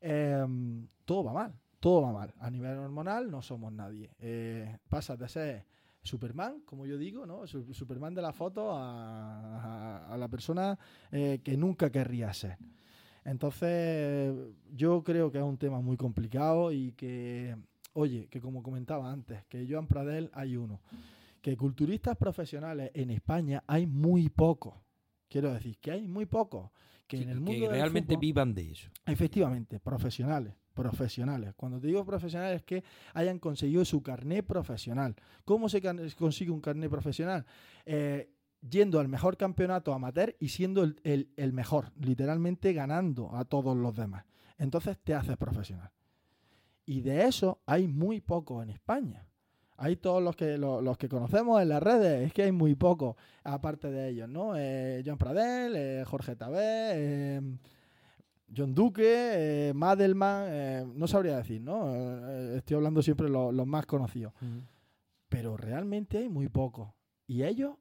em, todo va mal, todo va mal. A nivel hormonal no somos nadie. Eh, pasas de ser Superman, como yo digo, ¿no? Superman de la foto a, la persona eh, que nunca querría ser. Entonces, yo creo que es un tema muy complicado y que, oye, que como comentaba antes, que Joan Pradel hay uno, que culturistas profesionales en España hay muy pocos. Quiero decir que hay muy pocos que en el mundo realmente vivan de eso. Efectivamente, profesionales, profesionales. Cuando te digo profesionales es que hayan conseguido su carné profesional. ¿Cómo se consigue un carné profesional? Eh, yendo al mejor campeonato amateur y siendo el, el, mejor, literalmente ganando a todos los demás. Entonces te haces profesional. Y de eso hay muy pocos en España. Hay todos los que los, que conocemos en las redes, es que hay muy pocos aparte de ellos, ¿no? Eh, John Pradel, eh, Jorge Tabé, eh, John Duque, Madelman, no sabría decir, ¿no? estoy hablando siempre los, más conocidos. Pero realmente hay muy pocos. Y ellos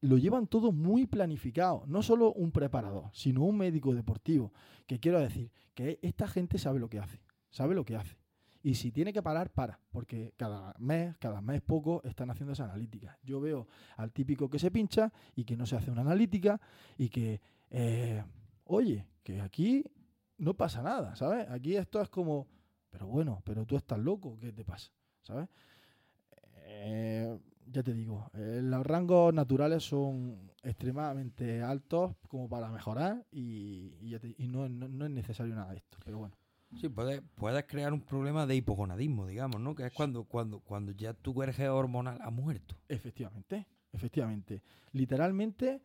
lo llevan todo muy planificado. No solo un preparador, sino un médico deportivo. Que quiero decir, que esta gente sabe lo que hace. Sabe lo que hace. Y si tiene que parar, para, porque cada mes, cada mes poco, están haciendo esa analítica. Yo veo al típico que se pincha y que no se hace una analítica y que, eh, oye, que aquí no pasa nada, ¿sabes? Aquí esto es como, pero bueno, pero tú estás loco, ¿qué te pasa? ¿Sabes? Eh, ya te digo, eh, los rangos naturales son extremadamente altos como para mejorar y, no, no es necesario nada de esto, pero bueno. Sí, puedes, puedes crear un problema de hipogonadismo, digamos, ¿no? Que es cuando, cuando, cuando ya tu cuerpo hormonal ha muerto. Efectivamente, efectivamente. Literalmente,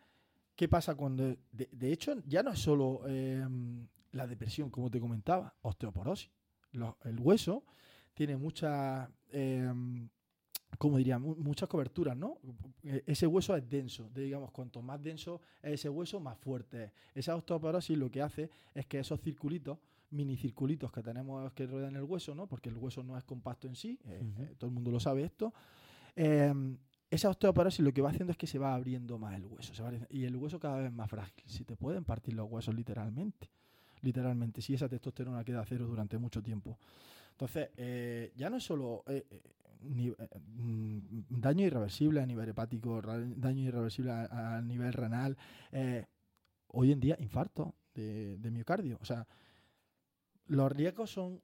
¿qué pasa cuando... De, hecho, ya no es solo em, la depresión, como te comentaba, osteoporosis. el hueso tiene mucha... Eh, como diría, muchas coberturas, ¿no? E, ese hueso es denso, digamos, cuanto más denso es ese hueso, más fuerte es. Esa osteoporosis lo que hace es que esos circulitos mini circulitos que tenemos que rodean el hueso, ¿no? Porque el hueso no es compacto en sí, eh, eh, todo el mundo lo sabe esto. Em, esa osteoporosis lo que va haciendo es que se va abriendo más el hueso, y el hueso cada vez más frágil. Si te pueden partir los huesos literalmente, literalmente, si esa testosterona queda a cero durante mucho tiempo. Entonces, eh, ya no es solo mm, daño irreversible a nivel hepático, daño irreversible a, nivel renal, hoy en día infarto de, de miocardio. O sea, los riesgos son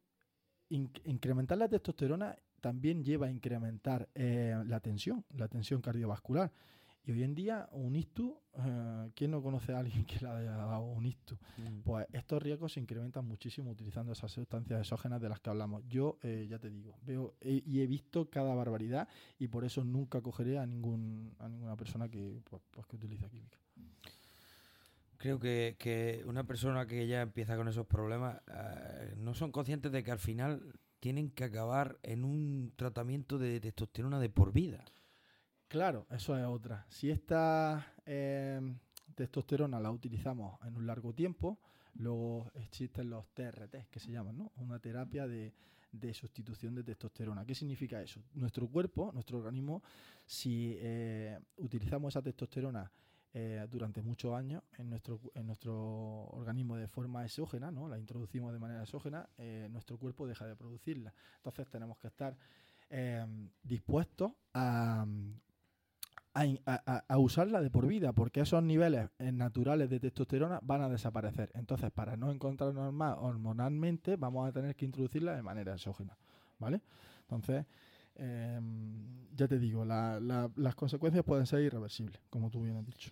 incrementar la testosterona también lleva a incrementar eh, la tensión, la tensión cardiovascular. Y hoy en día, un ISTU, eh, ¿quién no conoce a alguien que le haya dado un ISTU? Mm. Pues estos riesgos se incrementan muchísimo utilizando esas sustancias exógenas de las que hablamos. Yo, eh, ya te digo, veo y he visto cada barbaridad y por eso nunca cogeré a, ningún, a ninguna persona que, pues, pues que utilice química. Creo que, una persona que ya empieza con esos problemas eh, no son conscientes de que al final tienen que acabar en un tratamiento de testosterona de por vida. Claro, eso es otra. Si esta eh, testosterona la utilizamos en un largo tiempo, luego existen los TRT, que se llaman, ¿no? Una terapia de, de sustitución de testosterona. ¿Qué significa eso? Nuestro cuerpo, nuestro organismo, si eh, utilizamos esa testosterona eh, durante muchos años en nuestro, en nuestro organismo de forma exógena, ¿no? la introducimos de manera exógena, eh, nuestro cuerpo deja de producirla. Entonces tenemos que estar dispuestos a, a, usarla de por vida, porque esos niveles naturales de testosterona van a desaparecer. Entonces, para no encontrarnos más hormonalmente, vamos a tener que introducirla de manera exógena. ¿Vale? Entonces, em, ya te digo, las consecuencias pueden ser irreversibles, como tú bien has dicho.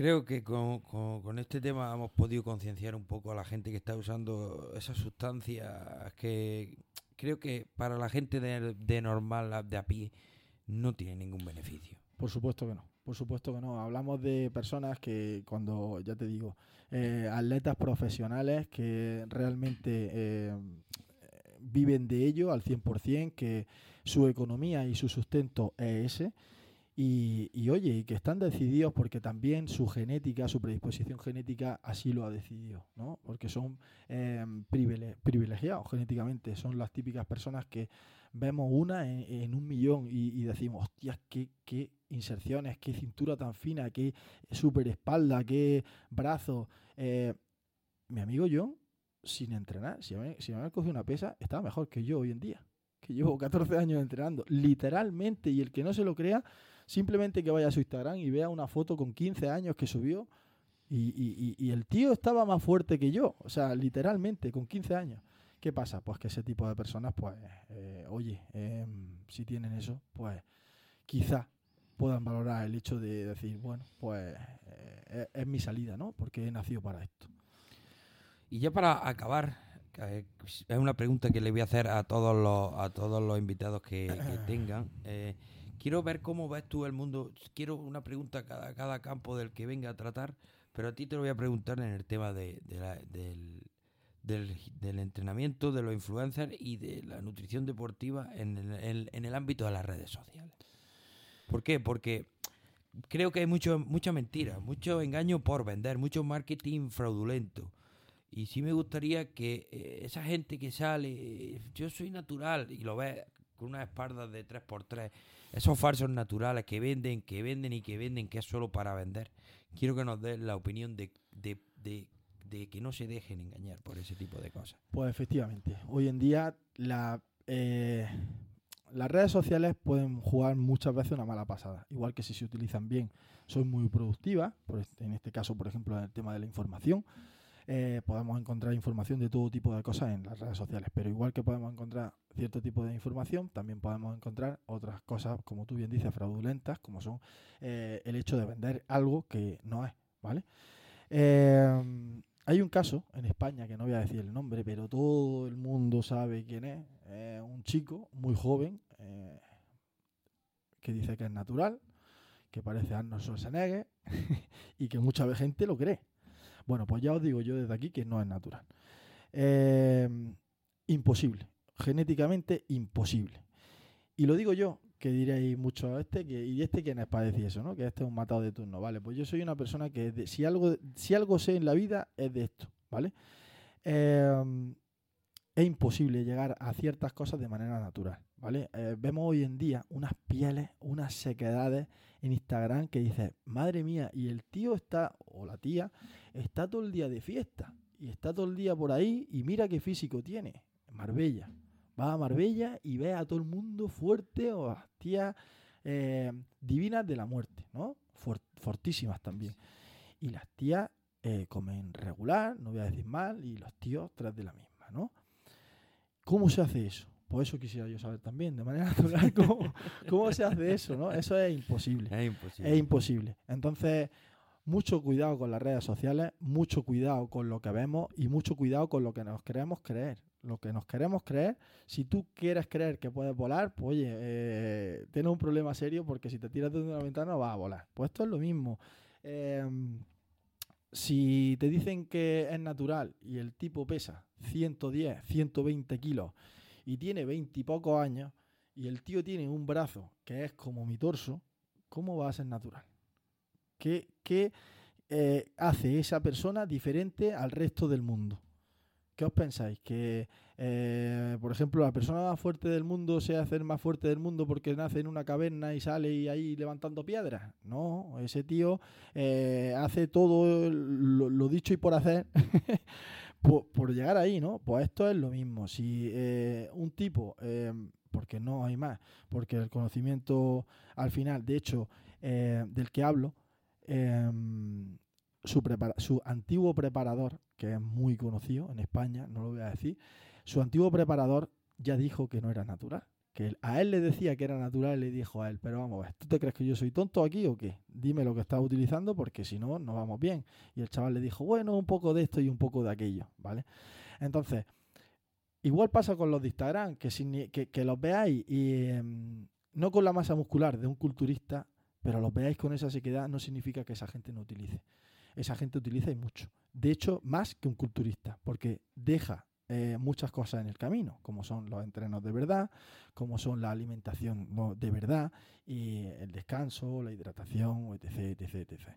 Creo que con, este tema hemos podido concienciar un poco a la gente que está usando esas sustancias que creo que para la gente de, de normal, de a pie, no tiene ningún beneficio. Por supuesto que no. Por supuesto que no. Hablamos de personas que, cuando, ya te digo, eh, atletas profesionales que realmente eh, viven de ello al 100%, que su economía y su sustento es ese. Y, oye, y que están decididos porque también su genética, su predisposición genética así lo ha decidido, ¿no? Porque son eh, privilegiados genéticamente, son las típicas personas que vemos una en, un millón y, decimos, hostias, qué, qué inserciones, qué cintura tan fina, qué super espalda, qué brazo. Eh, mi amigo John, sin entrenar, si me, si me cogido una pesa, estaba mejor que yo hoy en día, que llevo 14 años entrenando, literalmente, y el que no se lo crea, simplemente que vaya a su Instagram y vea una foto con 15 años que subió, y, el tío estaba más fuerte que yo, o sea, literalmente, con 15 años. ¿Qué pasa? Pues que ese tipo de personas, pues, eh, oye, em, si tienen eso, pues quizá puedan valorar el hecho de decir, bueno, pues eh, es, mi salida, ¿no? Porque he nacido para esto. Y ya para acabar, es una pregunta que le voy a hacer a todos los, a todos los invitados que, tengan. Eh, quiero ver cómo ves tú el mundo. Quiero una pregunta a cada, cada campo del que venga a tratar, pero a ti te lo voy a preguntar en el tema de, del, del, entrenamiento, de los influencers y de la nutrición deportiva en en el ámbito de las redes sociales. ¿Por qué? Porque creo que hay mucho, mucha mentira, mucho engaño por vender, mucho marketing fraudulento. Y sí me gustaría que eh, esa gente que sale, yo soy natural, y lo ves con unas espaldas de 3x3, esos falsos naturales que venden, que venden y que venden, que es solo para vender. Quiero que nos den la opinión de, de, de, que no se dejen engañar por ese tipo de cosas. Pues efectivamente, hoy en día. Eh, las redes sociales pueden jugar muchas veces una mala pasada, igual que si se utilizan bien, son muy productivas, en este caso, por ejemplo, en el tema de la información. Eh, podemos encontrar información de todo tipo de cosas en las redes sociales, pero igual que podemos encontrar cierto tipo de información, también podemos encontrar otras cosas, como tú bien dices, fraudulentas, como son eh, el hecho de vender algo que no es, ¿vale? Eh, hay un caso en España, que no voy a decir el nombre, pero todo el mundo sabe quién es. un chico muy joven eh, que dice que es natural, que parece Arnold Schwarzenegger y que mucha gente lo cree. Bueno, pues ya os digo yo desde aquí que no es natural. Eh, imposible, genéticamente imposible. Y lo digo yo, que diréis mucho este, que, y este quién es para eso, ¿no? Que este es un matado de turno, ¿vale? Pues yo soy una persona que si, algo, si algo sé en la vida es de esto, ¿vale? Eh, es imposible llegar a ciertas cosas de manera natural, ¿vale? Eh, vemos hoy en día unas pieles, unas sequedades en Instagram que dices, madre mía, y el tío está, o la tía, está todo el día de fiesta, y está todo el día por ahí, y mira qué físico tiene, Marbella, va a Marbella y ve a todo el mundo fuerte o a tías eh, divinas de la muerte, ¿no? fortísimas también. Y las tías eh, comen regular, no voy a decir mal, y los tíos tras de la misma, ¿no? ¿Cómo se hace eso? Pues eso quisiera yo saber también, de manera natural, cómo, cómo se hace eso, ¿no? Eso es imposible. Es imposible. Es imposible. Entonces, mucho cuidado con las redes sociales, mucho cuidado con lo que vemos y mucho cuidado con lo que nos queremos creer lo que nos queremos creer. Si tú quieres creer que puedes volar, pues oye, eh, tienes un problema serio porque si te tiras desde una ventana vas a volar. Pues esto es lo mismo. Em, si te dicen que es natural y el tipo pesa 110, 120 kilos y tiene 20 y pocos años y el tío tiene un brazo que es como mi torso, ¿cómo va a ser natural? ¿Qué, eh, hace esa persona diferente al resto del mundo? ¿Qué os pensáis? ¿Que, eh, por ejemplo, la persona más fuerte del mundo se hace más fuerte del mundo porque nace en una caverna y sale y ahí levantando piedras? No, ese tío eh, hace todo lo, dicho y por hacer por, llegar ahí, ¿no? Pues esto es lo mismo. Si un tipo, porque no hay más, porque el conocimiento al final, de hecho, del que hablo, su, su antiguo preparador, que es muy conocido en España, no lo voy a decir, su antiguo preparador ya dijo que no era natural. Que a él le decía que era natural y le dijo a él, pero vamos a ver, ¿tú te crees que yo soy tonto aquí o qué? Dime lo que estás utilizando porque si no, no vamos bien. Y el chaval le dijo, bueno, un poco de esto y un poco de aquello, ¿vale? Entonces, igual pasa con los de Instagram, que, que, los veáis y em, no con la masa muscular de un culturista, pero los veáis con esa sequedad, no significa que esa gente no utilice esa gente utiliza y mucho. De hecho, más que un culturista, porque deja eh, muchas cosas en el camino, como son los entrenos de verdad, como son la alimentación de verdad y el descanso, la hidratación, etc, etc, etc.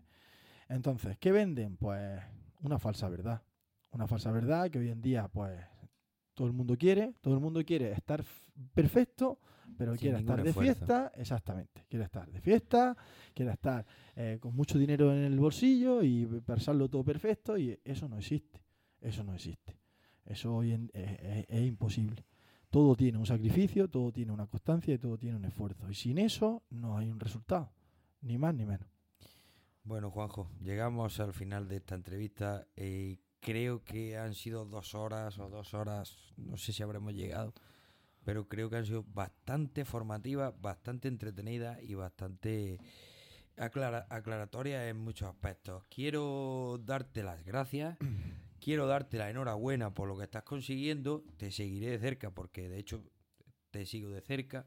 Entonces, ¿qué venden? Pues una falsa verdad. Una falsa verdad que hoy en día, pues, todo el mundo quiere, todo el mundo quiere estar perfecto, pero quiere estar de fiesta, exactamente, quiere estar de fiesta, quiere estar eh, con mucho dinero en el bolsillo y pensarlo todo perfecto y eso no existe, eso no existe, eso hoy en, es, imposible. Todo tiene un sacrificio, todo tiene una constancia y todo tiene un esfuerzo. Y sin eso no hay un resultado, ni más ni menos. Bueno, Juanjo, llegamos al final de esta entrevista y creo que han sido dos horas o dos horas, no sé si habremos llegado, pero creo que han sido bastante formativas, bastante entretenidas y bastante aclaratorias en muchos aspectos. Quiero darte las gracias, quiero darte la enhorabuena por lo que estás consiguiendo, te seguiré de cerca porque de hecho te sigo de cerca.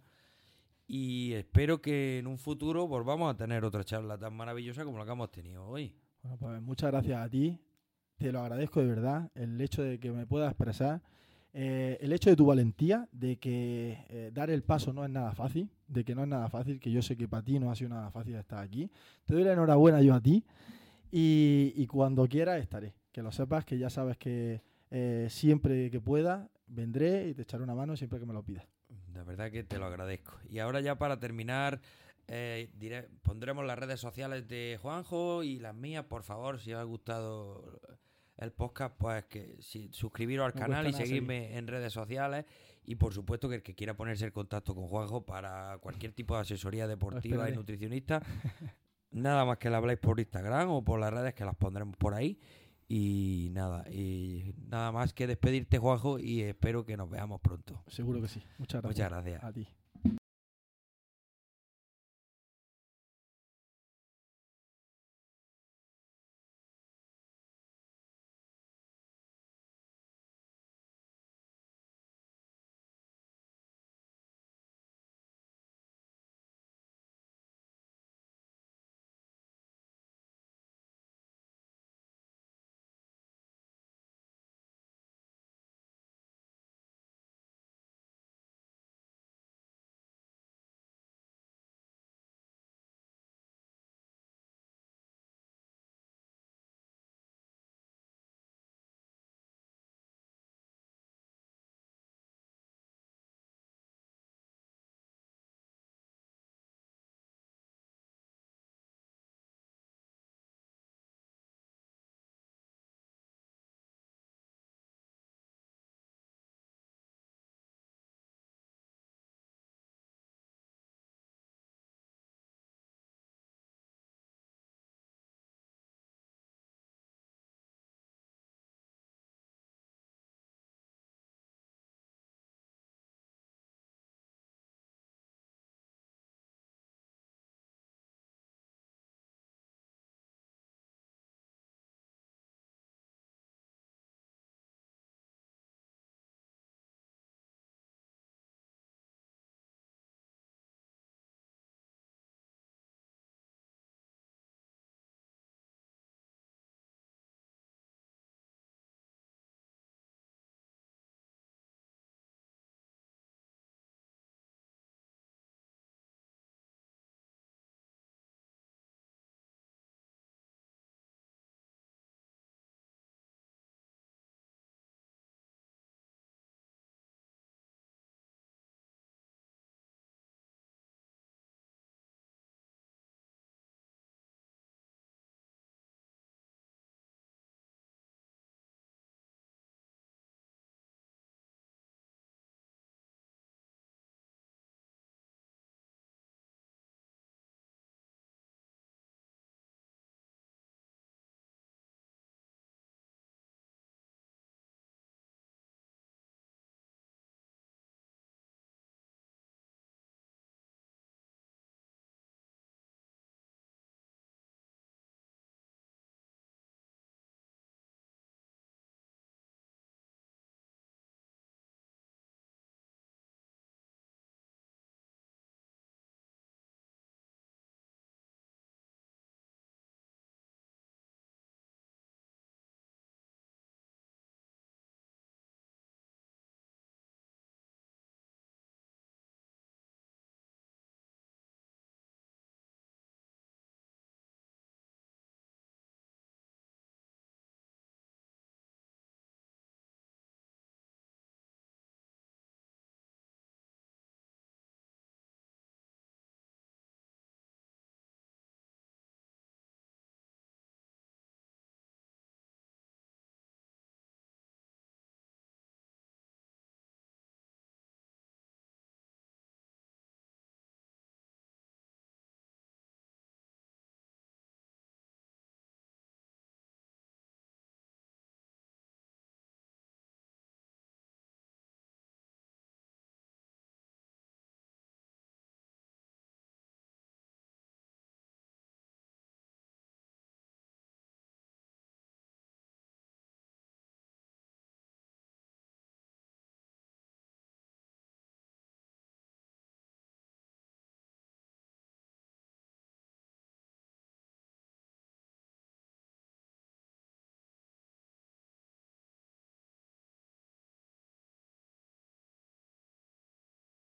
Y espero que en un futuro volvamos a tener otra charla tan maravillosa como la que hemos tenido hoy. Bueno, pues muchas gracias a ti te lo agradezco de verdad, el hecho de que me puedas expresar, eh, el hecho de tu valentía, de que eh, dar el paso no es nada fácil, de que no es nada fácil, que yo sé que para ti no ha sido nada fácil estar aquí. Te doy la enhorabuena yo a ti y, cuando quieras estaré. Que lo sepas, que ya sabes que eh, siempre que pueda vendré y te echaré una mano siempre que me lo pidas. De verdad que te lo agradezco. Y ahora ya para terminar, diré, pondremos las redes sociales de Juanjo y las mías, por favor, si os ha gustado el podcast, pues que si, suscribiros al canal y seguirme en redes sociales. Y por supuesto que el que quiera ponerse en contacto con Juanjo para cualquier tipo de asesoría deportiva y nutricionista, nada más que la habláis por Instagram o por las redes que las pondremos por ahí. Y nada, y nada más que despedirte, Juanjo, y espero que nos veamos pronto. Seguro que sí. Muchas gracias. Muchas gracias. A ti.